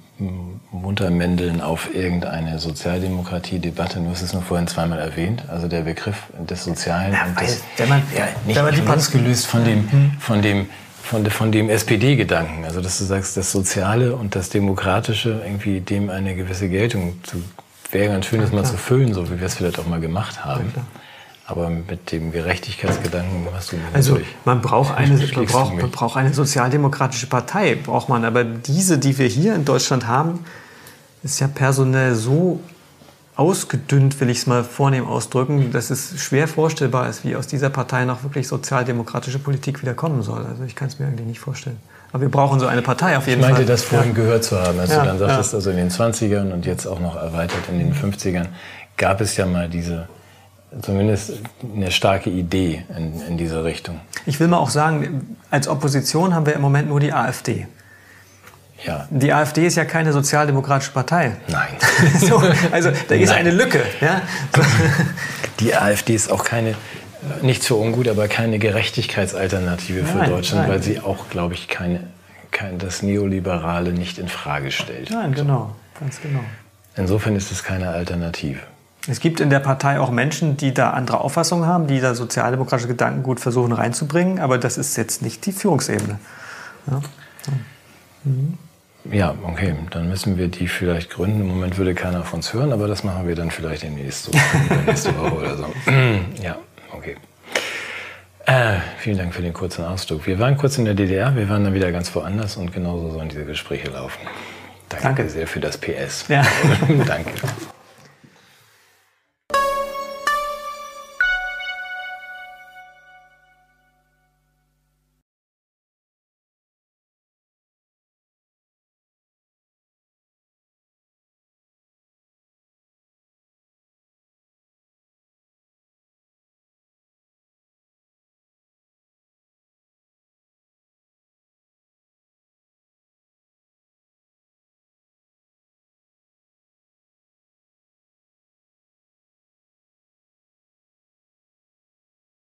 Speaker 1: runtermändeln auf irgendeine Sozialdemokratie-Debatte, du hast es nur vorhin zweimal erwähnt, also der Begriff des Sozialen ja, und des,
Speaker 2: wenn man, ja,
Speaker 1: nicht, nicht losgelöst von dem, mhm. von dem von, von dem SPD-Gedanken. Also, dass du sagst, das Soziale und das Demokratische irgendwie dem eine gewisse Geltung zu, wäre ganz schön, das mal zu füllen, so wie wir es vielleicht auch mal gemacht haben. Aber mit dem Gerechtigkeitsgedanken hast du
Speaker 2: Also man braucht eine, man braucht, man braucht eine sozialdemokratische Partei, braucht man. Aber diese, die wir hier in Deutschland haben, ist ja personell so ausgedünnt, will ich es mal vornehm ausdrücken, dass es schwer vorstellbar ist, wie aus dieser Partei noch wirklich sozialdemokratische Politik wieder kommen soll. Also ich kann es mir eigentlich nicht vorstellen. Aber wir brauchen so eine Partei auf jeden
Speaker 1: Fall. Ich meinte,
Speaker 2: Fall.
Speaker 1: das vorhin ja. gehört zu haben, als ja, du dann sagtest, ja. also in den 20ern und jetzt auch noch erweitert in den 50ern, gab es ja mal diese, zumindest eine starke Idee in, in diese Richtung.
Speaker 2: Ich will mal auch sagen, als Opposition haben wir im Moment nur die AfD.
Speaker 1: Ja.
Speaker 2: Die AfD ist ja keine sozialdemokratische Partei.
Speaker 1: Nein.
Speaker 2: so, also da ist
Speaker 1: Nein.
Speaker 2: eine Lücke. Ja? So.
Speaker 1: Die AfD ist auch keine, nicht so ungut, aber keine Gerechtigkeitsalternative für
Speaker 2: Nein,
Speaker 1: Deutschland,
Speaker 2: nein.
Speaker 1: weil sie auch, glaube ich, keine, kein, das Neoliberale nicht in Frage stellt.
Speaker 2: Nein, genau, ganz genau.
Speaker 1: Insofern ist es keine Alternative.
Speaker 2: Es gibt in der Partei auch Menschen, die da andere Auffassungen haben, die da sozialdemokratische Gedanken gut versuchen reinzubringen, aber das ist jetzt nicht die Führungsebene. Ja?
Speaker 1: Ja, okay, dann müssen wir die vielleicht gründen. Im Moment würde keiner von uns hören, aber das machen wir dann vielleicht demnächst so, nächste Woche oder so. ja, okay. Äh, vielen Dank für den kurzen Ausdruck. Wir waren kurz in der DDR, wir waren dann wieder ganz woanders und genauso sollen diese Gespräche laufen. Danke,
Speaker 2: Danke.
Speaker 1: sehr für das PS.
Speaker 2: Ja.
Speaker 1: Danke.